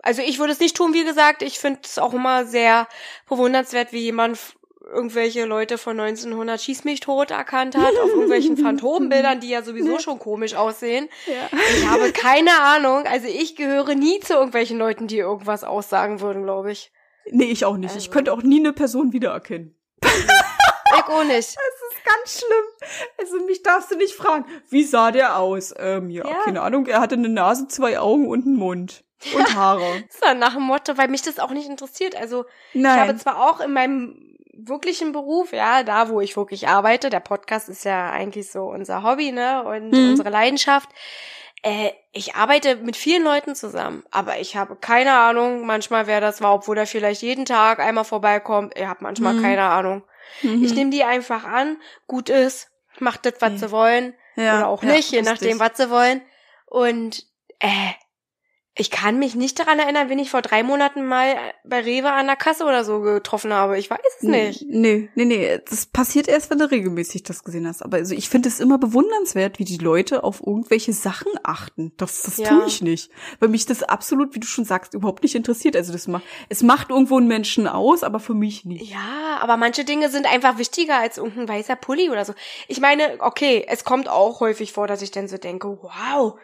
Speaker 1: Also ich würde es nicht tun, wie gesagt. Ich finde es auch immer sehr bewundernswert, wie jemand irgendwelche Leute von 1900 Schieß mich tot erkannt hat, auf irgendwelchen Phantombildern, die ja sowieso schon komisch aussehen.
Speaker 2: Ja.
Speaker 1: Ich habe keine Ahnung. Also ich gehöre nie zu irgendwelchen Leuten, die irgendwas aussagen würden, glaube ich.
Speaker 2: Nee, ich auch nicht. Ich
Speaker 1: Also.
Speaker 2: könnte auch nie eine Person wiedererkennen.
Speaker 1: Ich auch nicht.
Speaker 2: Das ist ganz schlimm. Also mich darfst du nicht fragen, wie sah der aus? Ähm, ja,
Speaker 1: Ja.
Speaker 2: keine Ahnung. Er hatte eine Nase, zwei Augen und einen Mund. Und Haare.
Speaker 1: So, nach dem Motto, weil mich das auch nicht interessiert. Also Ich
Speaker 2: Nein.
Speaker 1: habe zwar auch in meinem wirklichen Beruf, ja, da wo ich wirklich arbeite, der Podcast ist ja eigentlich so unser Hobby, ne, und
Speaker 2: Mhm.
Speaker 1: unsere Leidenschaft. Äh, ich arbeite mit vielen Leuten zusammen, aber ich habe keine Ahnung, manchmal wer das war, obwohl er vielleicht jeden Tag einmal vorbeikommt. Ich habe manchmal
Speaker 2: Mhm.
Speaker 1: keine Ahnung.
Speaker 2: Mhm.
Speaker 1: Ich nehme die einfach an, gut ist, macht das, was
Speaker 2: Ja.
Speaker 1: sie wollen,
Speaker 2: ja,
Speaker 1: oder auch
Speaker 2: ja,
Speaker 1: nicht, je nachdem, was sie wollen. Und äh, ich kann mich nicht daran erinnern, wenn ich vor drei Monaten mal bei Rewe an der Kasse oder so getroffen habe. Ich weiß es nicht.
Speaker 2: Nee, nee, nee. Das passiert erst, wenn du regelmäßig das gesehen hast. Aber also ich finde es immer bewundernswert, wie die Leute auf irgendwelche Sachen achten. Das, das
Speaker 1: Ja.
Speaker 2: tue ich nicht. Weil mich das absolut, wie du schon sagst, überhaupt nicht interessiert. Also das macht, es macht irgendwo einen Menschen aus, aber für mich nicht.
Speaker 1: Ja, aber manche Dinge sind einfach wichtiger als irgendein weißer Pulli oder so. Ich meine, okay, es kommt auch häufig vor, dass ich dann so denke, wow,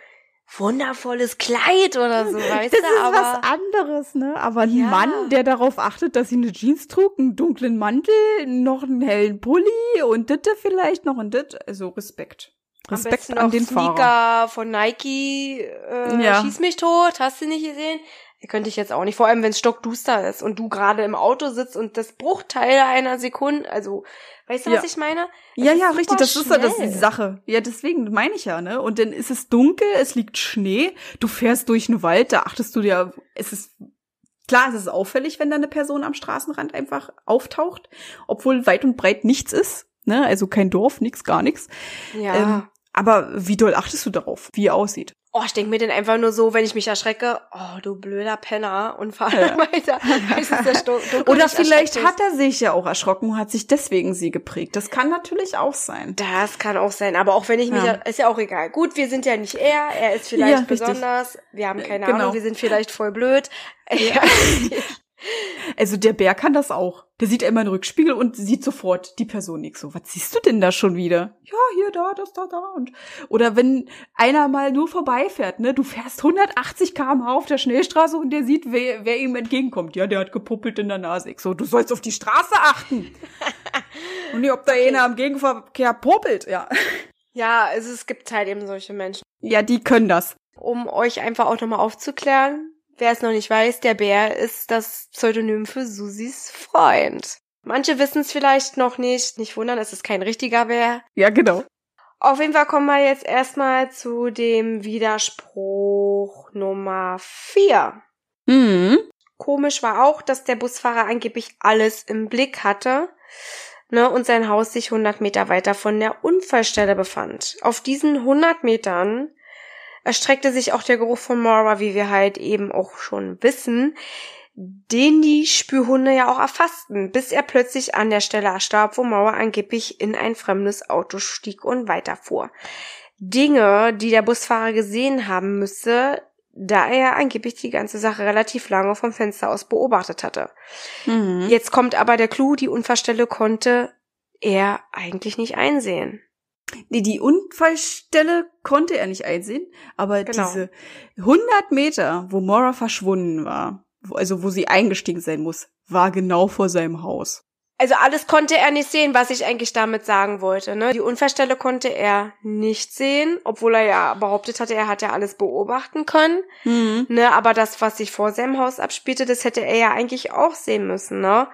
Speaker 1: wundervolles Kleid oder so, weißt
Speaker 2: Das
Speaker 1: du,
Speaker 2: ist
Speaker 1: aber
Speaker 2: was anderes, ne? Aber ein
Speaker 1: Ja.
Speaker 2: Mann, der darauf achtet, dass sie eine Jeans trug, einen dunklen Mantel, noch einen hellen Pulli und ditte vielleicht noch und dit, also Respekt. Respekt an den
Speaker 1: Sneaker
Speaker 2: Fahrer.
Speaker 1: von Nike, äh,
Speaker 2: Ja.
Speaker 1: schieß mich tot, hast du nicht gesehen? Könnte ich jetzt auch nicht, vor allem wenn es stockduster ist und du gerade im Auto sitzt und das Bruchteil einer Sekunde, also, weißt du,
Speaker 2: Ja.
Speaker 1: was ich meine? Es
Speaker 2: Ja, ja, richtig, das ist ja das ist die
Speaker 1: schnell.
Speaker 2: Sache. Ja, deswegen meine ich ja, ne? Und dann ist es dunkel, es liegt Schnee, du fährst durch einen Wald, da achtest du dir, es ist klar, es ist auffällig, wenn da eine Person am Straßenrand einfach auftaucht, obwohl weit und breit nichts ist, ne? Also kein Dorf, nix, gar nichts.
Speaker 1: Ja.
Speaker 2: Ähm, aber wie doll achtest du darauf, wie er aussieht?
Speaker 1: Oh, ich denk mir dann einfach nur so, wenn ich mich erschrecke, oh, du blöder Penner und fahr
Speaker 2: Ja.
Speaker 1: weiter.
Speaker 2: Oder vielleicht hat er sich ja auch erschrocken und hat sich deswegen sie geprägt. Das kann natürlich auch sein.
Speaker 1: Das kann auch sein, aber auch wenn ich mich,
Speaker 2: Ja.
Speaker 1: ist ja auch egal. Gut, wir sind ja nicht er, er ist vielleicht
Speaker 2: Ja,
Speaker 1: besonders, wir haben keine
Speaker 2: Genau.
Speaker 1: Ahnung, wir sind vielleicht voll blöd. Ja.
Speaker 2: Also der Bär kann das auch. Der sieht immer in den Rückspiegel und sieht sofort die Person nicht so. Was siehst du denn da schon wieder? Ja, hier, da, das, da, da. Und oder wenn einer mal nur vorbeifährt, ne? Du fährst 180 km/h auf der Schnellstraße und der sieht, wer, wer ihm entgegenkommt. Ja, der hat gepuppelt in der Nase. Ich so, du sollst auf die Straße achten. und nicht, ob da einer am Gegenverkehr puppelt. Ja.
Speaker 1: ja, also es gibt halt eben solche Menschen.
Speaker 2: Ja, die können das.
Speaker 1: Um euch einfach auch nochmal aufzuklären, wer es noch nicht weiß, der Bär ist das Pseudonym für Susis Freund. Manche wissen es vielleicht noch nicht, nicht wundern, es ist kein richtiger Bär.
Speaker 2: Ja, genau.
Speaker 1: Auf jeden Fall kommen wir jetzt erstmal zu dem Widerspruch Nummer vier.
Speaker 2: Mhm.
Speaker 1: Komisch war auch, dass der Busfahrer angeblich alles im Blick hatte ne, und sein Haus sich 100 Meter weiter von der Unfallstelle befand. Auf diesen 100 Metern erstreckte sich auch der Geruch von Maura, wie wir halt eben auch schon wissen, den die Spürhunde ja auch erfassten, bis er plötzlich an der Stelle erstarb, wo Maura angeblich in ein fremdes Auto stieg und weiterfuhr. Dinge, die der Busfahrer gesehen haben müsste, da er angeblich die ganze Sache relativ lange vom Fenster aus beobachtet hatte.
Speaker 2: Mhm.
Speaker 1: Jetzt kommt aber der Clou, die Unfallstelle konnte er eigentlich nicht einsehen.
Speaker 2: Nee, die Unfallstelle konnte er nicht einsehen, aber
Speaker 1: Genau.
Speaker 2: diese 100 Meter, wo Mora verschwunden war, also wo sie eingestiegen sein muss, war genau vor seinem Haus.
Speaker 1: Also alles konnte er nicht sehen, was ich eigentlich damit sagen wollte. Ne? Die Unfallstelle konnte er nicht sehen, obwohl er ja behauptet hatte, er hat ja alles beobachten können.
Speaker 2: Mhm.
Speaker 1: Ne? Aber das, was sich vor seinem Haus abspielte, das hätte er ja eigentlich auch sehen müssen. Ne?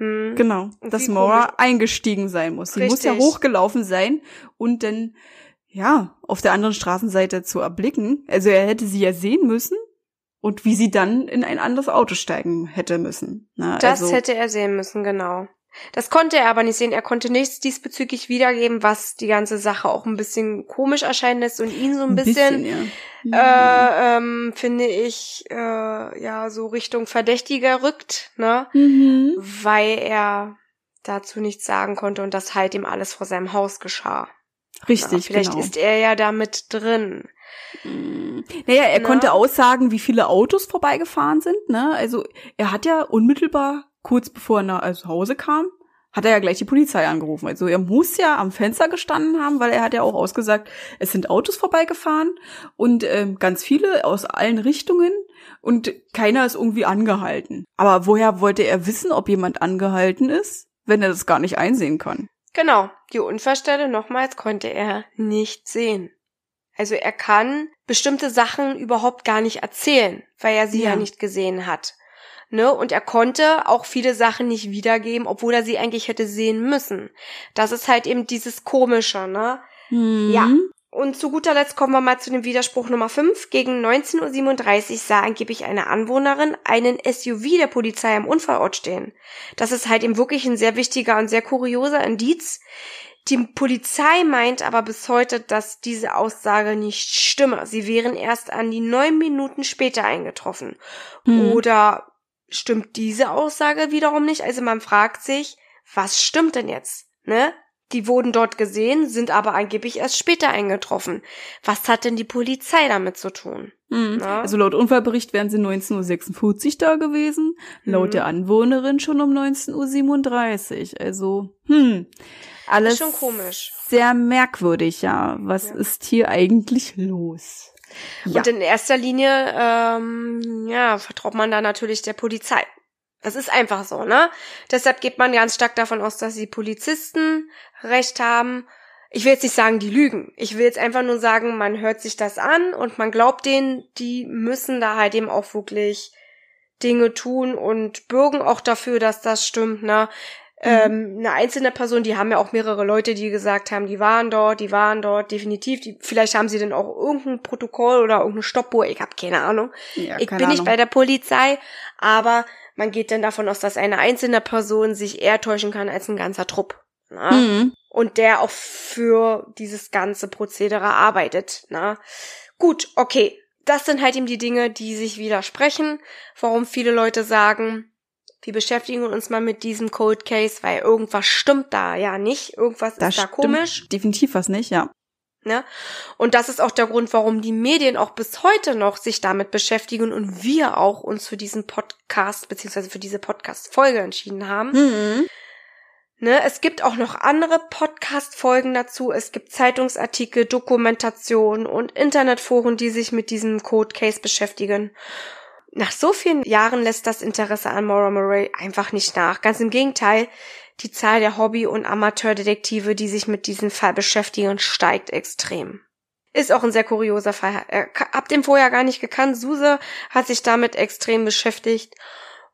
Speaker 1: Hm.
Speaker 2: Genau,
Speaker 1: Und
Speaker 2: dass
Speaker 1: komisch.
Speaker 2: eingestiegen sein muss. Sie muss ja
Speaker 1: Richtig.
Speaker 2: hochgelaufen sein und dann, ja, auf der anderen Straßenseite zu erblicken. Also er hätte sie ja sehen müssen und wie sie dann in ein anderes Auto steigen hätte müssen. Na,
Speaker 1: Das
Speaker 2: also,
Speaker 1: hätte er sehen müssen, genau. Das konnte er aber nicht sehen. Er konnte nichts diesbezüglich wiedergeben, was die ganze Sache auch ein bisschen komisch erscheinen lässt und ihn so ein bisschen,
Speaker 2: ja.
Speaker 1: äh, ähm, finde ich, äh, ja, so Richtung Verdächtiger rückt, ne?
Speaker 2: Mhm.
Speaker 1: Weil er dazu nichts sagen konnte und das halt ihm alles vor seinem Haus geschah.
Speaker 2: Richtig,
Speaker 1: ja, vielleicht
Speaker 2: genau.
Speaker 1: ist er ja damit drin.
Speaker 2: Mm. Naja, er
Speaker 1: Na?
Speaker 2: konnte aussagen, wie viele Autos vorbeigefahren sind. Ne? Also er hat ja unmittelbar, kurz bevor er nach also Hause kam, hat er ja gleich die Polizei angerufen. Also er muss ja am Fenster gestanden haben, weil er hat ja auch ausgesagt, es sind Autos vorbeigefahren und ähm, ganz viele aus allen Richtungen und keiner ist irgendwie angehalten. Aber woher wollte er wissen, ob jemand angehalten ist, wenn er das gar nicht einsehen kann?
Speaker 1: Genau, die Unfallstelle nochmals konnte er nicht sehen. Also er kann bestimmte Sachen überhaupt gar nicht erzählen, weil er sie ja,
Speaker 2: Ja.
Speaker 1: nicht gesehen hat. Ne? Und er konnte auch viele Sachen nicht wiedergeben, obwohl er sie eigentlich hätte sehen müssen. Das ist halt eben dieses Komische, ne? Ja. Und zu guter Letzt kommen wir mal zu dem Widerspruch Nummer 5. Gegen 19.37 Uhr sah angeblich eine Anwohnerin einen SUV der Polizei am Unfallort stehen. Das ist halt eben wirklich ein sehr wichtiger und sehr kurioser Indiz. Die Polizei meint aber bis heute, dass diese Aussage nicht stimme. Sie wären erst an die neun Minuten später eingetroffen.
Speaker 2: Hm.
Speaker 1: Oder stimmt diese Aussage wiederum nicht? Also man fragt sich, was stimmt denn jetzt? Ne? Die wurden dort gesehen, sind aber angeblich erst später eingetroffen. Was hat denn die Polizei damit zu tun?
Speaker 2: Mhm. Also laut Unfallbericht wären sie 19.46 Uhr da gewesen, laut
Speaker 1: Mhm.
Speaker 2: der Anwohnerin schon um 19.37 Uhr. Also, hm, alles
Speaker 1: schon komisch.
Speaker 2: sehr merkwürdig, ja. Was
Speaker 1: Ja.
Speaker 2: ist hier eigentlich los? Ja.
Speaker 1: Und in erster Linie, ähm, ja, vertraut man da natürlich der Polizei. Das ist einfach so, ne? Deshalb geht man ganz stark davon aus, dass die Polizisten recht haben. Ich will jetzt nicht sagen, die lügen. Ich will jetzt einfach nur sagen, man hört sich das an und man glaubt denen, die müssen da halt eben auch wirklich Dinge tun und bürgen auch dafür, dass das stimmt, ne? Ähm, eine einzelne Person, die haben ja auch mehrere Leute, die gesagt haben, die waren dort, die waren dort, definitiv. Die, vielleicht haben sie dann auch irgendein Protokoll oder irgendeine Stoppuhr, ich habe keine Ahnung.
Speaker 2: ja,
Speaker 1: ich
Speaker 2: keine
Speaker 1: bin nicht bei der Polizei, aber man geht dann davon aus, dass eine einzelne Person sich eher täuschen kann als ein ganzer Trupp. Na?
Speaker 2: Mhm.
Speaker 1: Und der auch für dieses ganze Prozedere arbeitet. Na? Gut, okay. Das sind halt eben die Dinge, die sich widersprechen, warum viele Leute sagen, wir beschäftigen uns mal mit diesem Cold Case, weil irgendwas stimmt da ja nicht, irgendwas
Speaker 2: Da
Speaker 1: ist da komisch.
Speaker 2: Definitiv was nicht, ja.
Speaker 1: Ne? Und das ist auch der Grund, warum die Medien auch bis heute noch sich damit beschäftigen und wir auch uns für diesen Podcast beziehungsweise für diese Podcast-Folge entschieden haben.
Speaker 2: Mhm.
Speaker 1: Ne? Es gibt auch noch andere Podcast-Folgen dazu. Es gibt Zeitungsartikel, Dokumentationen und Internetforen, die sich mit diesem Code Case beschäftigen. Nach so vielen Jahren lässt das Interesse an Maura Murray einfach nicht nach. Ganz im Gegenteil, die Zahl der Hobby- und Amateurdetektive, die sich mit diesem Fall beschäftigen, steigt extrem. Ist auch ein sehr kurioser Fall. Hab den vorher gar nicht gekannt. Suse hat sich damit extrem beschäftigt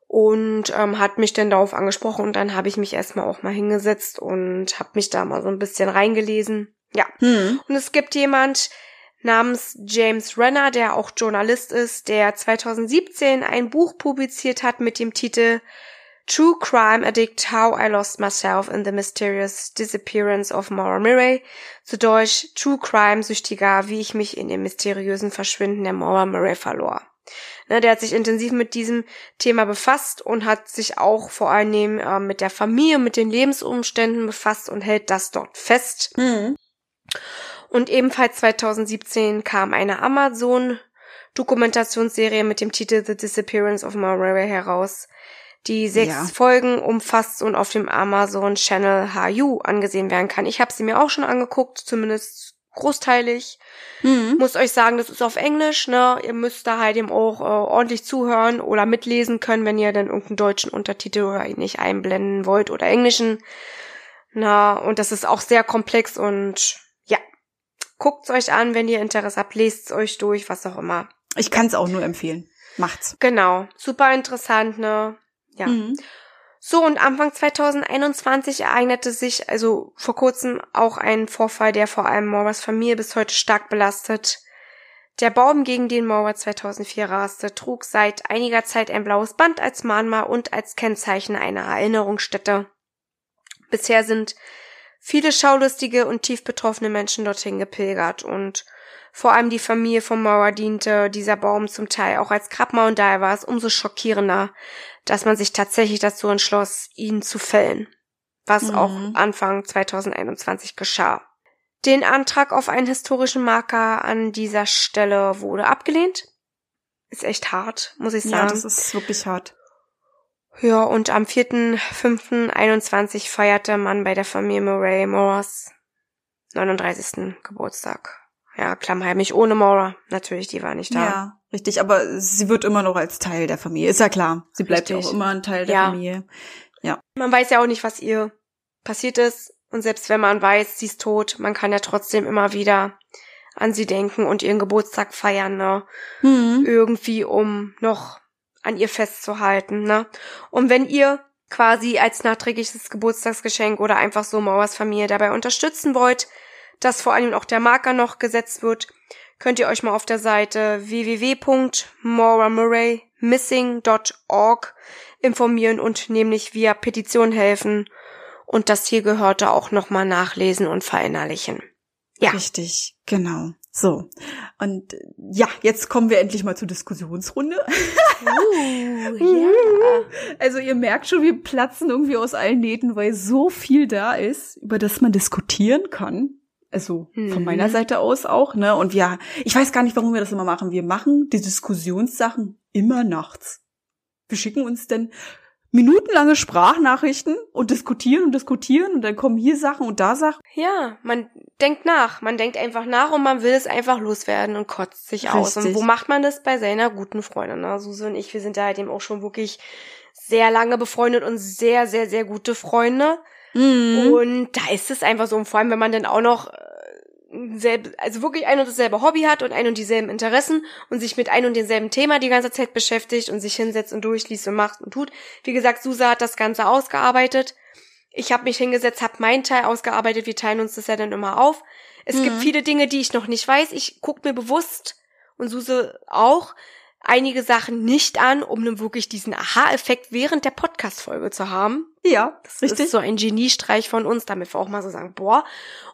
Speaker 1: und ähm, hat mich dann darauf angesprochen und dann habe ich mich erstmal auch mal hingesetzt und habe mich da mal so ein bisschen reingelesen. Ja.
Speaker 2: Mhm.
Speaker 1: Und es gibt jemand namens James Renner, der auch Journalist ist, der 2017 ein Buch publiziert hat mit dem Titel True Crime Addict How I Lost Myself in the Mysterious Disappearance of Maura Murray. Zu Deutsch True Crime Süchtiger, wie ich mich in dem mysteriösen Verschwinden der Maura Murray verlor. Ne, der hat sich intensiv mit diesem Thema befasst und hat sich auch vor allen Dingen äh, mit der Familie, mit den Lebensumständen befasst und hält das dort fest.
Speaker 2: Mhm.
Speaker 1: Und ebenfalls 2017 kam eine Amazon-Dokumentationsserie mit dem Titel The Disappearance of Murray heraus, die sechs
Speaker 2: Ja.
Speaker 1: Folgen umfasst und auf dem Amazon Channel HU angesehen werden kann. Ich habe sie mir auch schon angeguckt, zumindest großteilig. Mhm. Muss euch sagen, das ist auf Englisch, ne? Ihr müsst da halt eben auch äh, ordentlich zuhören oder mitlesen können, wenn ihr dann irgendeinen deutschen Untertitel oder nicht einblenden wollt oder englischen. Na, und das ist auch sehr komplex und guckt's euch an, wenn ihr Interesse habt, lest's euch durch, was auch immer.
Speaker 2: Ich kann's auch nur empfehlen. Macht's.
Speaker 1: Genau. Super interessant, ne? Ja. Mhm. So, und Anfang 2021 ereignete sich also vor kurzem auch ein Vorfall, der vor allem Moras Familie bis heute stark belastet. Der Baum, gegen den Mauer 2004 raste, trug seit einiger Zeit ein blaues Band als Mahnmal und als Kennzeichen einer Erinnerungsstätte. Bisher sind viele schaulustige und tief betroffene Menschen dorthin gepilgert und vor allem die Familie von Mauer diente dieser Baum zum Teil auch als Grabmal und daher war es umso schockierender, dass man sich tatsächlich dazu entschloss, ihn zu fällen, was mhm. auch Anfang 2021 geschah. Den Antrag auf einen historischen Marker an dieser Stelle wurde abgelehnt. Ist echt hart, muss ich sagen. Ja,
Speaker 2: das ist wirklich hart.
Speaker 1: Ja, und am 4.5.21 feierte man bei der Familie Murray Morris 39. Geburtstag. Ja, klammheimlich ohne Maura. Natürlich, die war nicht da.
Speaker 2: Ja, richtig. Aber sie wird immer noch als Teil der Familie. Ist ja klar. Sie bleibt ja auch immer ein Teil der ja. Familie. Ja.
Speaker 1: Man weiß ja auch nicht, was ihr passiert ist. Und selbst wenn man weiß, sie ist tot, man kann ja trotzdem immer wieder an sie denken und ihren Geburtstag feiern, ne? Mhm. Irgendwie, um noch an ihr festzuhalten, ne? Und wenn ihr quasi als nachträgliches Geburtstagsgeschenk oder einfach so Mauers Familie dabei unterstützen wollt, dass vor allem auch der Marker noch gesetzt wird, könnt ihr euch mal auf der Seite www.moramurraymissing.org informieren und nämlich via Petition helfen und das hier gehörte auch nochmal nachlesen und verinnerlichen.
Speaker 2: Ja. Richtig, genau. So. Und ja, jetzt kommen wir endlich mal zur Diskussionsrunde. Uh, ja. Also ihr merkt schon, wir platzen irgendwie aus allen Nähten, weil so viel da ist, über das man diskutieren kann. Also mhm. von meiner. Seite aus auch, ne? Und wir, ich weiß gar nicht, warum wir das immer machen. Wir machen die Diskussionssachen immer nachts. Wir schicken uns dann minutenlange Sprachnachrichten und diskutieren und diskutieren und dann kommen hier Sachen und da Sachen.
Speaker 1: Ja, man denkt nach. Man denkt einfach nach und man will es einfach loswerden und kotzt sich Richtig. aus. Und wo macht man das? Bei seiner guten Freundin. Ne? Suse und ich, wir sind da halt eben auch schon wirklich sehr lange befreundet und sehr, sehr, sehr gute Freunde. Mhm. Und da ist es einfach so, und vor allem, wenn man dann auch noch selbe, also wirklich ein und dasselbe Hobby hat und ein und dieselben Interessen und sich mit ein und demselben Thema die ganze Zeit beschäftigt und sich hinsetzt und durchliest und macht und tut. Wie gesagt, Susa hat das Ganze ausgearbeitet. Ich habe mich hingesetzt, habe meinen Teil ausgearbeitet. Wir teilen uns das ja dann immer auf. Es mhm. gibt viele Dinge, die ich noch nicht weiß. Ich guck mir bewusst und Suse auch einige Sachen nicht an, um dann wirklich diesen Aha-Effekt während der Podcast-Folge zu haben.
Speaker 2: Ja,
Speaker 1: das ist richtig. ist so ein Geniestreich von uns, damit wir auch mal so sagen, boah.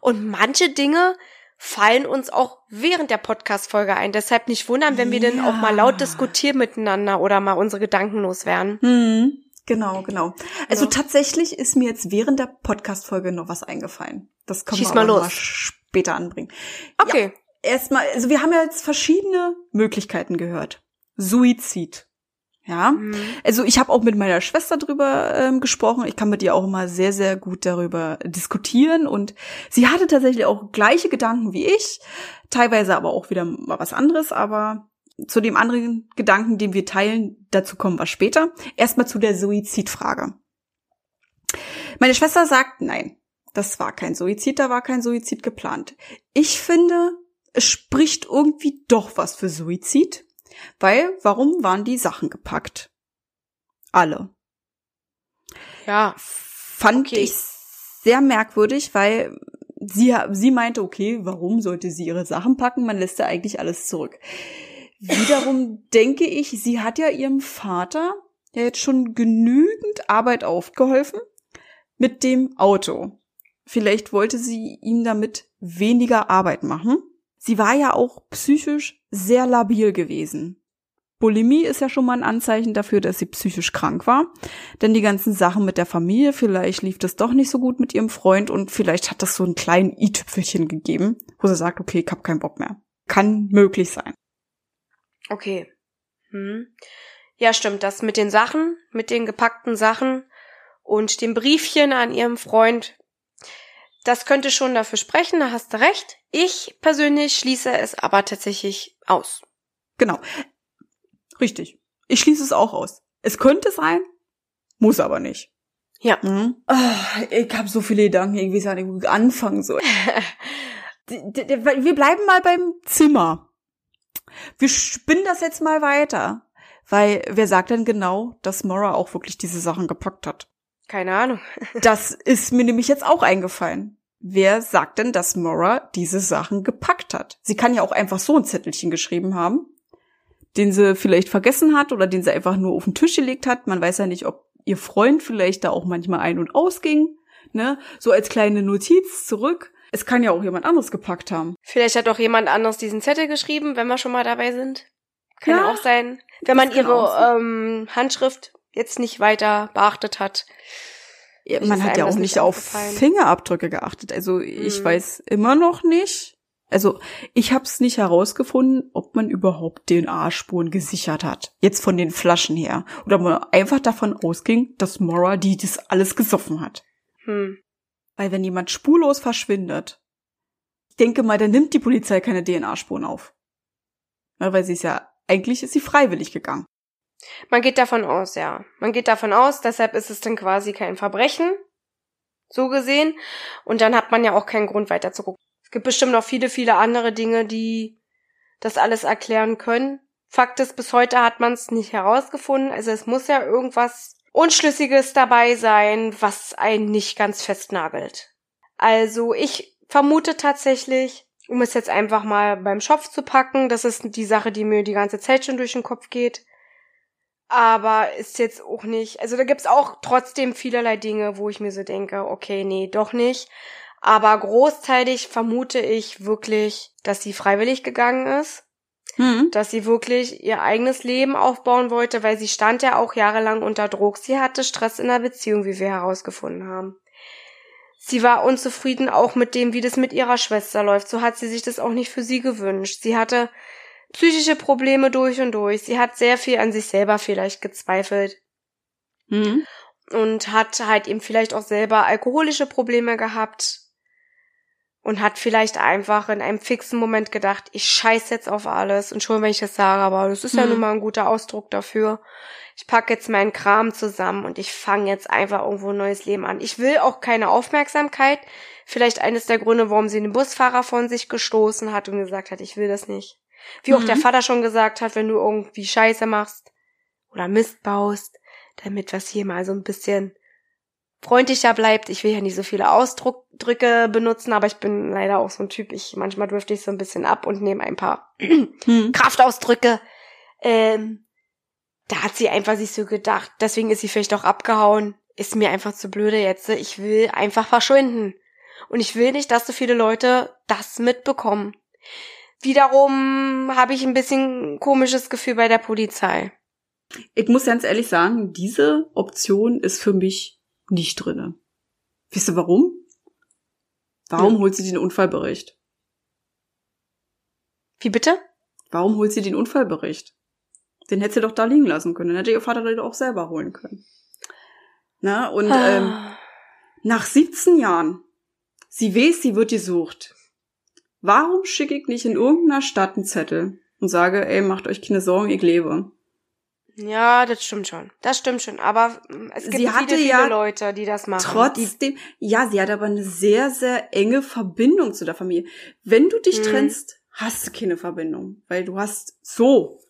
Speaker 1: Und manche Dinge fallen uns auch während der Podcast-Folge ein. Deshalb nicht wundern, wenn wir ja. dann auch mal laut diskutieren miteinander oder mal unsere Gedanken loswerden.
Speaker 2: Mhm. Genau, genau. Also ja. tatsächlich ist mir jetzt während der Podcast-Folge noch was eingefallen. Das wir mal, mal später anbringen.
Speaker 1: Okay.
Speaker 2: Ja, erstmal, also wir haben ja jetzt verschiedene Möglichkeiten gehört. Suizid. Ja, mhm. also ich habe auch mit meiner Schwester drüber ähm, gesprochen. Ich kann mit ihr auch immer sehr, sehr gut darüber diskutieren. Und sie hatte tatsächlich auch gleiche Gedanken wie ich, teilweise aber auch wieder mal was anderes. Aber zu dem anderen Gedanken, den wir teilen, dazu kommen wir später. Erstmal zu der Suizidfrage. Meine Schwester sagt, nein, das war kein Suizid, da war kein Suizid geplant. Ich finde, es spricht irgendwie doch was für Suizid. Weil, warum waren die Sachen gepackt? Alle.
Speaker 1: Ja.
Speaker 2: Fand okay. ich sehr merkwürdig, weil sie, sie meinte, okay, warum sollte sie ihre Sachen packen? Man lässt ja eigentlich alles zurück. Wiederum denke ich, sie hat ja ihrem Vater ja jetzt schon genügend Arbeit aufgeholfen mit dem Auto. Vielleicht wollte sie ihm damit weniger Arbeit machen. Sie war ja auch psychisch sehr labil gewesen. Bulimie ist ja schon mal ein Anzeichen dafür, dass sie psychisch krank war. Denn die ganzen Sachen mit der Familie, vielleicht lief das doch nicht so gut mit ihrem Freund und vielleicht hat das so einen kleinen i-Tüpfelchen gegeben, wo sie sagt, okay, ich hab keinen Bock mehr. Kann möglich sein.
Speaker 1: Okay. Hm. Ja, stimmt. Das mit den Sachen, mit den gepackten Sachen und dem Briefchen an ihrem Freund Das könnte schon dafür sprechen, da hast du recht. Ich persönlich schließe es aber tatsächlich aus.
Speaker 2: Genau. Richtig. Ich schließe es auch aus. Es könnte sein, muss aber nicht.
Speaker 1: Ja.
Speaker 2: Mhm. Oh, ich habe so viele Gedanken, irgendwie sagen, ich anfangen soll. Wir bleiben mal beim Zimmer. Wir spinnen das jetzt mal weiter. Weil wer sagt denn genau, dass Mora auch wirklich diese Sachen gepackt hat?
Speaker 1: Keine Ahnung.
Speaker 2: das ist mir nämlich jetzt auch eingefallen. Wer sagt denn, dass Mora diese Sachen gepackt hat? Sie kann ja auch einfach so ein Zettelchen geschrieben haben, den sie vielleicht vergessen hat oder den sie einfach nur auf den Tisch gelegt hat. Man weiß ja nicht, ob ihr Freund vielleicht da auch manchmal ein- und ausging, ne? So als kleine Notiz zurück. Es kann ja auch jemand anderes gepackt haben.
Speaker 1: Vielleicht hat auch jemand anderes diesen Zettel geschrieben, wenn wir schon mal dabei sind. Kann ja, auch sein. Wenn man ihre ähm, Handschrift jetzt nicht weiter beachtet hat.
Speaker 2: Man hat ja auch
Speaker 1: nicht
Speaker 2: auf. Fingerabdrücke geachtet. Also ich
Speaker 1: Mhm.
Speaker 2: weiß immer noch nicht. Also ich habe es nicht herausgefunden, ob man überhaupt DNA-Spuren gesichert hat. Jetzt von den Flaschen her. Oder man einfach davon ausging, dass Mora die das alles gesoffen hat.
Speaker 1: Hm.
Speaker 2: Weil wenn jemand spurlos verschwindet, ich denke mal, dann nimmt die Polizei keine DNA-Spuren auf. Weil sie ist ja, eigentlich ist sie freiwillig gegangen.
Speaker 1: Man geht davon aus, ja. Man geht davon aus, deshalb ist es dann quasi kein Verbrechen. So gesehen. Und dann hat man ja auch keinen Grund weiter zu gucken. Es gibt bestimmt noch viele, viele andere Dinge, die das alles erklären können. Fakt ist, bis heute hat man es nicht herausgefunden. Also es muss ja irgendwas Unschlüssiges dabei sein, was einen nicht ganz festnagelt. Also ich vermute tatsächlich, um es jetzt einfach mal beim Schopf zu packen, das ist die Sache, die mir die ganze Zeit schon durch den Kopf geht. Aber ist jetzt auch nicht, also da gibt's auch trotzdem vielerlei Dinge, wo ich mir so denke, okay, nee, doch nicht. Aber großteilig vermute ich wirklich, dass sie freiwillig gegangen ist
Speaker 2: Hm.
Speaker 1: dass sie wirklich ihr eigenes Leben aufbauen wollte, weil sie stand ja auch jahrelang unter Druck. Sie hatte Stress in der Beziehung, wie wir herausgefunden haben. Sie war unzufrieden auch mit dem, wie das mit ihrer Schwester läuft. So hat sie sich das auch nicht für sie gewünscht. Sie hatte psychische Probleme durch und durch. Sie hat sehr viel an sich selber vielleicht gezweifelt
Speaker 2: Hm.
Speaker 1: und hat halt eben vielleicht auch selber alkoholische Probleme gehabt und hat vielleicht einfach in einem fixen Moment gedacht, ich scheiß jetzt auf alles und schon wenn ich das sage, aber das ist ja
Speaker 2: Mhm.
Speaker 1: nun mal ein guter Ausdruck dafür. Ich packe jetzt meinen Kram zusammen und ich fange jetzt einfach irgendwo ein neues Leben an. Ich will auch keine Aufmerksamkeit. Vielleicht eines der Gründe, warum sie den Busfahrer von sich gestoßen hat und gesagt hat, ich will das nicht. Wie auch
Speaker 2: Mhm.
Speaker 1: der Vater schon gesagt hat, wenn du irgendwie Scheiße machst oder Mist baust, damit was hier mal so ein bisschen freundlicher bleibt. Ich will ja nicht so viele Ausdrücke benutzen, aber ich bin leider auch so ein Typ. Ich manchmal drifte ich so ein bisschen ab und nehme ein paar
Speaker 2: Hm.
Speaker 1: Kraftausdrücke. Ähm, da hat sie einfach sich so gedacht. Deswegen ist sie vielleicht auch abgehauen. Ist mir einfach zu blöde jetzt. Ich will einfach verschwinden. Und ich will nicht, dass so viele Leute das mitbekommen. Wiederum habe ich ein bisschen komisches Gefühl bei der Polizei.
Speaker 2: Ich muss ganz ehrlich sagen, diese Option ist für mich nicht drinne. Wisst ihr warum? Warum
Speaker 1: Ja.
Speaker 2: holt sie den Unfallbericht?
Speaker 1: Wie bitte?
Speaker 2: Warum holt sie den Unfallbericht? Den hätte sie doch da liegen lassen können. Dann hätte ihr Vater den auch selber holen können. Na, und ähm,
Speaker 1: Ah.
Speaker 2: nach 17 Jahren, sie weiß, sie wird gesucht. Warum schicke ich nicht in irgendeiner Stadt einen Zettel und sage, ey, macht euch keine Sorgen, ich lebe?
Speaker 1: Ja, das stimmt schon. Das stimmt schon. Aber mm, es gibt
Speaker 2: Sie
Speaker 1: viele, viele
Speaker 2: ja
Speaker 1: Leute, die das machen.
Speaker 2: Trotzdem, ja, sie hat aber eine sehr, sehr enge Verbindung zu der Familie. Wenn du dich
Speaker 1: Mhm.
Speaker 2: trennst, hast du keine Verbindung, weil du hast so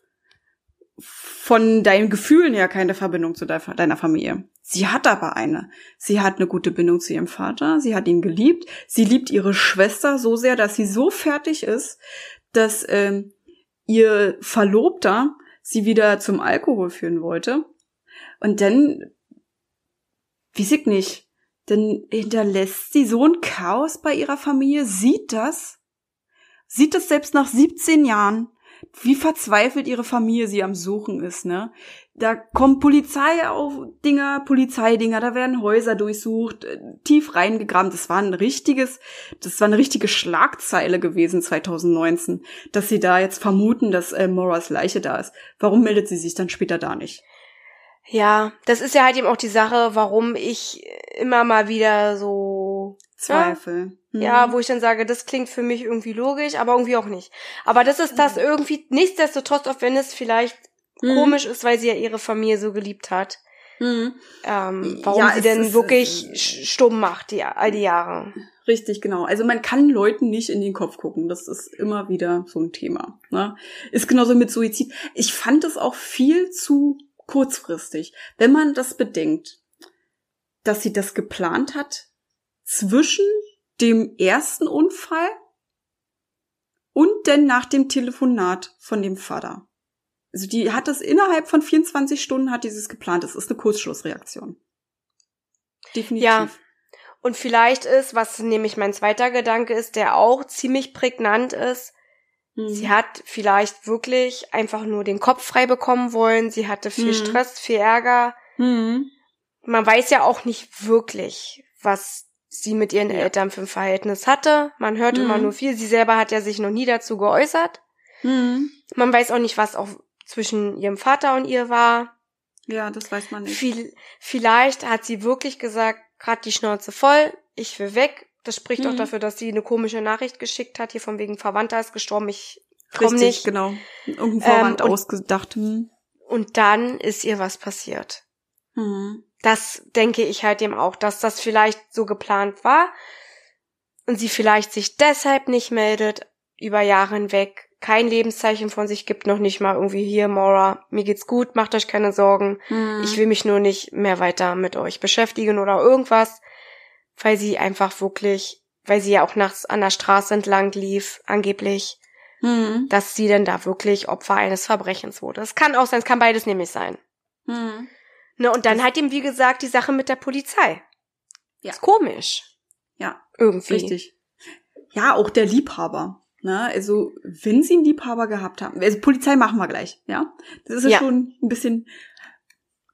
Speaker 2: von deinen Gefühlen her keine Verbindung zu de- deiner Familie. Sie hat aber eine. Sie hat eine gute Bindung zu ihrem Vater, sie hat ihn geliebt, sie liebt ihre Schwester so sehr, dass sie so fertig ist, dass ähm, ihr Verlobter sie wieder zum Alkohol führen wollte. Und dann, weiß ich nicht, dann hinterlässt sie so ein Chaos bei ihrer Familie, sieht das, sieht das selbst nach 17 Jahren, wie verzweifelt ihre Familie sie am Suchen ist, ne? Da kommt Polizei auf Dinger, Polizeidinger, da werden Häuser durchsucht, äh, tief reingegraben. Das war ein richtiges, das war eine richtige Schlagzeile gewesen 2019, dass sie da jetzt vermuten, dass äh, Moras Leiche da ist. Warum meldet sie sich dann später da nicht?
Speaker 1: ja, das ist ja halt eben auch die Sache, warum ich immer mal wieder so
Speaker 2: Zweifel.
Speaker 1: Ja,
Speaker 2: Mhm.
Speaker 1: wo ich dann sage, das klingt für mich irgendwie logisch, aber irgendwie auch nicht. Aber das ist das irgendwie, nichtsdestotrotz, auch wenn es vielleicht
Speaker 2: Mhm.
Speaker 1: komisch ist, weil sie ja ihre Familie so geliebt hat,
Speaker 2: Mhm.
Speaker 1: ähm, warum
Speaker 2: Ja,
Speaker 1: sie denn
Speaker 2: ist-
Speaker 1: wirklich
Speaker 2: es-
Speaker 1: sch- stumm macht, die, all die Jahre.
Speaker 2: Richtig, genau. Also man kann Leuten nicht in den Kopf gucken. Das ist immer wieder so ein Thema. Ne? Ist genauso mit Suizid. Ich fand es auch viel zu kurzfristig. Wenn man das bedenkt, dass sie das geplant hat zwischen dem ersten Unfall und dann nach dem Telefonat von dem Vater. Also die hat das innerhalb von 24 Stunden hat dieses geplant. Das ist eine Kurzschlussreaktion. Definitiv.
Speaker 1: Ja. Und vielleicht ist, was nämlich mein zweiter Gedanke ist, der auch ziemlich prägnant ist,
Speaker 2: Mhm.
Speaker 1: sie hat vielleicht wirklich einfach nur den Kopf frei bekommen wollen, sie hatte viel
Speaker 2: Mhm.
Speaker 1: Stress, viel Ärger.
Speaker 2: Mhm.
Speaker 1: Man weiß ja auch nicht wirklich, was sie mit ihren
Speaker 2: Ja.
Speaker 1: Eltern für ein Verhältnis hatte. Man hört immer
Speaker 2: Mhm.
Speaker 1: nur viel. Sie selber hat ja sich noch nie dazu geäußert.
Speaker 2: Mhm.
Speaker 1: Man weiß auch nicht, was auch zwischen ihrem Vater und ihr war.
Speaker 2: Ja, das weiß man nicht.
Speaker 1: Viel, vielleicht hat sie wirklich gesagt, grad die Schnauze voll, ich will weg. Das spricht auch
Speaker 2: Mhm.
Speaker 1: dafür, dass sie eine komische Nachricht geschickt hat, hier von wegen Verwandter ist gestorben, ich komm
Speaker 2: Richtig,
Speaker 1: nicht.
Speaker 2: genau. Irgendein Vorwand
Speaker 1: Ähm, und-
Speaker 2: ausgedacht. Hm.
Speaker 1: Und dann ist ihr was passiert.
Speaker 2: Hm.
Speaker 1: Das denke ich halt eben auch, dass das vielleicht so geplant war und sie vielleicht sich deshalb nicht meldet über Jahre hinweg, kein Lebenszeichen von sich gibt, noch nicht mal irgendwie hier, Maura, mir geht's gut, macht euch keine Sorgen.
Speaker 2: Hm.
Speaker 1: Ich will mich nur nicht mehr weiter mit euch beschäftigen oder irgendwas, weil sie einfach wirklich, weil sie ja auch nachts an der Straße entlang lief, angeblich,
Speaker 2: Hm.
Speaker 1: dass sie denn da wirklich Opfer eines Verbrechens wurde. Es kann auch sein, es kann beides nämlich sein.
Speaker 2: Hm.
Speaker 1: Ne, und dann halt eben, wie gesagt, die Sache mit der Polizei.
Speaker 2: Ja.
Speaker 1: Ist komisch.
Speaker 2: Ja,
Speaker 1: Irgendwie.
Speaker 2: richtig. Ja, auch der Liebhaber. Ne? Also, wenn sie einen Liebhaber gehabt haben, also Polizei machen wir gleich, ja. Das ist ja
Speaker 1: Ja.
Speaker 2: schon ein bisschen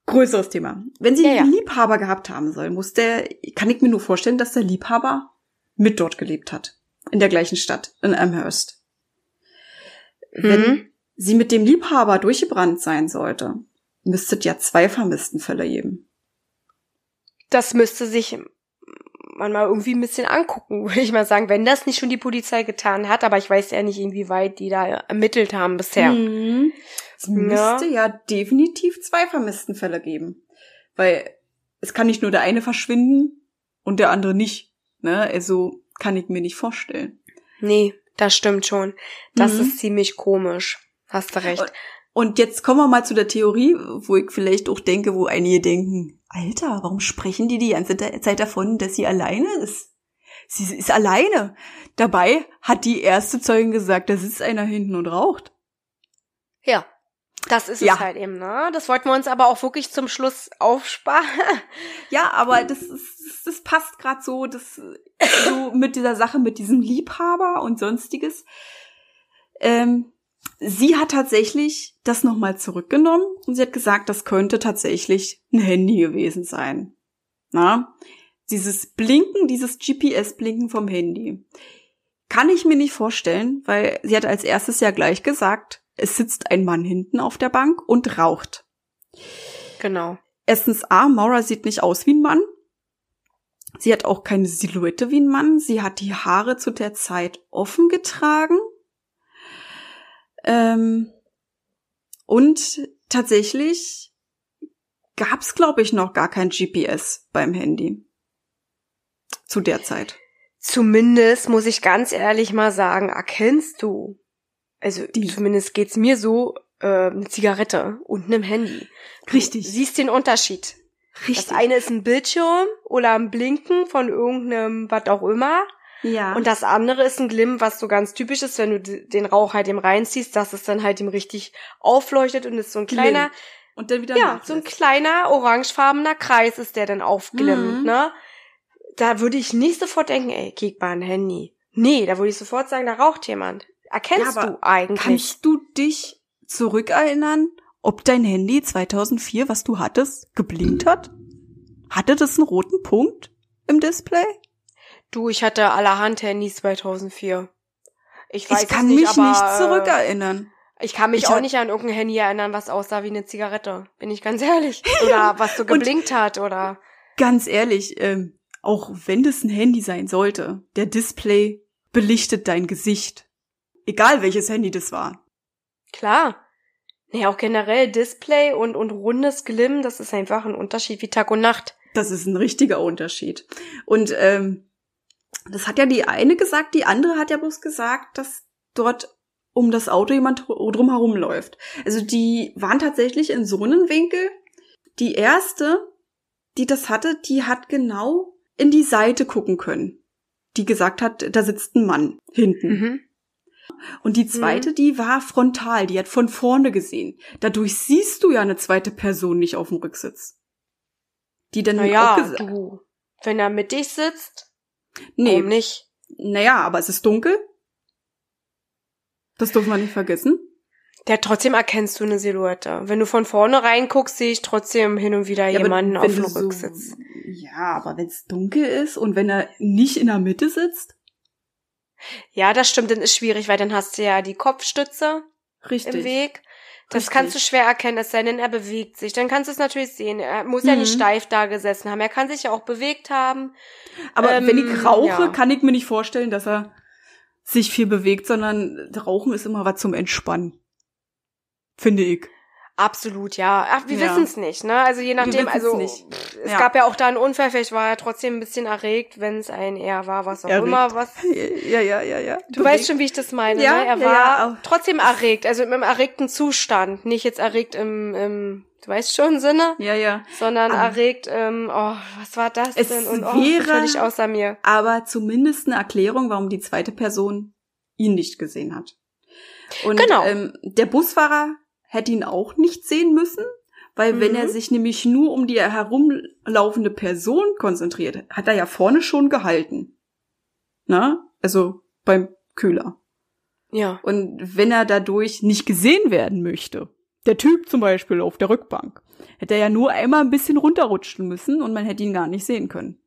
Speaker 2: größeres Thema. Wenn sie
Speaker 1: Ja,
Speaker 2: einen
Speaker 1: ja.
Speaker 2: Liebhaber gehabt haben soll, muss der, kann ich mir nur vorstellen, dass der Liebhaber mit dort gelebt hat. In der gleichen Stadt, in Amherst. Wenn
Speaker 1: Mhm.
Speaker 2: sie mit dem Liebhaber durchgebrannt sein sollte, müsste ja zwei Vermisstenfälle geben.
Speaker 1: Das müsste sich man mal irgendwie ein bisschen angucken, würde ich mal sagen, wenn das nicht schon die Polizei getan hat, aber ich weiß ja nicht, inwieweit die da ermittelt haben bisher.
Speaker 2: Mhm. Es müsste ja. definitiv zwei Vermisstenfälle geben. Weil es kann nicht nur der eine verschwinden und der andere nicht. Ne? Also kann ich mir nicht vorstellen.
Speaker 1: Nee, das stimmt schon. Das
Speaker 2: Mhm.
Speaker 1: ist ziemlich komisch. Hast du recht.
Speaker 2: Und jetzt kommen wir mal zu der Theorie, wo ich vielleicht auch denke, wo einige denken, Alter, warum sprechen die die ganze Zeit davon, dass sie alleine ist? Sie ist alleine. Dabei hat die erste Zeugin gesagt, da sitzt einer hinten und raucht.
Speaker 1: Ja. Das ist
Speaker 2: Ja.
Speaker 1: es halt eben, ne? Das wollten wir uns aber auch wirklich zum Schluss aufsparen.
Speaker 2: Ja, aber das, ist, das passt gerade so, das so mit dieser Sache, mit diesem Liebhaber und sonstiges. Ähm, sie hat tatsächlich das nochmal zurückgenommen und sie hat gesagt, das könnte tatsächlich ein Handy gewesen sein. Na, dieses Blinken, dieses GPS-Blinken vom Handy. Kann ich mir nicht vorstellen, weil sie hat als erstes ja gleich gesagt, es sitzt ein Mann hinten auf der Bank und raucht.
Speaker 1: Genau.
Speaker 2: Erstens A, Maura sieht nicht aus wie ein Mann. Sie hat auch keine Silhouette wie ein Mann. Sie hat die Haare zu der Zeit offen getragen. Ähm, und tatsächlich gab's, glaube ich, noch gar kein GPS beim Handy. Zu der Zeit.
Speaker 1: Zumindest muss ich ganz ehrlich mal sagen, erkennst du, also
Speaker 2: Die-
Speaker 1: zumindest geht's mir so, äh, eine Zigarette und einem Handy. Du
Speaker 2: Richtig.
Speaker 1: siehst den Unterschied. Das eine ist ein Bildschirm oder ein Blinken von irgendeinem, was auch immer.
Speaker 2: Ja.
Speaker 1: Und das andere ist ein Glimm, was so ganz typisch ist, wenn du den Rauch halt ihm reinziehst, dass es dann halt ihm richtig aufleuchtet und ist so ein kleiner,
Speaker 2: und dann wieder
Speaker 1: ja, so ein
Speaker 2: nachlässt.
Speaker 1: kleiner orangefarbener Kreis ist der dann aufglimmt,
Speaker 2: Mhm.
Speaker 1: ne? Da würde ich nicht sofort denken, ey, kick mal ein Handy. Nee, da würde ich sofort sagen, da raucht jemand. Erkennst
Speaker 2: Ja,
Speaker 1: du eigentlich?
Speaker 2: Kannst du dich zurückerinnern, ob dein Handy 2004, was du hattest, geblinkt hat? Hatte das einen roten Punkt im Display?
Speaker 1: Du, ich hatte allerhand Handys 2004. Ich weiß
Speaker 2: ich kann
Speaker 1: nicht,
Speaker 2: mich
Speaker 1: aber,
Speaker 2: nicht
Speaker 1: äh,
Speaker 2: zurückerinnern.
Speaker 1: Ich kann mich
Speaker 2: Ich
Speaker 1: auch nicht an irgendein Handy erinnern, was aussah wie eine Zigarette. Bin ich ganz ehrlich. Oder was so geblinkt hat oder.
Speaker 2: Ganz ehrlich, ähm, auch wenn es ein Handy sein sollte, der Display belichtet dein Gesicht. Egal welches Handy das war.
Speaker 1: Klar. Naja, auch generell Display und, und rundes Glimm, das ist einfach ein Unterschied wie Tag und Nacht.
Speaker 2: Das ist ein richtiger Unterschied. Und ähm, das hat ja die eine gesagt, die andere hat ja bloß gesagt, dass dort um das Auto jemand drumherum läuft. Also die waren tatsächlich in so einem Winkel. Die erste, die das hatte, die hat genau in die Seite gucken können. Die gesagt hat, da sitzt ein Mann hinten. Mhm. Und die zweite, mhm. die war frontal, die hat von vorne gesehen. Dadurch siehst du ja eine zweite Person nicht auf dem Rücksitz. Die dann
Speaker 1: naja, auch gesagt. Du, wenn er mit dich sitzt, nee, warum nicht.
Speaker 2: Naja, aber es ist dunkel. Das dürfen wir nicht vergessen.
Speaker 1: Ja, trotzdem erkennst du eine Silhouette. Wenn du von vorne reinguckst, sehe ich trotzdem hin und wieder ja, jemanden auf dem Rücksitz. So,
Speaker 2: ja, aber wenn es dunkel ist und wenn er nicht in der Mitte sitzt?
Speaker 1: Ja, das stimmt, dann ist schwierig, weil dann hast du ja die Kopfstütze Richtig. im Weg. Das Richtig. kannst du schwer erkennen, es sei denn, er bewegt sich. Dann kannst du es natürlich sehen. Er muss mhm. ja nicht mhm. steif da gesessen haben. Er kann sich ja auch bewegt haben.
Speaker 2: Aber ähm, wenn ich rauche, ja. kann ich mir nicht vorstellen, dass er sich viel bewegt, sondern Rauchen ist immer was zum Entspannen finde ich.
Speaker 1: Absolut, ja. Ach, wir ja. wissen es nicht, ne? Also je nachdem, also nicht. es ja. gab ja auch da einen Unfall, vielleicht war er trotzdem ein bisschen erregt, wenn es ein er war, was auch erregt. immer, was.
Speaker 2: Ja, ja, ja, ja.
Speaker 1: Du, du weißt schon, wie ich das meine, ja, ne? Er war ja, trotzdem erregt, also im erregten Zustand, nicht jetzt erregt im, im du weißt schon Sinne?
Speaker 2: Ja, ja.
Speaker 1: Sondern aber erregt, ähm, oh, was war das
Speaker 2: es
Speaker 1: denn? Und
Speaker 2: oh, wäre
Speaker 1: völlig außer mir.
Speaker 2: Aber zumindest eine Erklärung, warum die zweite Person ihn nicht gesehen hat. Und genau. ähm, der Busfahrer hätte ihn auch nicht sehen müssen, weil mhm. wenn er mhm. sich nämlich nur um die herumlaufende Person konzentriert, hat er ja vorne schon gehalten. Na? Also beim Kühler.
Speaker 1: Ja.
Speaker 2: Und wenn er dadurch nicht gesehen werden möchte, der Typ zum Beispiel auf der Rückbank, hätte er ja nur einmal ein bisschen runterrutschen müssen und man hätte ihn gar nicht sehen können.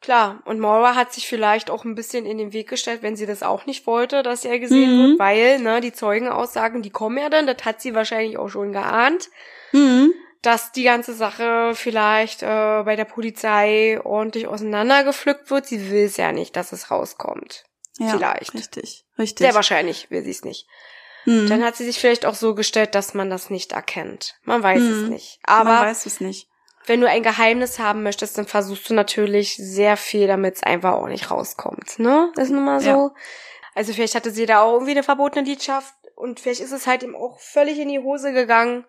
Speaker 1: Klar, und Maura hat sich vielleicht auch ein bisschen in den Weg gestellt, wenn sie das auch nicht wollte, dass er gesehen mhm. wird, weil, ne, die Zeugenaussagen, die kommen ja dann, das hat sie wahrscheinlich auch schon geahnt, mhm. dass die ganze Sache vielleicht äh, bei der Polizei ordentlich auseinandergepflückt wird. Sie will es ja nicht, dass es rauskommt. Ja, vielleicht.
Speaker 2: Richtig, richtig.
Speaker 1: Sehr wahrscheinlich will sie es nicht. Mhm. Dann hat sie sich vielleicht auch so gestellt, dass man das nicht erkennt. Man weiß es mhm. nicht. Aber
Speaker 2: man weiß es nicht
Speaker 1: wenn du ein Geheimnis haben möchtest, dann versuchst du natürlich sehr viel, damit es einfach auch nicht rauskommt. Ne? Ist nun mal so. Ja. Also vielleicht hatte sie da auch irgendwie eine verbotene Liebschaft und vielleicht ist es halt ihm auch völlig in die Hose gegangen.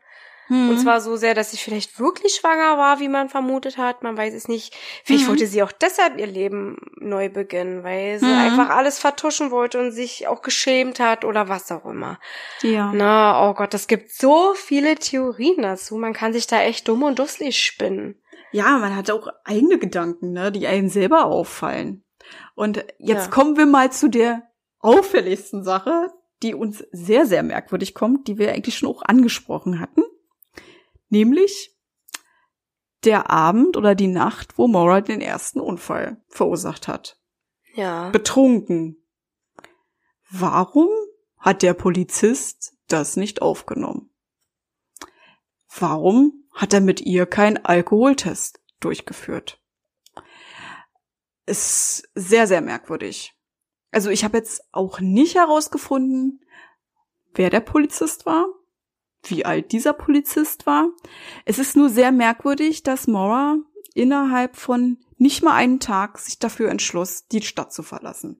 Speaker 1: Mhm. Und zwar so sehr, dass sie vielleicht wirklich schwanger war, wie man vermutet hat. Man weiß es nicht. Vielleicht mhm. wollte sie auch deshalb ihr Leben neu beginnen, weil sie mhm. einfach alles vertuschen wollte und sich auch geschämt hat oder was auch immer.
Speaker 2: Ja.
Speaker 1: Na, oh Gott, es gibt so viele Theorien dazu. Man kann sich da echt dumm und dusselig spinnen.
Speaker 2: Ja, man hat auch eigene Gedanken, ne, die einem selber auffallen. Und jetzt ja. kommen wir mal zu der auffälligsten Sache, die uns sehr, sehr merkwürdig kommt, die wir eigentlich schon auch angesprochen hatten. Nämlich der Abend oder die Nacht, wo Maura den ersten Unfall verursacht hat.
Speaker 1: Ja.
Speaker 2: Betrunken. Warum hat der Polizist das nicht aufgenommen? Warum hat er mit ihr keinen Alkoholtest durchgeführt? Ist sehr, sehr merkwürdig. Also ich habe jetzt auch nicht herausgefunden, wer der Polizist war wie alt dieser Polizist war. Es ist nur sehr merkwürdig, dass Maura innerhalb von nicht mal einen Tag sich dafür entschloss, die Stadt zu verlassen.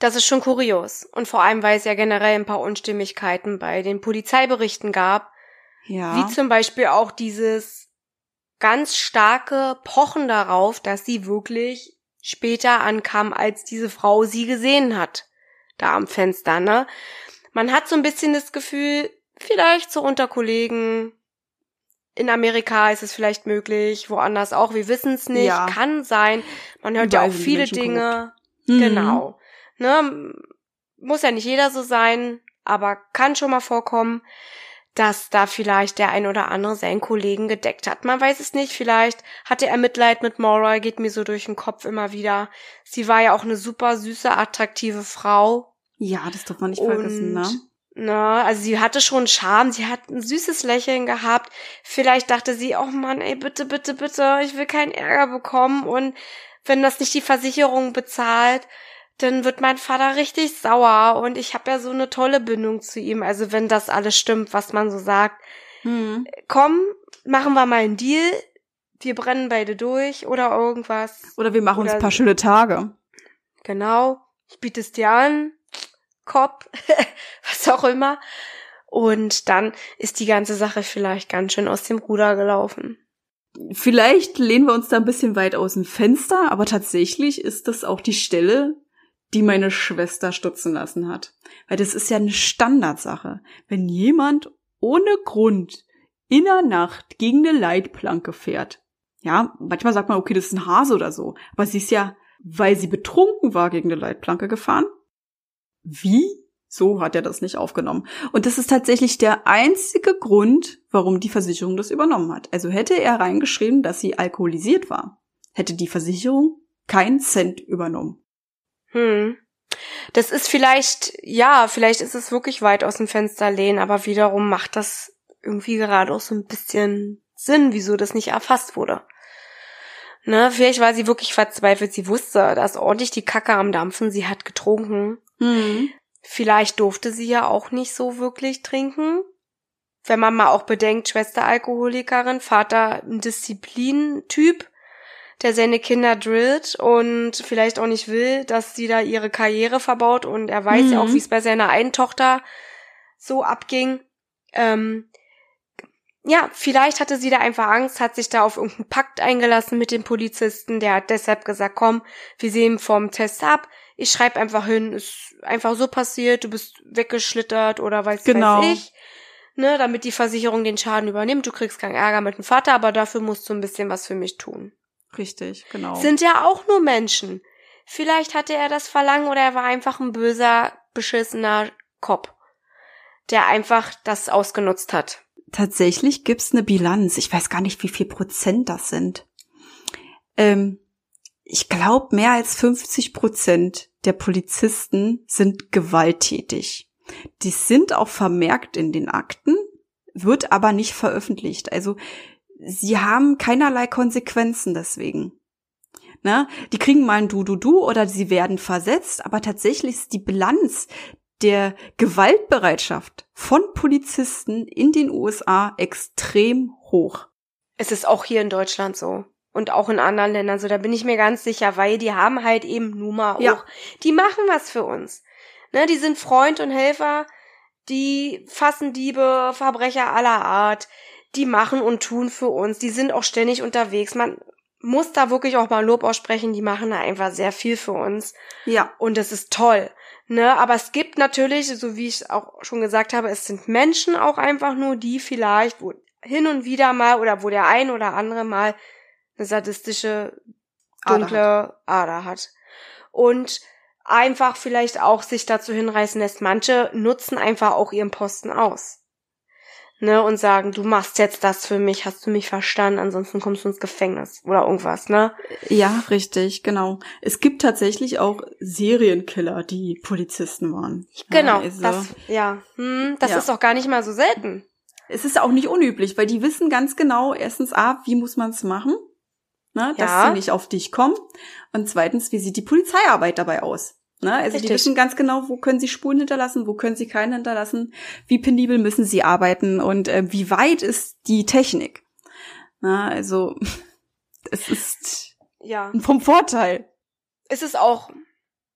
Speaker 1: Das ist schon kurios. Und vor allem, weil es ja generell ein paar Unstimmigkeiten bei den Polizeiberichten gab.
Speaker 2: Ja.
Speaker 1: Wie zum Beispiel auch dieses ganz starke Pochen darauf, dass sie wirklich später ankam, als diese Frau sie gesehen hat. Da am Fenster, ne? Man hat so ein bisschen das Gefühl, Vielleicht so unter Kollegen. In Amerika ist es vielleicht möglich, woanders auch. Wir wissen es nicht. Ja. Kann sein. Man hört ja auch viele Dinge. Mhm. Genau. Ne? Muss ja nicht jeder so sein, aber kann schon mal vorkommen, dass da vielleicht der ein oder andere seinen Kollegen gedeckt hat. Man weiß es nicht. Vielleicht hatte er Mitleid mit Maura, geht mir so durch den Kopf immer wieder. Sie war ja auch eine super süße, attraktive Frau.
Speaker 2: Ja, das darf man nicht vergessen, ne?
Speaker 1: Na, also sie hatte schon Charme, sie hat ein süßes Lächeln gehabt. Vielleicht dachte sie, oh Mann, ey, bitte, bitte, bitte, ich will keinen Ärger bekommen und wenn das nicht die Versicherung bezahlt, dann wird mein Vater richtig sauer und ich habe ja so eine tolle Bindung zu ihm. Also wenn das alles stimmt, was man so sagt,
Speaker 2: Hm.
Speaker 1: komm, machen wir mal einen Deal. Wir brennen beide durch oder irgendwas.
Speaker 2: Oder wir machen uns
Speaker 1: Oder-
Speaker 2: ein paar schöne Tage.
Speaker 1: Genau. Ich biete es dir an. Kopf. was auch immer. Und dann ist die ganze Sache vielleicht ganz schön aus dem Ruder gelaufen.
Speaker 2: Vielleicht lehnen wir uns da ein bisschen weit aus dem Fenster, aber tatsächlich ist das auch die Stelle, die meine Schwester stutzen lassen hat. Weil das ist ja eine Standardsache. Wenn jemand ohne Grund in der Nacht gegen eine Leitplanke fährt. Ja, manchmal sagt man, okay, das ist ein Hase oder so. Aber sie ist ja, weil sie betrunken war, gegen eine Leitplanke gefahren. Wie? So hat er das nicht aufgenommen. Und das ist tatsächlich der einzige Grund, warum die Versicherung das übernommen hat. Also hätte er reingeschrieben, dass sie alkoholisiert war, hätte die Versicherung keinen Cent übernommen.
Speaker 1: Hm. Das ist vielleicht, ja, vielleicht ist es wirklich weit aus dem Fenster lehnen, aber wiederum macht das irgendwie gerade auch so ein bisschen Sinn, wieso das nicht erfasst wurde. Ne, vielleicht war sie wirklich verzweifelt. Sie wusste, da ist ordentlich die Kacke am Dampfen. Sie hat getrunken. Vielleicht durfte sie ja auch nicht so wirklich trinken. Wenn man mal auch bedenkt, Schwester Alkoholikerin, Vater ein Disziplintyp, der seine Kinder drillt und vielleicht auch nicht will, dass sie da ihre Karriere verbaut und er weiß ja auch,
Speaker 2: Mhm.
Speaker 1: wie es bei seiner einen Tochter so abging. Ähm, ja, vielleicht hatte sie da einfach Angst, hat sich da auf irgendeinen Pakt eingelassen mit dem Polizisten, der hat deshalb gesagt, komm, wir sehen vom Test ab, ich schreibe einfach hin, ist einfach so passiert, du bist weggeschlittert oder weiß,
Speaker 2: Genau.
Speaker 1: weiß ich. Ne, damit die Versicherung den Schaden übernimmt. Du kriegst keinen Ärger mit dem Vater, aber dafür musst du ein bisschen was für mich tun.
Speaker 2: Richtig, genau.
Speaker 1: Sind ja auch nur Menschen. Vielleicht hatte er das Verlangen oder er war einfach ein böser, beschissener Kopf, der einfach das ausgenutzt hat.
Speaker 2: Tatsächlich gibt's eine Bilanz. Ich weiß gar nicht, wie viel Prozent das sind. Ähm, ich glaube, mehr als 50 Prozent der Polizisten sind gewalttätig. Die sind auch vermerkt in den Akten, wird aber nicht veröffentlicht. Also sie haben keinerlei Konsequenzen deswegen. Ne? Die kriegen mal ein Du-Du-Du oder sie werden versetzt, aber tatsächlich ist die Bilanz der Gewaltbereitschaft von Polizisten in den USA extrem hoch.
Speaker 1: Es ist auch hier in Deutschland so. Und auch in anderen Ländern so. Da bin ich mir ganz sicher, weil die haben halt eben nun mal auch,
Speaker 2: Ja.
Speaker 1: die machen was für uns. Ne, die sind Freund und Helfer, die fassen Diebe, Verbrecher aller Art, die machen und tun für uns, die sind auch ständig unterwegs. Man muss da wirklich auch mal Lob aussprechen, die machen da einfach sehr viel für uns.
Speaker 2: Ja.
Speaker 1: Und das ist toll. Ne, aber es gibt natürlich, so wie ich auch schon gesagt habe, es sind Menschen auch einfach nur, die vielleicht wo hin und wieder mal oder wo der ein oder andere mal eine sadistische,
Speaker 2: Ader
Speaker 1: dunkle Ader hat. Und einfach vielleicht auch sich dazu hinreißen lässt. Manche nutzen einfach auch ihren Posten aus. Ne, und sagen, du machst jetzt das für mich, hast du mich verstanden, ansonsten kommst du ins Gefängnis oder irgendwas, ne?
Speaker 2: Ja, richtig, genau. Es gibt tatsächlich auch Serienkiller, die Polizisten waren.
Speaker 1: Genau,
Speaker 2: also,
Speaker 1: das, ja, hm, das
Speaker 2: Ja.
Speaker 1: ist auch gar nicht mal so selten.
Speaker 2: Es ist auch nicht unüblich, weil die wissen ganz genau, erstens, A, wie muss man es machen, ne, dass
Speaker 1: Ja.
Speaker 2: sie nicht auf dich kommen. Und zweitens, wie sieht die Polizeiarbeit dabei aus? Ne, also
Speaker 1: Richtig.
Speaker 2: die wissen ganz genau, wo können sie Spuren hinterlassen, wo können sie keine hinterlassen, wie penibel müssen sie arbeiten und äh, wie weit ist die Technik. Na, also es ist
Speaker 1: Ja.
Speaker 2: vom Vorteil.
Speaker 1: ist es auch.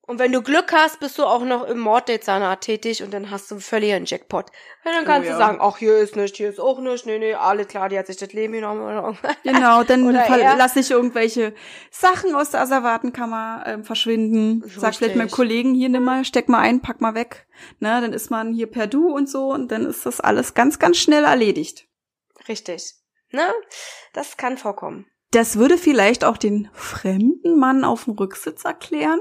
Speaker 1: Und wenn du Glück hast, bist du auch noch im Morddezernat tätig und dann hast du völlig einen Jackpot. Und dann kannst
Speaker 2: Oh ja.
Speaker 1: du sagen, ach, hier ist nichts, hier ist auch nichts, nee, nee, alles klar, die hat sich das Leben genommen oder irgendwas.
Speaker 2: Genau, dann
Speaker 1: Oder
Speaker 2: lasse ich irgendwelche Sachen aus der Asservatenkammer ähm, verschwinden. Sag vielleicht
Speaker 1: Richtig.
Speaker 2: meinem Kollegen, hier nimm mal, steck mal ein, pack mal weg. Ne, dann ist man hier per Du und so und dann ist das alles ganz, ganz schnell erledigt.
Speaker 1: Richtig. Ne? Das kann vorkommen.
Speaker 2: Das würde vielleicht auch den fremden Mann auf dem Rücksitz erklären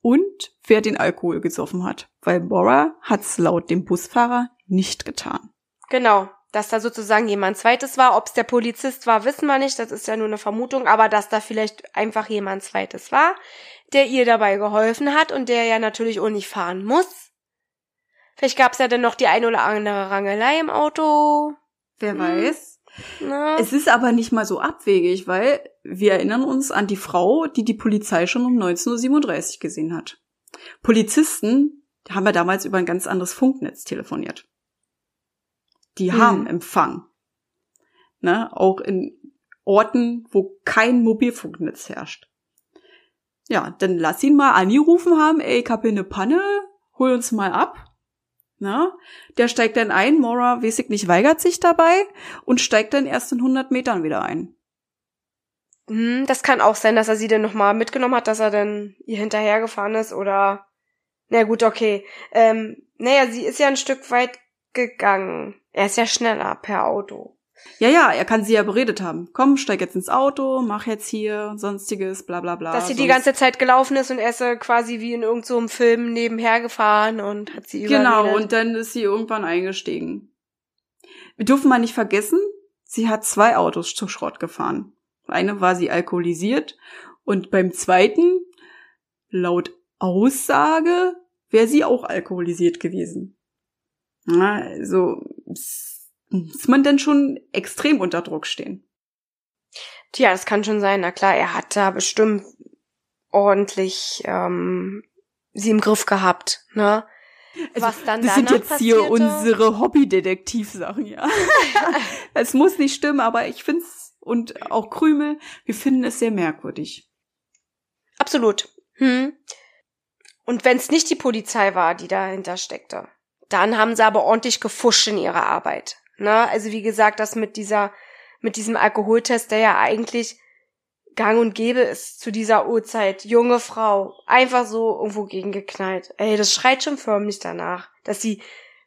Speaker 2: und wer den Alkohol gesoffen hat. Weil Bora hat's laut dem Busfahrer nicht getan.
Speaker 1: Genau. Dass da sozusagen jemand zweites war. Ob es der Polizist war, wissen wir nicht. Das ist ja nur eine Vermutung. Aber dass da vielleicht einfach jemand zweites war, der ihr dabei geholfen hat und der ja natürlich auch nicht fahren muss. Vielleicht gab es ja dann noch die ein oder andere Rangelei im Auto.
Speaker 2: Wer
Speaker 1: Hm.
Speaker 2: weiß.
Speaker 1: Na,
Speaker 2: Es ist aber nicht mal so abwegig, weil wir erinnern uns an die Frau, die die Polizei schon um 19.37 Uhr gesehen hat. Polizisten haben ja damals über ein ganz anderes Funknetz telefoniert. Die
Speaker 1: Hm.
Speaker 2: haben Empfang. Ne? Auch in Orten, wo kein Mobilfunknetz herrscht. Ja, dann lass ihn mal angerufen haben, ey, ich hab hier eine Panne, hol uns mal ab. Na, der steigt dann ein, Mora, ich nicht, weigert sich dabei und steigt dann erst in 100 Metern wieder ein.
Speaker 1: hm, das kann auch sein, dass er sie dann nochmal mitgenommen hat, dass er dann ihr hinterhergefahren ist oder. Na gut, okay. Ähm, naja, sie ist ja ein Stück weit gegangen. Er ist ja schneller per Auto.
Speaker 2: Ja, ja, er kann sie ja beredet haben. Komm, steig jetzt ins Auto, mach jetzt hier sonstiges, bla bla bla.
Speaker 1: dass sie die ganze Zeit gelaufen ist und er ist quasi wie in irgendeinem so Film nebenher gefahren und hat sie
Speaker 2: Genau,
Speaker 1: überredet.
Speaker 2: und dann ist sie irgendwann eingestiegen. Wir dürfen mal nicht vergessen, sie hat zwei Autos zu Schrott gefahren. Eine war sie alkoholisiert und beim zweiten, laut Aussage, wäre sie auch alkoholisiert gewesen. Na, also muss man denn schon extrem unter Druck stehen.
Speaker 1: Tja, das kann schon sein. Na klar, er hat da bestimmt ordentlich ähm, sie im Griff gehabt, ne? Was dann
Speaker 2: Also, das sind jetzt hier
Speaker 1: passierte?
Speaker 2: unsere Hobby-Detektiv-Sachen, ja. es muss nicht stimmen, aber ich find's und auch Krümel, wir finden es sehr merkwürdig.
Speaker 1: Absolut. Hm. Und wenn es nicht die Polizei war, die dahinter steckte, dann haben sie aber ordentlich gefuscht in ihrer Arbeit. Ne? Also wie gesagt, das mit dieser, mit diesem Alkoholtest, der ja eigentlich gang und gäbe ist zu dieser Uhrzeit. Junge Frau, einfach so irgendwo gegengeknallt. Ey, das schreit schon förmlich danach, dass sie,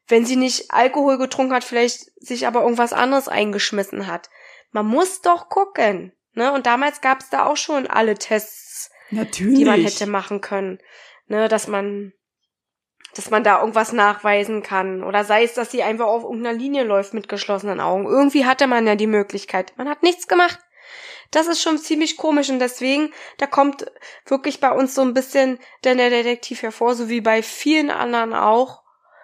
Speaker 1: wenn sie nicht Alkohol getrunken hat, vielleicht sich aber irgendwas anderes eingeschmissen hat. Man muss doch gucken. Ne? Und damals gab es da auch schon alle Tests
Speaker 2: Natürlich.
Speaker 1: die man hätte machen können. Ne, dass man, dass man da irgendwas nachweisen kann. Oder sei es, dass sie einfach auf irgendeiner Linie läuft mit geschlossenen Augen. Irgendwie hatte man ja die Möglichkeit. Man hat nichts gemacht. Das ist schon ziemlich komisch und deswegen, da kommt wirklich bei uns so ein bisschen denn der Detektiv hervor, so wie bei vielen anderen auch.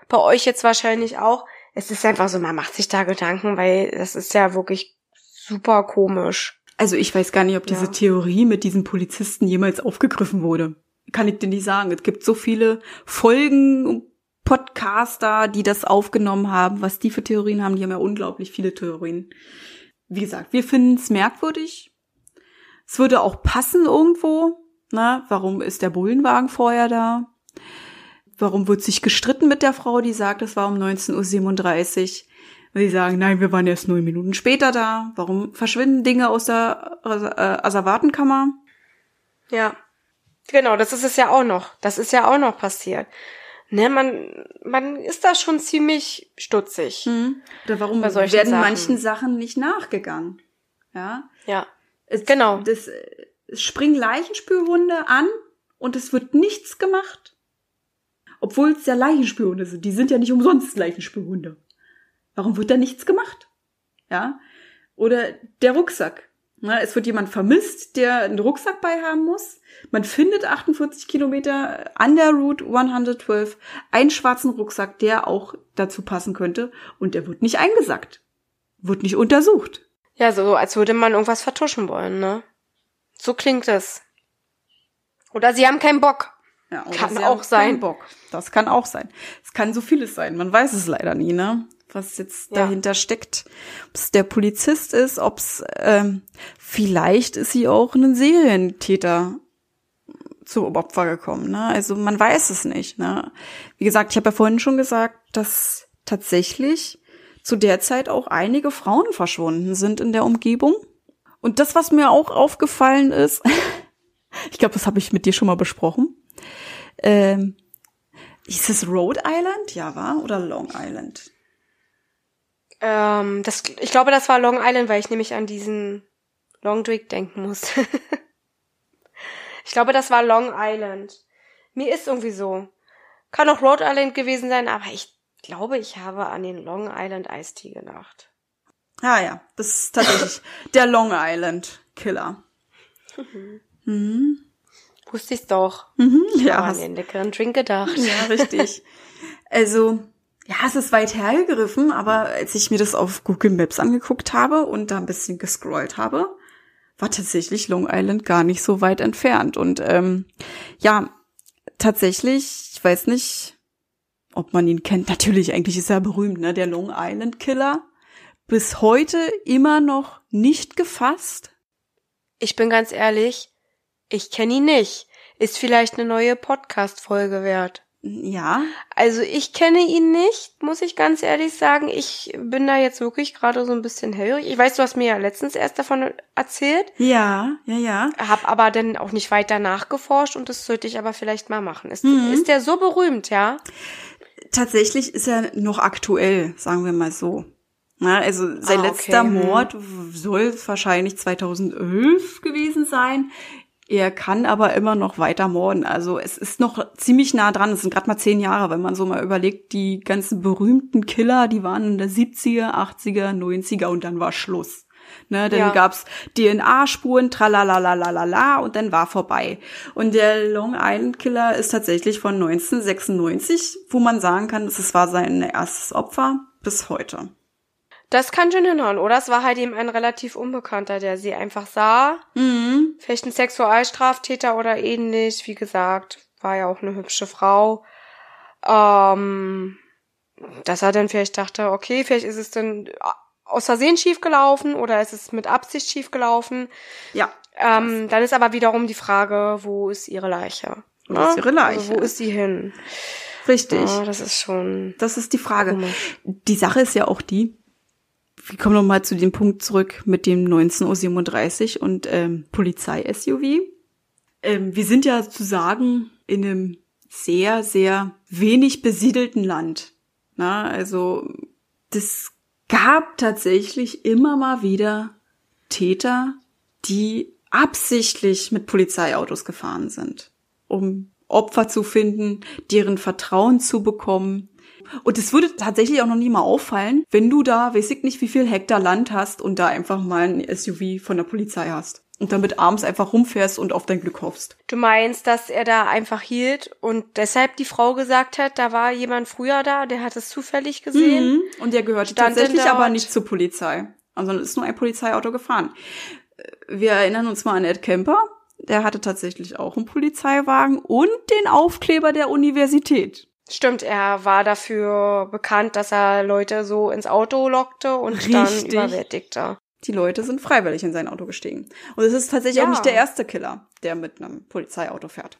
Speaker 1: Bei euch jetzt wahrscheinlich auch. Es ist einfach so, man macht sich da Gedanken, weil das ist ja wirklich super komisch.
Speaker 2: Also ich weiß gar nicht, ob diese
Speaker 1: Ja.
Speaker 2: Theorie mit diesen Polizisten jemals aufgegriffen wurde. Kann ich dir nicht sagen. Es gibt so viele Folgen und Podcaster, die das aufgenommen haben, was die für Theorien haben. Die haben ja unglaublich viele Theorien. Wie gesagt, wir finden es merkwürdig. Es würde auch passen irgendwo. Na, warum ist der Bullenwagen vorher da? Warum wird sich gestritten mit der Frau, die sagt, es war um 19.37 Uhr? Weil sie sagen, nein, wir waren erst neun Minuten später da. Warum verschwinden Dinge aus der äh, Asservatenkammer?
Speaker 1: Ja. Genau, das ist es ja auch noch. Das ist ja auch noch passiert. Ne, man, man ist da schon ziemlich stutzig.
Speaker 2: Hm. Oder warum
Speaker 1: Bei solchen
Speaker 2: werden
Speaker 1: Sachen.
Speaker 2: manchen Sachen nicht nachgegangen? Ja.
Speaker 1: Ja.
Speaker 2: Es,
Speaker 1: Genau.
Speaker 2: Das, es springen Leichenspürhunde an und es wird nichts gemacht. Obwohl es ja Leichenspürhunde sind. Die sind ja nicht umsonst Leichenspürhunde. Warum wird da nichts gemacht? Ja. Oder der Rucksack. Na, es wird jemand vermisst, der einen Rucksack bei haben muss. Man findet 48 Kilometer an der Route 112 einen schwarzen Rucksack, der auch dazu passen könnte. Und der wird nicht eingesackt. Wird nicht untersucht.
Speaker 1: Ja, so als würde man irgendwas vertuschen wollen, ne? So klingt es. Oder sie haben keinen Bock.
Speaker 2: Ja,
Speaker 1: Kann
Speaker 2: sie
Speaker 1: auch
Speaker 2: haben
Speaker 1: sein.
Speaker 2: keinen Bock. Das kann auch sein. Es kann so vieles sein. Man weiß es leider nie, ne? Was jetzt
Speaker 1: Ja.
Speaker 2: dahinter steckt. Ob es der Polizist ist, ob es ähm, vielleicht ist sie auch ein Serientäter zum Opfer gekommen, ne? Also man weiß es nicht, ne? Wie gesagt, ich habe ja vorhin schon gesagt, dass tatsächlich zu der Zeit auch einige Frauen verschwunden sind in der Umgebung. Und das, was mir auch aufgefallen ist, ich glaube, das habe ich mit dir schon mal besprochen. Ähm, hieß es Rhode Island? Ja, war? Oder Long Island?
Speaker 1: Ähm, das, ich glaube, das war Long Island, weil ich nämlich an diesen Long Drake denken muss. ich glaube, das war Long Island. Mir ist irgendwie so. Kann auch Rhode Island gewesen sein, aber ich glaube, ich habe an den Long Island Eistee gedacht.
Speaker 2: Ah ja, das ist tatsächlich der Long Island Killer. Mhm.
Speaker 1: Wusste ich's doch.
Speaker 2: Mhm,
Speaker 1: Ich
Speaker 2: ja,
Speaker 1: habe an den leckeren Drink gedacht.
Speaker 2: ja, richtig. Also, ja, es ist weit hergegriffen, aber als ich mir das auf Google Maps angeguckt habe und da ein bisschen gescrollt habe, war tatsächlich Long Island gar nicht so weit entfernt. Und ähm, ja, tatsächlich, ich weiß nicht, ob man ihn kennt. Natürlich, eigentlich ist er berühmt, ne? Der Long Island Killer. Bis heute immer noch nicht gefasst.
Speaker 1: Ich bin ganz ehrlich, ich kenne ihn nicht. Ist vielleicht eine neue Podcast-Folge wert.
Speaker 2: Ja.
Speaker 1: Also ich kenne ihn nicht, muss ich ganz ehrlich sagen. Ich bin da jetzt wirklich gerade so ein bisschen hellhörig. Ich weiß, du hast mir ja letztens erst davon erzählt.
Speaker 2: Ja, ja, ja.
Speaker 1: Hab aber dann auch nicht weiter nachgeforscht und das sollte ich aber vielleicht mal machen. Ist, mhm. ist der so berühmt, ja?
Speaker 2: Tatsächlich ist er noch aktuell, sagen wir mal so. Ja, also sein ah, letzter. Mord soll wahrscheinlich 2011 gewesen sein. Er kann aber immer noch weiter morden. Also es ist noch ziemlich nah dran. Es sind gerade mal zehn Jahre, wenn man so mal überlegt, die ganzen berühmten Killer, die waren in der 70er, 80er, 90er und dann war Schluss. Ne, dann ja. gab's DNA-Spuren, tralalalalala und dann war vorbei. Und der Long Island Killer ist tatsächlich von 1996, wo man sagen kann, es war sein erstes Opfer bis heute.
Speaker 1: Das kann schon hinhauen, oder? Es war halt eben ein relativ Unbekannter, der sie einfach sah. Mhm. Vielleicht ein Sexualstraftäter oder ähnlich. Wie gesagt, war ja auch eine hübsche Frau. Ähm, dass er dann vielleicht dachte, okay, vielleicht ist es dann aus Versehen schiefgelaufen oder ist es mit Absicht schiefgelaufen.
Speaker 2: Ja.
Speaker 1: Ähm, dann ist aber wiederum die Frage, wo ist ihre Leiche?
Speaker 2: Wo ist ihre Leiche?
Speaker 1: Also wo ist sie hin?
Speaker 2: Richtig.
Speaker 1: Ja, das ist schon.
Speaker 2: Das ist die Frage. Komisch. Die Sache ist ja auch die, wir kommen nochmal zu dem Punkt zurück mit dem 19.37 Uhr und ähm, Polizei-SUV. Ähm, wir sind ja zu sagen in einem sehr, sehr wenig besiedelten Land. Na, also das gab tatsächlich immer mal wieder Täter, die absichtlich mit Polizeiautos gefahren sind, um Opfer zu finden, deren Vertrauen zu bekommen, und es würde tatsächlich auch noch nie mal auffallen, wenn du da, weiß ich nicht, wie viel Hektar Land hast und da einfach mal ein SUV von der Polizei hast. Und damit abends einfach rumfährst und auf dein Glück hoffst.
Speaker 1: Du meinst, dass er da einfach hielt und deshalb die Frau gesagt hat, da war jemand früher da, der hat es zufällig gesehen. Mhm.
Speaker 2: Und der gehörte tatsächlich aber nicht zur Polizei. Also ist nur ein Polizeiauto gefahren. Wir erinnern uns mal an Ed Kemper. Der hatte tatsächlich auch einen Polizeiwagen und den Aufkleber der Universität.
Speaker 1: Stimmt, er war dafür bekannt, dass er Leute so ins Auto lockte und Richtig. dann überwältigte.
Speaker 2: Die Leute sind freiwillig in sein Auto gestiegen. Und es ist tatsächlich ja. auch nicht der erste Killer, der mit einem Polizeiauto fährt.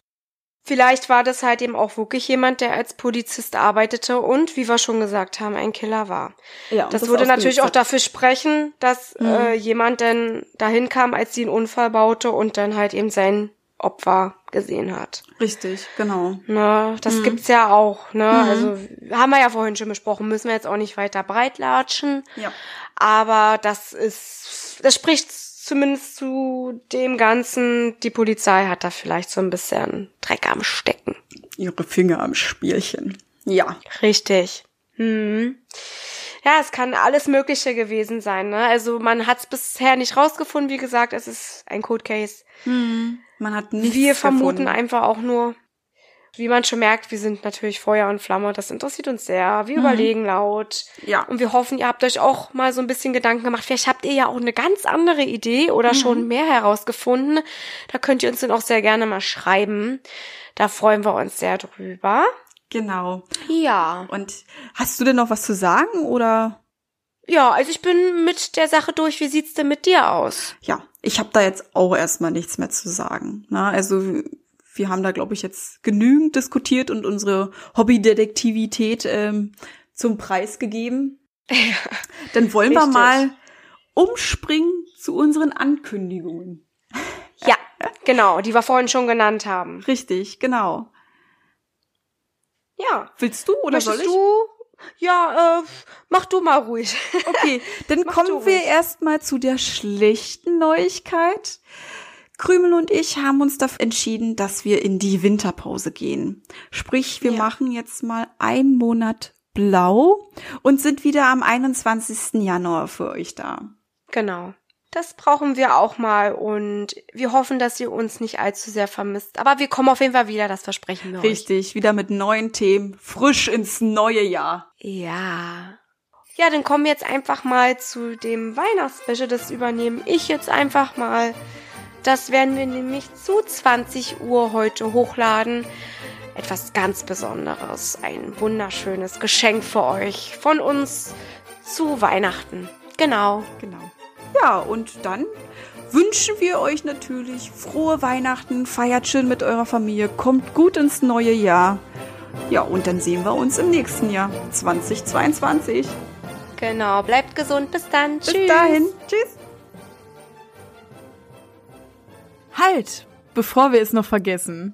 Speaker 1: Vielleicht war das halt eben auch wirklich jemand, der als Polizist arbeitete und, wie wir schon gesagt haben, ein Killer war. Ja, das, das würde natürlich auch dafür sprechen, dass mhm. äh, jemand dann dahin kam, als sie einen Unfall baute und dann halt eben sein Opfer gesehen hat.
Speaker 2: Richtig, genau.
Speaker 1: Ne, das mhm. gibt's ja auch, ne? Mhm. Also haben wir ja vorhin schon besprochen, müssen wir jetzt auch nicht weiter breitlatschen.
Speaker 2: Ja.
Speaker 1: Aber das ist, das spricht zumindest zu dem Ganzen, die Polizei hat da vielleicht so ein bisschen Dreck am Stecken.
Speaker 2: Ihre Finger am Spielchen. Ja.
Speaker 1: Richtig. Hm. Ja, es kann alles Mögliche gewesen sein. Ne? Also man hat es bisher nicht rausgefunden. Wie gesagt, es ist ein Code Case.
Speaker 2: Hm. Man hat nichts
Speaker 1: Wir vermuten gefunden. einfach auch nur, wie man schon merkt, wir sind natürlich Feuer und Flamme. Das interessiert uns sehr. Wir mhm. überlegen laut.
Speaker 2: Ja.
Speaker 1: Und wir hoffen, ihr habt euch auch mal so ein bisschen Gedanken gemacht. Vielleicht habt ihr ja auch eine ganz andere Idee oder mhm. schon mehr herausgefunden. Da könnt ihr uns dann auch sehr gerne mal schreiben. Da freuen wir uns sehr drüber.
Speaker 2: Genau.
Speaker 1: Ja.
Speaker 2: Und hast du denn noch was zu sagen oder?
Speaker 1: Ja, also ich bin mit der Sache durch. Wie sieht's denn mit dir aus?
Speaker 2: Ja, ich habe da jetzt auch erstmal nichts mehr zu sagen. Na, ne? also wir haben da, glaube ich, jetzt genügend diskutiert und unsere Hobbydetektivität ähm, zum Preis gegeben. Ja, Dann wollen richtig. wir mal umspringen zu unseren Ankündigungen.
Speaker 1: Ja, genau, die wir vorhin schon genannt haben.
Speaker 2: Richtig, genau.
Speaker 1: Ja.
Speaker 2: Willst du oder
Speaker 1: Möchtest
Speaker 2: soll ich?
Speaker 1: Du? Ja, äh, mach du mal ruhig.
Speaker 2: Okay, dann kommen wir erstmal zu der schlechten Neuigkeit. Krümel und ich haben uns dafür entschieden, dass wir in die Winterpause gehen. Sprich, wir ja. machen jetzt mal einen Monat blau und sind wieder am 21. Januar für euch da.
Speaker 1: Genau. Das brauchen wir auch mal und wir hoffen, dass ihr uns nicht allzu sehr vermisst. Aber wir kommen auf jeden Fall wieder, das versprechen wir
Speaker 2: Richtig, euch. wieder mit neuen Themen, frisch ins neue Jahr.
Speaker 1: Ja. Ja, dann kommen wir jetzt einfach mal zu dem Weihnachtsspecial. Das übernehme ich jetzt einfach mal. Das werden wir nämlich zu 20 Uhr heute hochladen. Etwas ganz Besonderes. Ein wunderschönes Geschenk für euch von uns zu Weihnachten. Genau.
Speaker 2: Genau. Ja, und dann wünschen wir euch natürlich frohe Weihnachten, feiert schön mit eurer Familie, kommt gut ins neue Jahr. Ja, und dann sehen wir uns im nächsten Jahr, 2022.
Speaker 1: Genau, bleibt gesund. Bis dann.
Speaker 2: Bis Tschüss. dahin. Tschüss. Halt, bevor wir es noch vergessen.